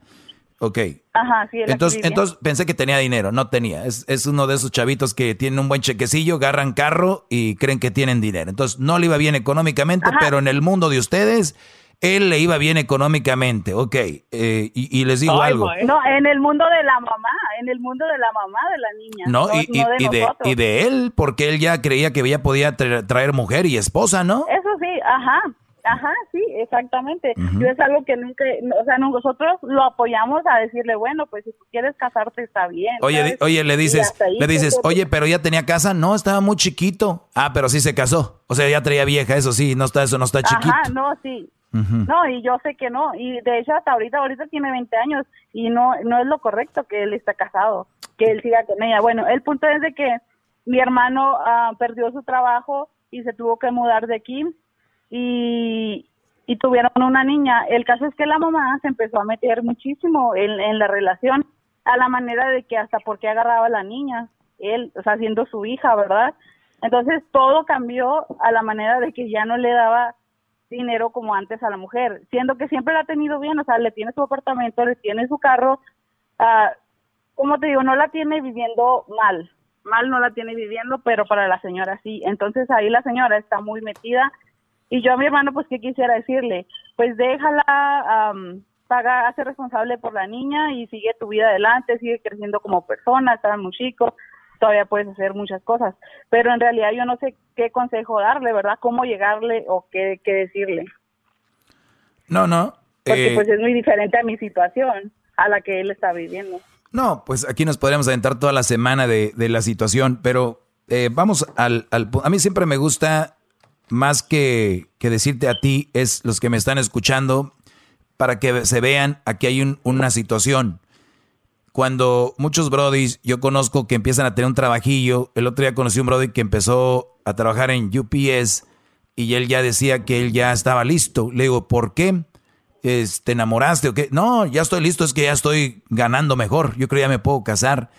Ok. Ajá, sí. entonces, entonces pensé que tenía dinero, no tenía. Es, es uno de esos chavitos que tienen un buen chequecillo, agarran carro y creen que tienen dinero. Entonces, no le iba bien económicamente, pero en el mundo de ustedes, él le iba bien económicamente. Ok. Eh, y, les digo algo. No, en el mundo de la mamá, en el mundo de la mamá de la niña. No, y, de y, de, él, porque él ya creía que ya podía traer mujer y esposa, ¿no? Eso sí, ajá. Ajá, sí, exactamente. Yo es algo que nunca, o sea, nosotros lo apoyamos a decirle, bueno, pues si tú quieres casarte está bien. Oye, oye, le dices, le dices, oye, pero ya tenía casa, no, estaba muy chiquito. Ah, pero sí se casó. O sea, ya traía vieja, eso sí, no está, eso no está chiquito. Ajá, no, sí. No, y yo sé que no, y de hecho hasta ahorita, ahorita tiene 20 años y no, no es lo correcto que él está casado, que él siga con ella. Bueno, el punto es de que mi hermano ah, perdió su trabajo y se tuvo que mudar de aquí y, y tuvieron una niña. El caso es que la mamá se empezó a meter muchísimo en, en la relación, a la manera de que hasta porque agarraba a la niña, él, o sea, siendo su hija, ¿verdad? Entonces todo cambió a la manera de que ya no le daba dinero como antes a la mujer, siendo que siempre la ha tenido bien, o sea, le tiene su apartamento, le tiene su carro, uh, como te digo, no la tiene viviendo mal, mal no la tiene viviendo, pero para la señora sí. Entonces ahí la señora está muy metida y yo a mi hermano, pues, ¿qué quisiera decirle? Pues déjala, um, paga, hace responsable por la niña y sigue tu vida adelante, sigue creciendo como persona, está muy chico, todavía puedes hacer muchas cosas. Pero en realidad yo no sé qué consejo darle, ¿verdad? Cómo llegarle o qué, qué decirle. No, no. Porque pues es muy diferente a mi situación, a la que él está viviendo. No, pues aquí nos podríamos aventar toda la semana de, de la situación, pero eh, vamos al, al... A mí siempre me gusta más que, que, decirte a ti, es los que me están escuchando, para que se vean, aquí hay una situación. Cuando muchos brodis, yo conozco que empiezan a tener un trabajillo, el otro día conocí un brody que empezó a trabajar en UPS y él ya decía que él ya estaba listo. Le digo, ¿por qué? ¿Te enamoraste o qué? No, ya estoy listo, es que ya estoy ganando mejor. Yo creo que ya me puedo casar.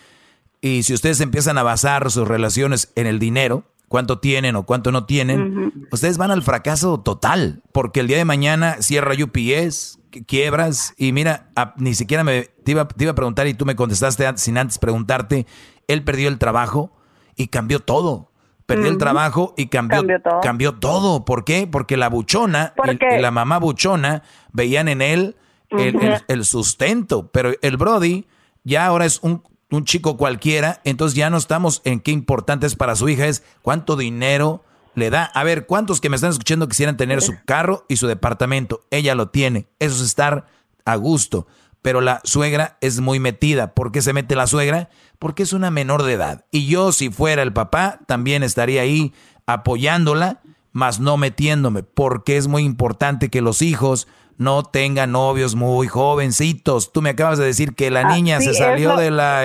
Y si ustedes empiezan a basar sus relaciones en el dinero, cuánto tienen o cuánto no tienen, ustedes van al fracaso total, porque el día de mañana cierra UPS, quiebras. Y mira, ni siquiera me te iba, a preguntar y tú me contestaste sin antes preguntarte, él perdió el trabajo y cambió todo. Perdió el trabajo y cambió, cambió todo. ¿Por qué? Porque la buchona y, la mamá buchona veían en él el, sustento, pero el Brody ya ahora es un un chico cualquiera, entonces ya no estamos en qué importante es para su hija, es cuánto dinero le da. A ver, ¿cuántos que me están escuchando quisieran tener su carro y su departamento? Ella lo tiene, eso es estar a gusto. Pero la suegra es muy metida. ¿Por qué se mete la suegra? Porque es una menor de edad. Y yo, si fuera el papá, también estaría ahí apoyándola, mas no metiéndome, porque es muy importante que los hijos no tenga novios muy jovencitos. Tú me acabas de decir que la ah, niña se salió de la,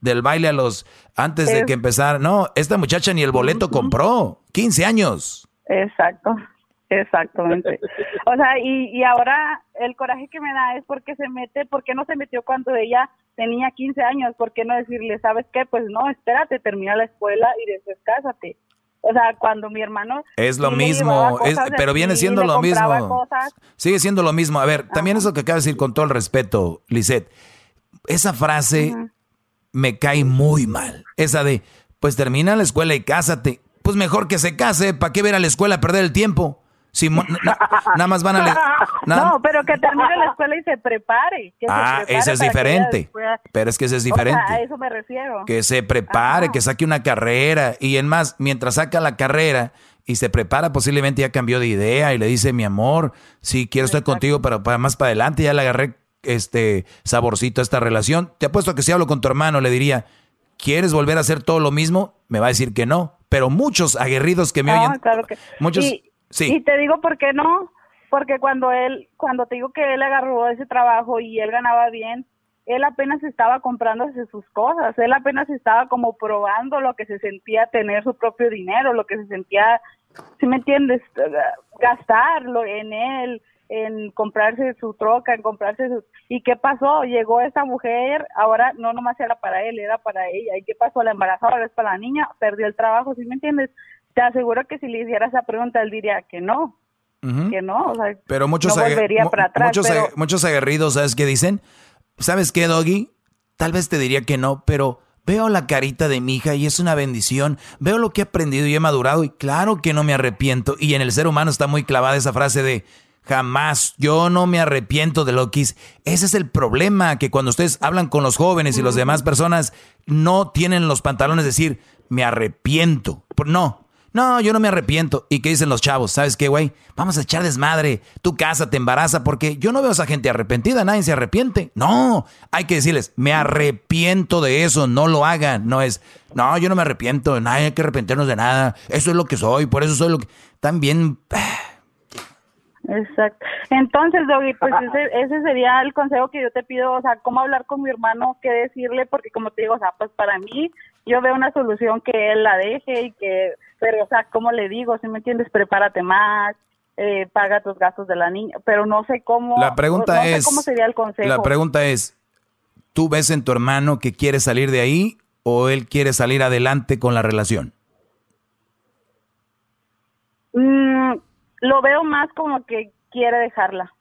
del baile a los antes de que empezara. No, esta muchacha ni el boleto compró. 15 años. Exacto. Exactamente. O sea, y, y ahora el coraje que me da es porque se mete, porque no se metió cuando ella tenía 15 años, ¿por qué no decirle, sabes qué? Pues no, espérate, termina la escuela y después cásate. O sea, cuando mi hermano... Es lo mismo, pero viene siendo lo mismo. Sigue siendo lo mismo. A ver, también eso que acaba de decir con todo el respeto, Lisette. Esa frase me cae muy mal. Esa de, pues termina la escuela y cásate. Pues mejor que se case, ¿para qué ver a la escuela perder el tiempo? Si nada más van a... no, pero que termine la escuela y se prepare. ah, ese es diferente. Pero es que ese es diferente. a eso me refiero. Que se prepare, que saque una carrera. Y en más, mientras saca la carrera y se prepara, posiblemente ya cambió de idea y le dice, mi amor, sí, quiero estar contigo, pero para más para adelante ya le agarré este saborcito a esta relación. Te apuesto que si hablo con tu hermano le diría, ¿quieres volver a hacer todo lo mismo? Me va a decir que no. Pero muchos aguerridos que me Ah, oyen, claro que muchos, y, sí. y te digo por qué no, porque cuando él, cuando te digo que él agarró ese trabajo y él ganaba bien, él apenas estaba comprándose sus cosas, él apenas estaba como probando lo que se sentía tener su propio dinero, lo que se sentía, si me entiendes, gastarlo en él, en comprarse su troca, en comprarse su... ¿Y qué pasó? Llegó esta mujer, ahora no nomás era para él, era para ella. ¿Y qué pasó? La embarazada ahora es para la niña, perdió el trabajo, ¿sí me entiendes? Te aseguro que si le hiciera esa pregunta, él diría que no, que no, o sea, Pero muchos, no volvería para atrás. muchos, pero- muchos aguerridos, ¿sabes qué dicen? ¿Sabes qué, Doggy? Tal vez te diría que no, pero veo la carita de mi hija y es una bendición. Veo lo que he aprendido y he madurado y claro que no me arrepiento. Y en el ser humano está muy clavada esa frase de jamás, yo no me arrepiento de lo que hice. Ese es el problema, que cuando ustedes hablan con los jóvenes y las demás personas, no tienen los pantalones de decir, me arrepiento. No, no, yo no me arrepiento. ¿Y qué dicen los chavos? ¿Sabes qué, güey? Vamos a echar desmadre. Tu casa te embaraza porque yo no veo a esa gente arrepentida. Nadie se arrepiente. No, hay que decirles, me arrepiento de eso. No lo hagan. No es, no, yo no me arrepiento. Nadie hay que arrepentirnos de nada. Eso es lo que soy. Por eso soy lo que... También... Exacto. Entonces, Doggy, pues [laughs] ese, ese sería el consejo que yo te pido, o sea, cómo hablar con mi hermano, qué decirle, porque como te digo, o sea, pues para mí, yo veo una solución que él la deje y que, pero, o sea, ¿cómo le digo? Si me entiendes, prepárate más, eh, paga tus gastos de la niña, pero no sé cómo. La pregunta no sé es... cómo sería el consejo. La pregunta es, ¿tú ves en tu hermano que quiere salir de ahí o él quiere salir adelante con la relación? Mm, lo veo más como que quiere dejarla,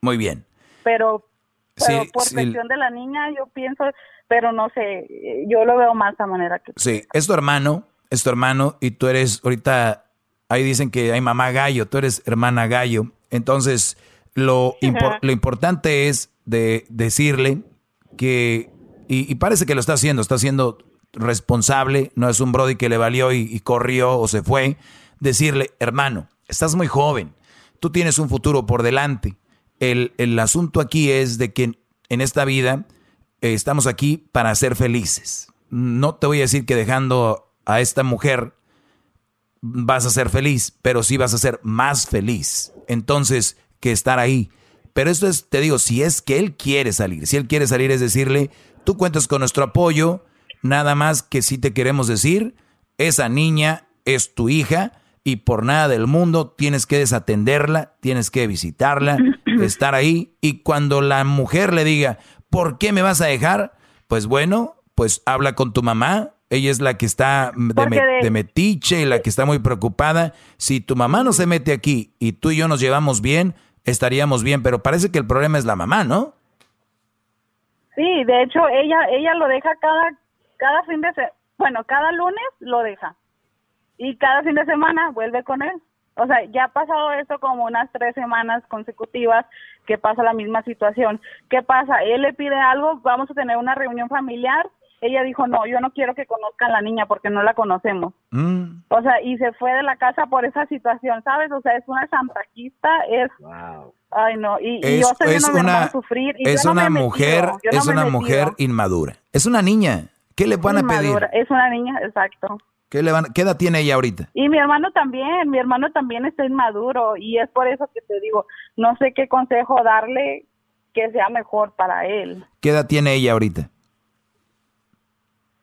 Muy bien. pero, pero Sí, por sí. cuestión de la niña, yo pienso, pero no sé, yo lo veo más a manera que Sí, es tu hermano, es tu hermano y tú eres ahorita, ahí dicen que hay mamá gallo, tú eres hermana gallo. Entonces, lo, [laughs] impor- lo importante es de decirle que, y, y parece que lo está haciendo, está siendo responsable, no es un Brody que le valió y, y corrió o se fue. Decirle, hermano, estás muy joven, tú tienes un futuro por delante. El, el asunto aquí es de que en esta vida eh, estamos aquí para ser felices. No te voy a decir que dejando a esta mujer vas a ser feliz, pero sí vas a ser más feliz. Entonces, que estar ahí. Pero esto es, te digo, si es que él quiere salir, si él quiere salir es decirle, tú cuentas con nuestro apoyo, nada más que si te queremos decir, esa niña es tu hija y por nada del mundo tienes que desatenderla, tienes que visitarla, [clears throat] estar ahí y cuando la mujer le diga, ¿por qué me vas a dejar? Pues bueno, pues habla con tu mamá, ella es la que está de, me- metiche y la que está muy preocupada. Si tu mamá no se mete aquí y tú y yo nos llevamos bien, estaríamos bien, pero parece que el problema es la mamá, ¿no? Sí, de hecho ella ella lo deja cada cada fin de semana, bueno, cada lunes lo deja y cada fin de semana vuelve con él. O sea, ya ha pasado esto como unas tres semanas consecutivas que pasa la misma situación. ¿Qué pasa? Él le pide algo, vamos a tener una reunión familiar. Ella dijo, no, yo no quiero que conozcan a la niña porque no la conocemos. Mm. O sea, y se fue de la casa por esa situación, ¿sabes? O sea, es una chantajista, es... Ay, no, y, y Es, yo es a mi hermano una, sufrir. Y es yo no una mujer, yo no es me una metido. mujer inmadura. Es una niña. ¿Qué le van a pedir? Inmadura, Es una niña, exacto. ¿Qué, le van, ¿Qué edad tiene ella ahorita? Y mi hermano también, mi hermano también está inmaduro y es por eso que te digo, no sé qué consejo darle que sea mejor para él. ¿Qué edad tiene ella ahorita?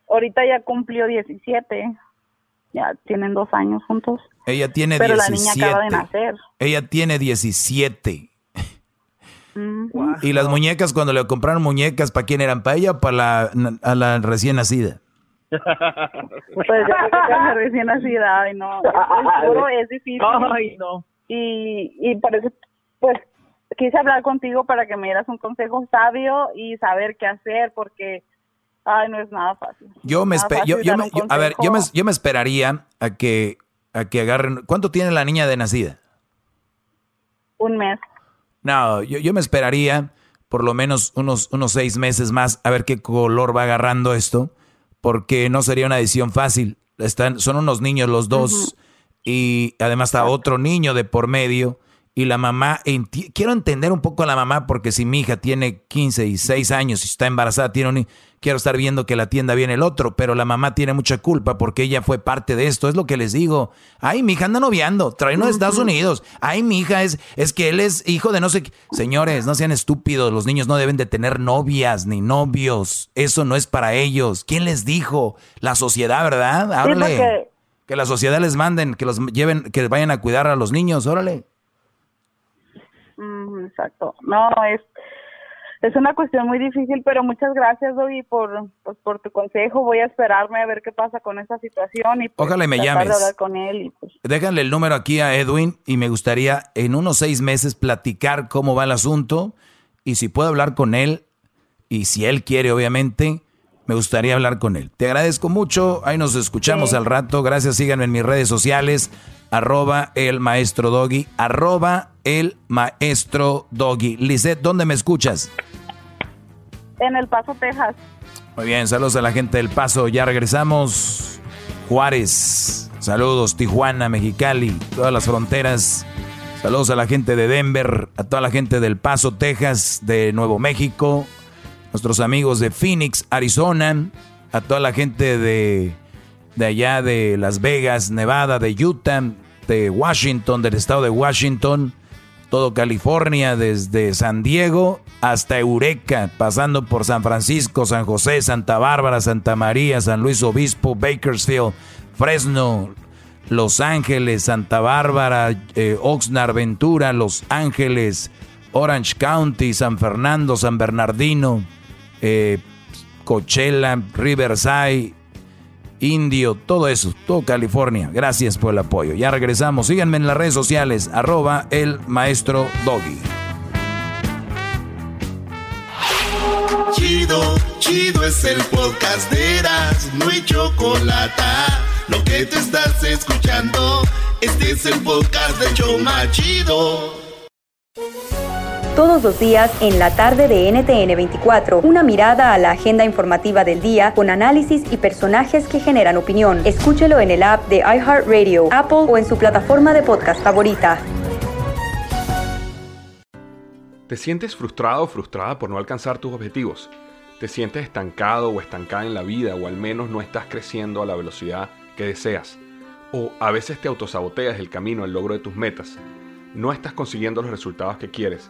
Ahorita ya cumplió 17, ya tienen dos años juntos, Ella tiene pero 17. la niña acaba de nacer. Ella tiene 17. Ujú. Y las muñecas, cuando le compraron muñecas, ¿para quién eran? ¿Para ella o para la, a la recién nacida? [laughs] Pues yo creo que recién nacida, ay no, es, es duro, es difícil. Ay, no. Y, y por eso, pues, quise hablar contigo para que me dieras un consejo sabio y saber qué hacer, porque, ay, no es nada fácil. Yo me, espe- yo, me- yo- a ver, yo me, consejo. yo me esperaría a que, a que agarren. ¿Cuánto tiene la niña de nacida? Un mes. No, yo, yo me esperaría por lo menos unos, unos seis meses más a ver qué color va agarrando esto, porque no sería una decisión fácil. Están, son unos niños los dos y además está otro niño de por medio y la mamá, quiero entender un poco a la mamá porque si mi hija tiene 15 y 6 años y está embarazada, tiene un, quiero estar viendo que la atienda bien el otro, pero la mamá tiene mucha culpa porque ella fue parte de esto, es lo que les digo. Ay, mi hija anda noviando, trae uno de Estados Unidos. Ay, mi hija es, es que él es hijo de no sé qué. Señores, no sean estúpidos, los niños no deben de tener novias ni novios, eso no es para ellos. ¿Quién les dijo? La sociedad, ¿verdad? Háblale. Que la sociedad les manden, que los lleven, que vayan a cuidar a los niños, órale exacto. No, es, es una cuestión muy difícil, pero muchas gracias, Dobby, por, pues, por tu consejo. Voy a esperarme a ver qué pasa con esa situación y pues, Ojalá me llames. con él pues, Déjale el número aquí a Edwin y me gustaría en unos seis meses platicar cómo va el asunto y si puedo hablar con él y si él quiere, obviamente, me gustaría hablar con él. Te agradezco mucho. Ahí nos escuchamos al rato. Gracias. Síganme en mis redes sociales arroba el maestro doggy, arroba el maestro doggy. Lisette, ¿dónde me escuchas? En El Paso, Texas. Muy bien, saludos a la gente del Paso. Ya regresamos. Juárez, saludos, Tijuana, Mexicali, todas las fronteras. Saludos a la gente de Denver, a toda la gente del Paso, Texas, de Nuevo México, nuestros amigos de Phoenix, Arizona, a toda la gente de, de allá de Las Vegas, Nevada, de Utah, de Washington, del estado de Washington, todo California, desde San Diego hasta Eureka, pasando por San Francisco, San José, Santa Bárbara, Santa María, San Luis Obispo, Bakersfield, Fresno, Los Ángeles, Santa Bárbara, eh, Oxnard, Ventura, Los Ángeles, Orange County, San Fernando, San Bernardino, eh, Coachella, Riverside, Indio, todo eso, todo California. Gracias por el apoyo. Ya regresamos. Síganme en las redes sociales, arroba el maestro Doggy. Chido, chido es el podcast de Eras, no hay chocolate. Lo que te estás escuchando, este es el podcast de Choma Chido todos los días en la tarde de NTN 24. Una mirada a la agenda informativa del día con análisis y personajes que generan opinión. Escúchelo en el app de iHeartRadio, Apple o en su plataforma de podcast favorita. ¿Te sientes frustrado o frustrada por no alcanzar tus objetivos? ¿Te sientes estancado o estancada en la vida o al menos no estás creciendo a la velocidad que deseas? ¿O a veces te autosaboteas el camino al logro de tus metas? ¿No estás consiguiendo los resultados que quieres?